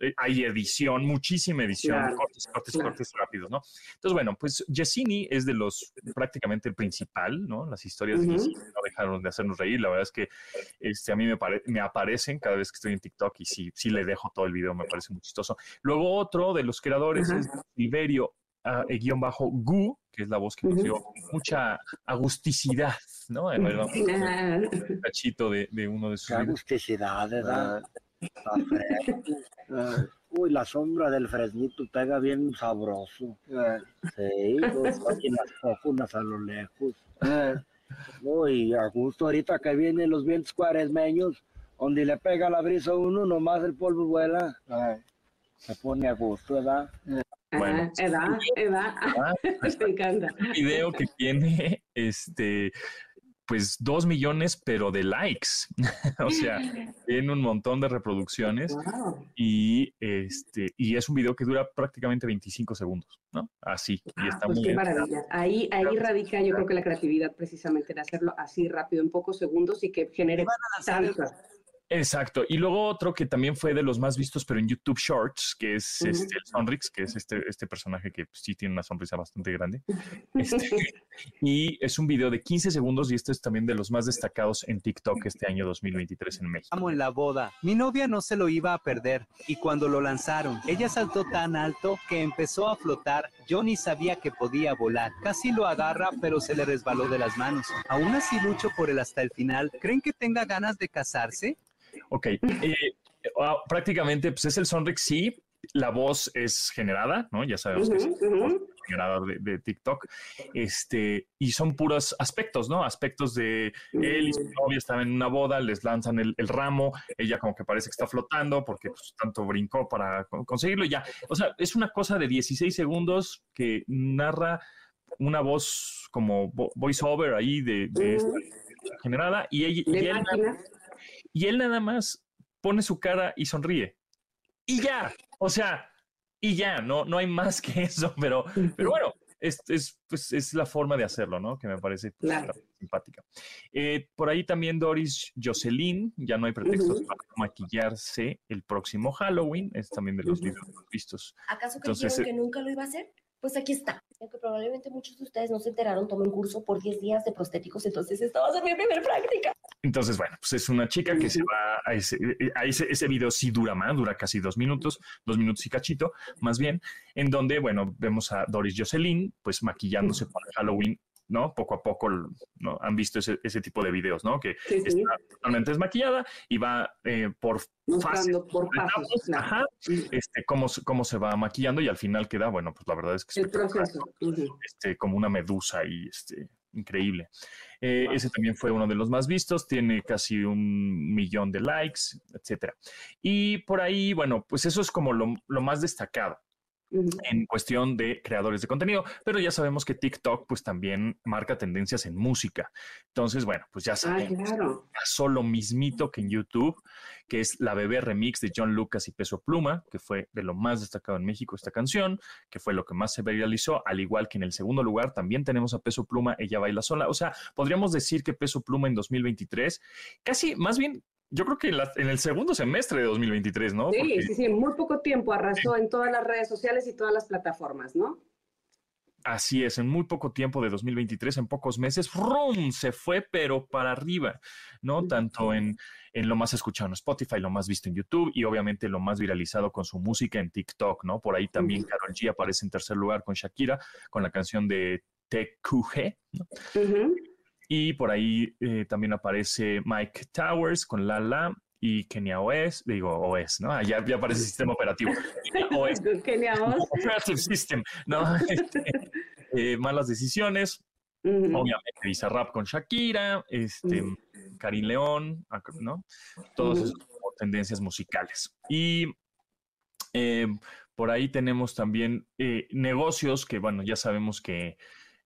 eh, hay edición, muchísima edición, cortes, cortes, cortes rápidos, ¿no? Entonces, bueno, pues Yesini es de los, prácticamente el principal, ¿no? Las historias de Yesini no dejaron de hacernos reír, la verdad es que este, a mí me, me aparecen cada vez que estoy en TikTok y sí, sí le dejo todo el video, me parece muy chistoso. Luego otro de los creadores es Silverio uh, guion bajo Gu, que es la voz que nos dio mucha agusticidad, ¿no? El, el cachito de, de, uno de sus. Agusticidad, ¿verdad? Ah, uy, la sombra del fresnito pega bien sabroso. Sí, pues, aquí las profundas a lo lejos. Uy, a gusto ahorita que vienen los vientos cuaresmeños, donde le pega la brisa a uno, nomás el polvo vuela. se pone a gusto, ¿verdad? Bueno, edad, edad, me encanta. Un video que tiene este pues dos millones, pero de likes. o sea, tiene un montón de reproducciones y este y es un video que dura prácticamente 25 segundos, ¿no? Así. y está pues muy qué bien. maravilla. Ahí, ahí radica yo creo que la creatividad precisamente de hacerlo así rápido en pocos segundos y que genere tanto. Exacto. Y luego otro que también fue de los más vistos, pero en YouTube Shorts, que es este, el Sonrix, que es este, este personaje que pues, sí tiene una sonrisa bastante grande. Este, y es un video de 15 segundos y este es también de los más destacados en TikTok este año 2023 en México. Amo en la boda. Mi novia no se lo iba a perder y cuando lo lanzaron, ella saltó tan alto que empezó a flotar. Yo ni sabía que podía volar. Casi lo agarra, pero se le resbaló de las manos. Aún así lucho por él hasta el final. ¿Creen que tenga ganas de casarse? Ok, eh, ah, prácticamente pues es el Sonrix, sí, la voz es generada, ¿no? Ya sabemos que es ujú. generador de, de TikTok, este, y son puros aspectos, ¿no? Aspectos de él y su novia estaban en una boda, les lanzan el, el ramo, ella como que parece que está flotando porque pues, tanto brincó para co- conseguirlo y ya. O sea, es una cosa de 16 segundos que narra una voz como vo- voiceover ahí de, de esta generada y, ella- y él. Y él nada más pone su cara y sonríe. Y ya, o sea, y ya, no, no hay más que eso, pero, pero bueno, es, es, pues, es la forma de hacerlo, ¿no? Que me parece pues, Claro. simpática. Eh, por ahí también Doris Jocelyn, ya no hay pretextos para maquillarse el próximo Halloween, es también de los videos más vistos. ¿Acaso Entonces, creyeron eh, que nunca lo iba a hacer? Pues aquí está. Aunque probablemente muchos de ustedes no se enteraron, tomé un curso por 10 días de prostéticos, entonces esta va a ser mi primera práctica. Entonces, bueno, pues es una chica que se va a ese, a ese, ese video sí dura más, dura casi dos minutos, dos minutos y cachito, más bien, en donde, bueno, vemos a Doris Jocelyn, pues maquillándose para Halloween, ¿no? Poco a poco, ¿no? Han visto ese, ese tipo de videos, ¿no? Que Sí, sí. está totalmente desmaquillada y va eh, por fases, por pasos, claro. ajá, este, cómo, se- cómo se va maquillando y al final queda, bueno, pues la verdad es que El este, como una medusa y este, increíble. Eh, Ese también fue uno de los más vistos, tiene casi un millón de likes, etcétera. Y por ahí, bueno, pues eso es como lo, lo más destacado en cuestión de creadores de contenido, pero ya sabemos que TikTok pues también marca tendencias en música. Entonces, bueno, pues ya Ah, sabemos. claro. Pasó lo mismito que en YouTube, que es la bebé remix de John Lucas y Peso Pluma, que fue de lo más destacado en México esta canción, que fue lo que más se viralizó, al igual que en el segundo lugar también tenemos a Peso Pluma, ella baila sola. O sea, podríamos decir que Peso Pluma en 2023, casi más bien, yo creo que en, la- en el segundo semestre de 2023, ¿no? Sí, Porque- sí, sí, en muy poco tiempo arrasó en todas las redes sociales y todas las plataformas, ¿no? Así es, en muy poco tiempo de 2023, en pocos meses, ¡frum! se fue, pero para arriba, ¿no? Tanto en, en lo más escuchado en Spotify, lo más visto en YouTube y obviamente lo más viralizado con su música en TikTok, ¿no? Por ahí también Karol G aparece en tercer lugar con Shakira, con la canción de TQG, ¿no? Y por ahí eh, también aparece Mike Towers con La La y Kenia OS, digo OS, ¿no? Ah, Ya, aparece sistema operativo. OS. Kenia OS. Operative System, ¿no? Eh, malas decisiones. Obviamente, Bizarrap con Shakira, este, Karim León, ¿no? Esos como tendencias musicales. Y eh, por ahí tenemos también eh, negocios que, bueno, ya sabemos que,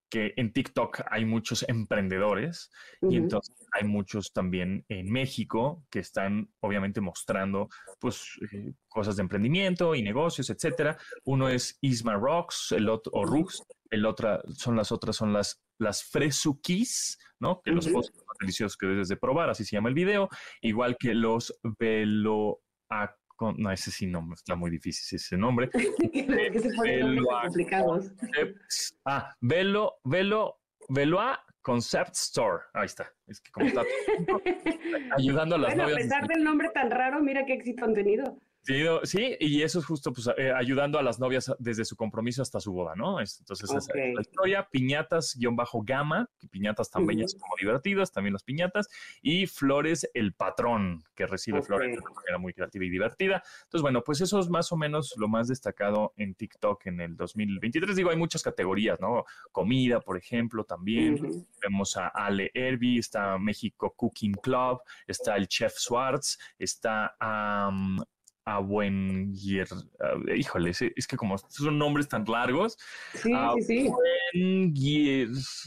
que en TikTok hay muchos emprendedores y Ujú. entonces hay muchos también en México que están obviamente mostrando pues eh, cosas de emprendimiento y negocios, etcétera. Uno es Isma Rocks, el otro, o Rux, el otra son las otras, son las, las Fresukis, ¿no? Que los Ujú. postres más deliciosos que debes de probar, así se llama el video, igual que los Velo no, ese sí no, está muy difícil ese nombre. se nombres tan complicados. Concepts- Ah, Velo, Velo, Veloa Concept Store. Ahí está. Es que como está ayudando a las Bueno, a novias. pesar del nombre tan raro, mira qué éxito han tenido. Sí, y eso es justo pues, eh, ayudando a las novias desde su compromiso hasta su boda, ¿no? Es- Entonces, esa es la historia. Piñatas, guion bajo gama, que piñatas tan bellas como divertidas, también las piñatas. Y Flores, el patrón, que recibe flores de una manera muy creativa y divertida. Entonces, bueno, pues eso es más o menos lo más destacado en TikTok en el 2023. Digo, hay muchas categorías, ¿no? Comida, por ejemplo, también. Vemos a Ale Herbie, está México Cooking Club, está el Chef Swartz, está am, a buen híjole, es, que como son nombres tan largos, Sí, a sí, sí. buen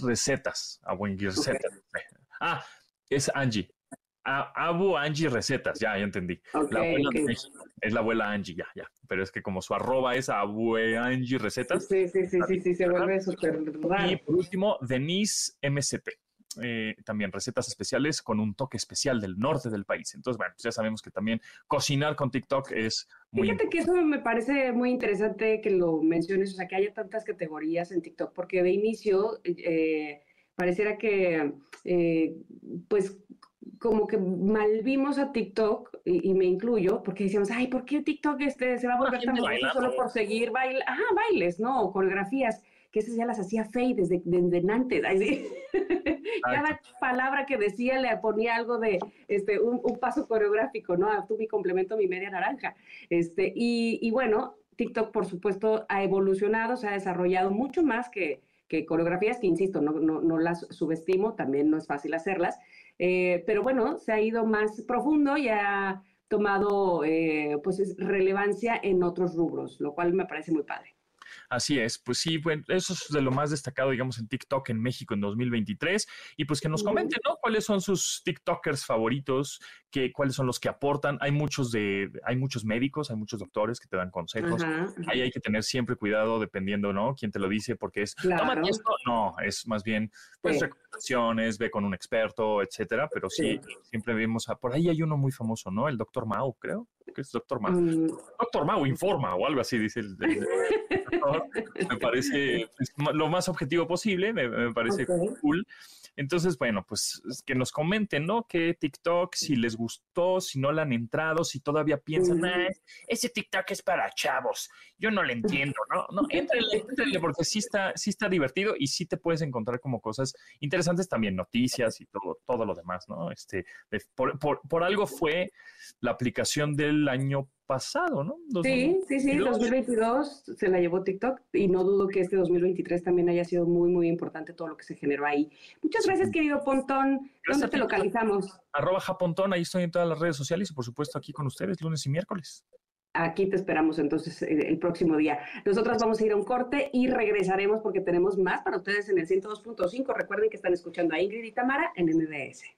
recetas, a buen recetas, Ah, es Angie. A- Abu Angie Recetas, ya, ya entendí. Ok, la abuela de ok. México. Es la abuela Angie, ya, ya. Pero es que como su arroba es Abu Angie Recetas. Sí, sí, sí, sí, sí, se vuelve súper Y raro. por último, Denise Eh, también recetas especiales con un toque especial del norte del país. Entonces, bueno, pues ya sabemos que también cocinar con TikTok es muy Fíjate que eso me parece muy interesante que lo menciones, o sea, que haya tantas categorías en TikTok, porque de inicio eh, pareciera que, eh, pues, como que mal vimos a TikTok, y, y me incluyo, porque decíamos, ay, ¿por qué TikTok este, se va a volver tan famoso solo por seguir baile, ajá, bailes, ¿no? O coreografías, que esas ya las hacía Faye desde, desde antes. Cada palabra que decía le ponía algo de este, un, un paso coreográfico, ¿no? Ah, Tú mi complemento, mi media naranja. Este, y, y bueno, TikTok, por supuesto, ha evolucionado, se ha desarrollado mucho más que, que coreografías, que insisto, no, no, no las subestimo, también no es fácil hacerlas, eh, pero bueno, se ha ido más profundo y ha tomado eh, pues es- relevancia en otros rubros, lo cual me parece muy padre. Así es, pues sí, bueno, eso es de lo más destacado, digamos, en TikTok en México en 2023. Y pues que nos comenten, ¿no? ¿Cuáles son sus TikTokers favoritos? ¿Qué, ¿Cuáles son los que aportan? Hay muchos de, hay muchos médicos, hay muchos doctores que te dan consejos. Ajá, ajá. Ahí hay que tener siempre cuidado dependiendo, ¿no? Quién te lo dice, porque es, Claro. tómate esto. No, es más bien, pues, Sí. recomendaciones, ve con un experto, etcétera. Pero sí, siempre vemos, a, por ahí hay uno muy famoso, ¿no? El doctor Mao, creo, que es doctor Mao. Mm, Doctor Mau informa o algo así, dice el, el- el doctor. Me parece lo más objetivo posible, me, me parece Ok. cool. Entonces, bueno, pues es que nos comenten, ¿no? Que TikTok, si les gustó, si no le han entrado, si todavía piensan. "Ah, ese TikTok es para chavos, yo no le entiendo, ¿no? No, éntrenle, éntrenle, porque sí está, sí está divertido y sí te puedes encontrar como cosas interesantes también, noticias y todo, todo lo demás, ¿no? Este, por, por- por algo fue la aplicación del año pasado, ¿no? Sí, sí, sí, 2022. 2022 se la llevó TikTok y no dudo que este 2023 también haya sido muy, muy importante todo lo que se generó ahí. Muchas gracias, querido Pontón. Gracias ¿Dónde te localizamos? Arroba Japontón, ahí estoy en todas las redes sociales y por supuesto aquí con ustedes lunes y miércoles. Aquí te esperamos entonces el próximo día. Nosotros vamos a ir a un corte y regresaremos porque tenemos más para ustedes en el 102.5. Recuerden que están escuchando a Ingrid y Tamara en MBS.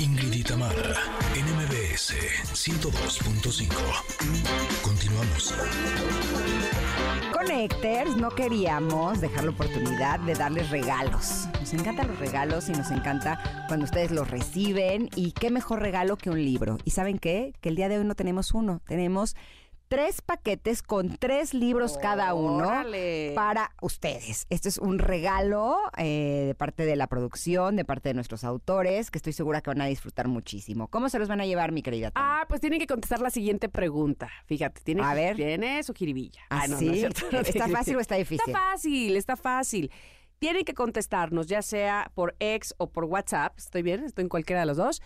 Ingrid y Tamara, en MBS 102.5. Continuamos. Connectors, no queríamos dejar la oportunidad de darles regalos. Nos encantan los regalos y nos encanta cuando ustedes los reciben. Y qué mejor regalo que un libro. ¿Y saben qué? Que el día de hoy no tenemos uno, tenemos tres paquetes con tres libros cada uno Órale. para ustedes. Este es un regalo eh, de parte de la producción, de parte de nuestros autores, que estoy segura que van a disfrutar muchísimo. ¿Cómo se los van a llevar, mi querida? Ah, pues tienen que contestar la siguiente pregunta. Fíjate, tiene, A ver. tiene su jiribilla. ¿Ah, no, no sí? es cierto. ¿Está fácil o está difícil? Está fácil, está fácil. Tienen que contestarnos, ya sea por ex o por WhatsApp. ¿Estoy bien? Estoy en cualquiera de los dos.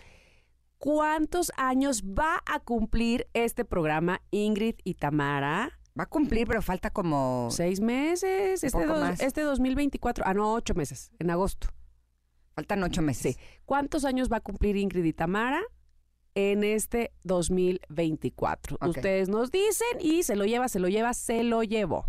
¿Cuántos años va a cumplir este programa Ingrid y Tamara? Va a cumplir, pero falta como... Seis meses. Un Este, poco dos- más. este 2024. Ah, no, ocho meses. En agosto. Faltan ocho meses. Sí. ¿Cuántos años va a cumplir Ingrid y Tamara en este 2024? Ok. Ustedes nos dicen y se lo lleva, se lo lleva, se lo llevó.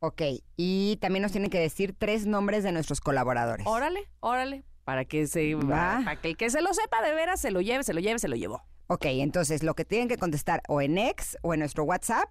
Ok, y también nos tienen que decir tres nombres de nuestros colaboradores. Órale, órale. Para que se Va. para que el que se lo sepa de veras se lo lleve, se lo lleve, se lo llevó. Ok, entonces lo que tienen que contestar o en ex o en nuestro WhatsApp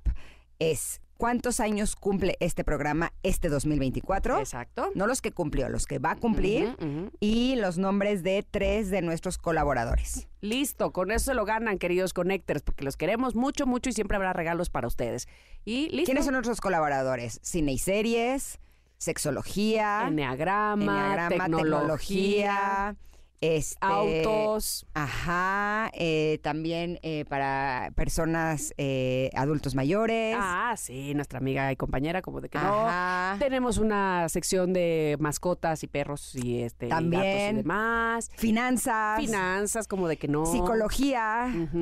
es ¿cuántos años cumple este programa este 2024? Exacto. No los que cumplió, los que va a cumplir y los nombres de tres de nuestros colaboradores. Listo, con eso se lo ganan, queridos connectors, porque los queremos mucho, mucho y siempre habrá regalos para ustedes. Y listo. ¿Quiénes son nuestros colaboradores? Cine y series, sexología, Enneagrama, enneagrama, tecnología, tecnología, este, autos. Ajá, eh, también eh, para personas eh, adultos mayores. Ah, sí, nuestra amiga y compañera, como de que Ajá. no. Tenemos una sección de mascotas y perros y este y gatos También. y demás. Finanzas. Finanzas, como de que no. Psicología. Ujú,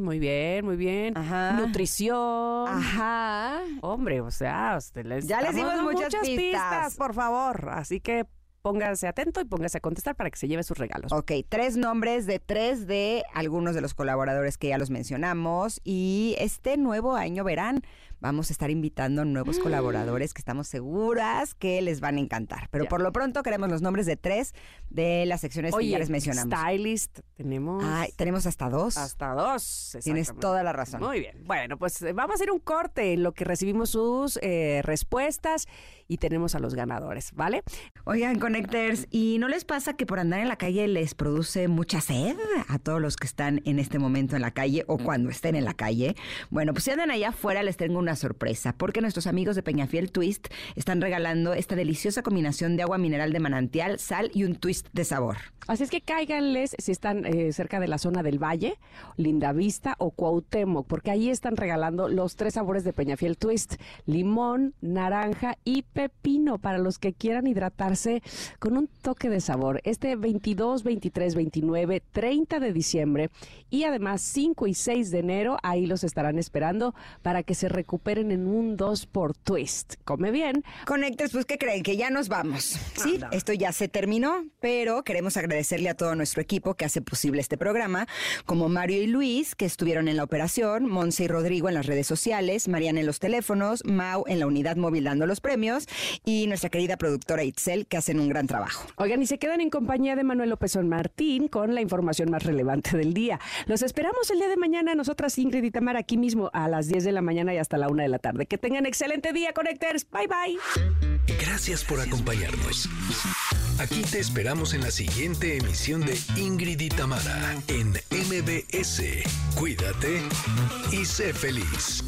muy bien, muy bien. Ajá. Nutrición. Ajá. Hombre, o sea, usted les Ya les dimos dando muchas pistas. por favor. Así que póngase atento y póngase a contestar para que se lleve sus regalos. Ok, tres nombres de tres de algunos de los colaboradores que ya los mencionamos y este nuevo año verán vamos a estar invitando nuevos Mm. colaboradores que estamos seguras que les van a encantar. Pero Ya. por lo pronto queremos los nombres de tres de las secciones que ya les mencionamos. Stylist, tenemos. Ay, tenemos hasta dos. Hasta dos. Tienes toda la razón. Muy bien. Bueno, pues eh, vamos a hacer un corte en lo que recibimos sus eh, respuestas y tenemos a los ganadores, ¿vale? Oigan, Connectors, ¿y no les pasa que por andar en la calle les produce mucha sed a todos los que están en este momento en la calle o cuando estén en la calle? Bueno, pues si andan allá afuera les tengo una sorpresa, porque nuestros amigos de Peñafiel Twist están regalando esta deliciosa combinación de agua mineral de manantial, sal y un twist de sabor. Así es que cáiganles si están eh, cerca de la zona del Valle, Lindavista o Cuauhtémoc, porque ahí están regalando los tres sabores de Peñafiel Twist, limón, naranja y pepino para los que quieran hidratarse con un toque de sabor. Este 22, 23, 29, 30 de diciembre y además 5 y 6 de enero, ahí los estarán esperando para que se recuperen en un 2 por Twist. Come bien. Connectors, pues ¿qué creen? Que ya nos vamos. Sí, esto ya se terminó, pero queremos agradecerle a todo nuestro equipo que hace posible este programa, como Mario y Luis, que estuvieron en la operación, Monse y Rodrigo en las redes sociales, Mariana en los teléfonos, Mau en la unidad móvil dando los premios y nuestra querida productora Itzel, que hacen un gran trabajo. Oigan, y se quedan en compañía de Manuel López San Martín con la información más relevante del día. Los esperamos el día de mañana, nosotras Ingrid y Tamara, aquí mismo a las 10 de la mañana y hasta la 1 de la tarde. Que tengan excelente día, Connectors. Bye, bye. Gracias por acompañarnos. Aquí te esperamos en la siguiente emisión de Ingrid y Tamara en MBS. Cuídate y sé feliz.